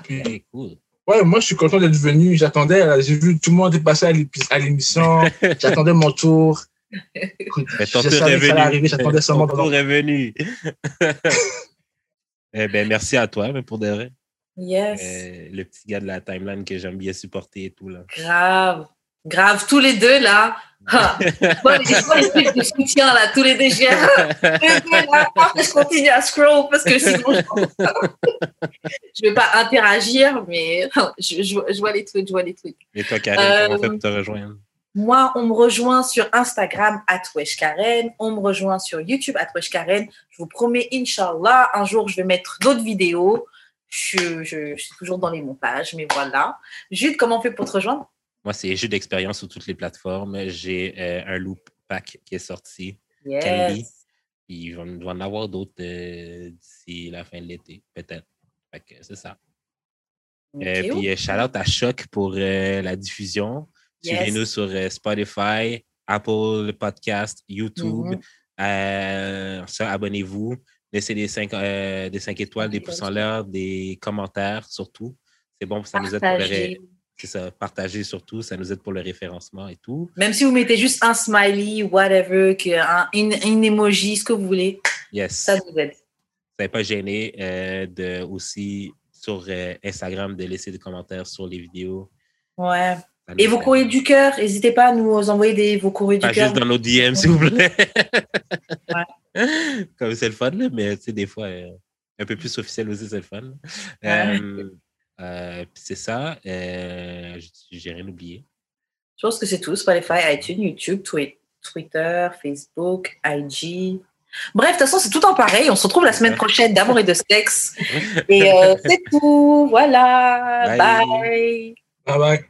Puis, C'est cool. ouais, moi, je suis content d'être venu. J'attendais, j'ai vu tout le monde est passé à l'émission. J'attendais mon tour. Écoute, Mais ton je tour savais est que ça allait arriver, j'attendais seulement Ton tour est venu. eh ben, merci à toi, mais pour de vrai. Yes. Euh, le petit gars de la timeline que j'aime bien supporter et tout, là. Grave. Grave, tous les deux là. Ah, je vois les, de soutien là, tous les deux. Je. Après, je continue à scroll parce que sinon je ne vais pas interagir, mais je, je- je vois les tweets, je vois les tweets. Et toi, Euh, comment on fait pour te rejoindre? Moi, on me rejoint sur Instagram, Karen. On me rejoint sur YouTube, Karen. Je vous promets, Inch'Allah, un jour, je vais mettre d'autres vidéos. Je, je- je suis toujours dans les montages, mais voilà. Jude, comment on fait pour te rejoindre? Moi, c'est jeu d'expérience sur toutes les plateformes. J'ai euh, un loop pack qui est sorti. Yes. Candy. Puis il va, en avoir d'autres euh, d'ici la fin de l'été, peut-être. Fait que c'est ça. Euh, Ok. puis shout out à Choc pour la diffusion. Yes. Suivez-nous sur Spotify, Apple Podcast, YouTube. Ça, abonnez-vous. Laissez des 5 des cinq étoiles, des pouces en l'air, des commentaires surtout. C'est bon, ça nous aide pour le. C'est ça, partager surtout, ça nous aide pour le référencement et tout. Même si vous mettez juste un smiley, whatever, un, une, une emoji, ce que vous voulez, Yes. ça nous aide. Soyez pas gêné euh, de aussi sur euh, Instagram de laisser des commentaires sur les vidéos. Ouais. Et vos courriers du cœur, n'hésitez pas à nous envoyer des, vos courriers Pas du cœur. juste dans nos DM, s'il vous plaît. Comme c'est le fun, là, mais tu sais, des fois, euh, un peu plus officiel aussi, c'est le fun. Ouais. Euh, c'est ça. Euh, J'ai rien oublié. Je pense que c'est tout. Spotify, iTunes, YouTube, Twi- Twitter, Facebook, IG. Bref, de toute façon, c'est tout en pareil. On se retrouve la semaine prochaine d'amour et de sexe. Et euh, c'est tout. Voilà. Bye. Bye. Bye bye.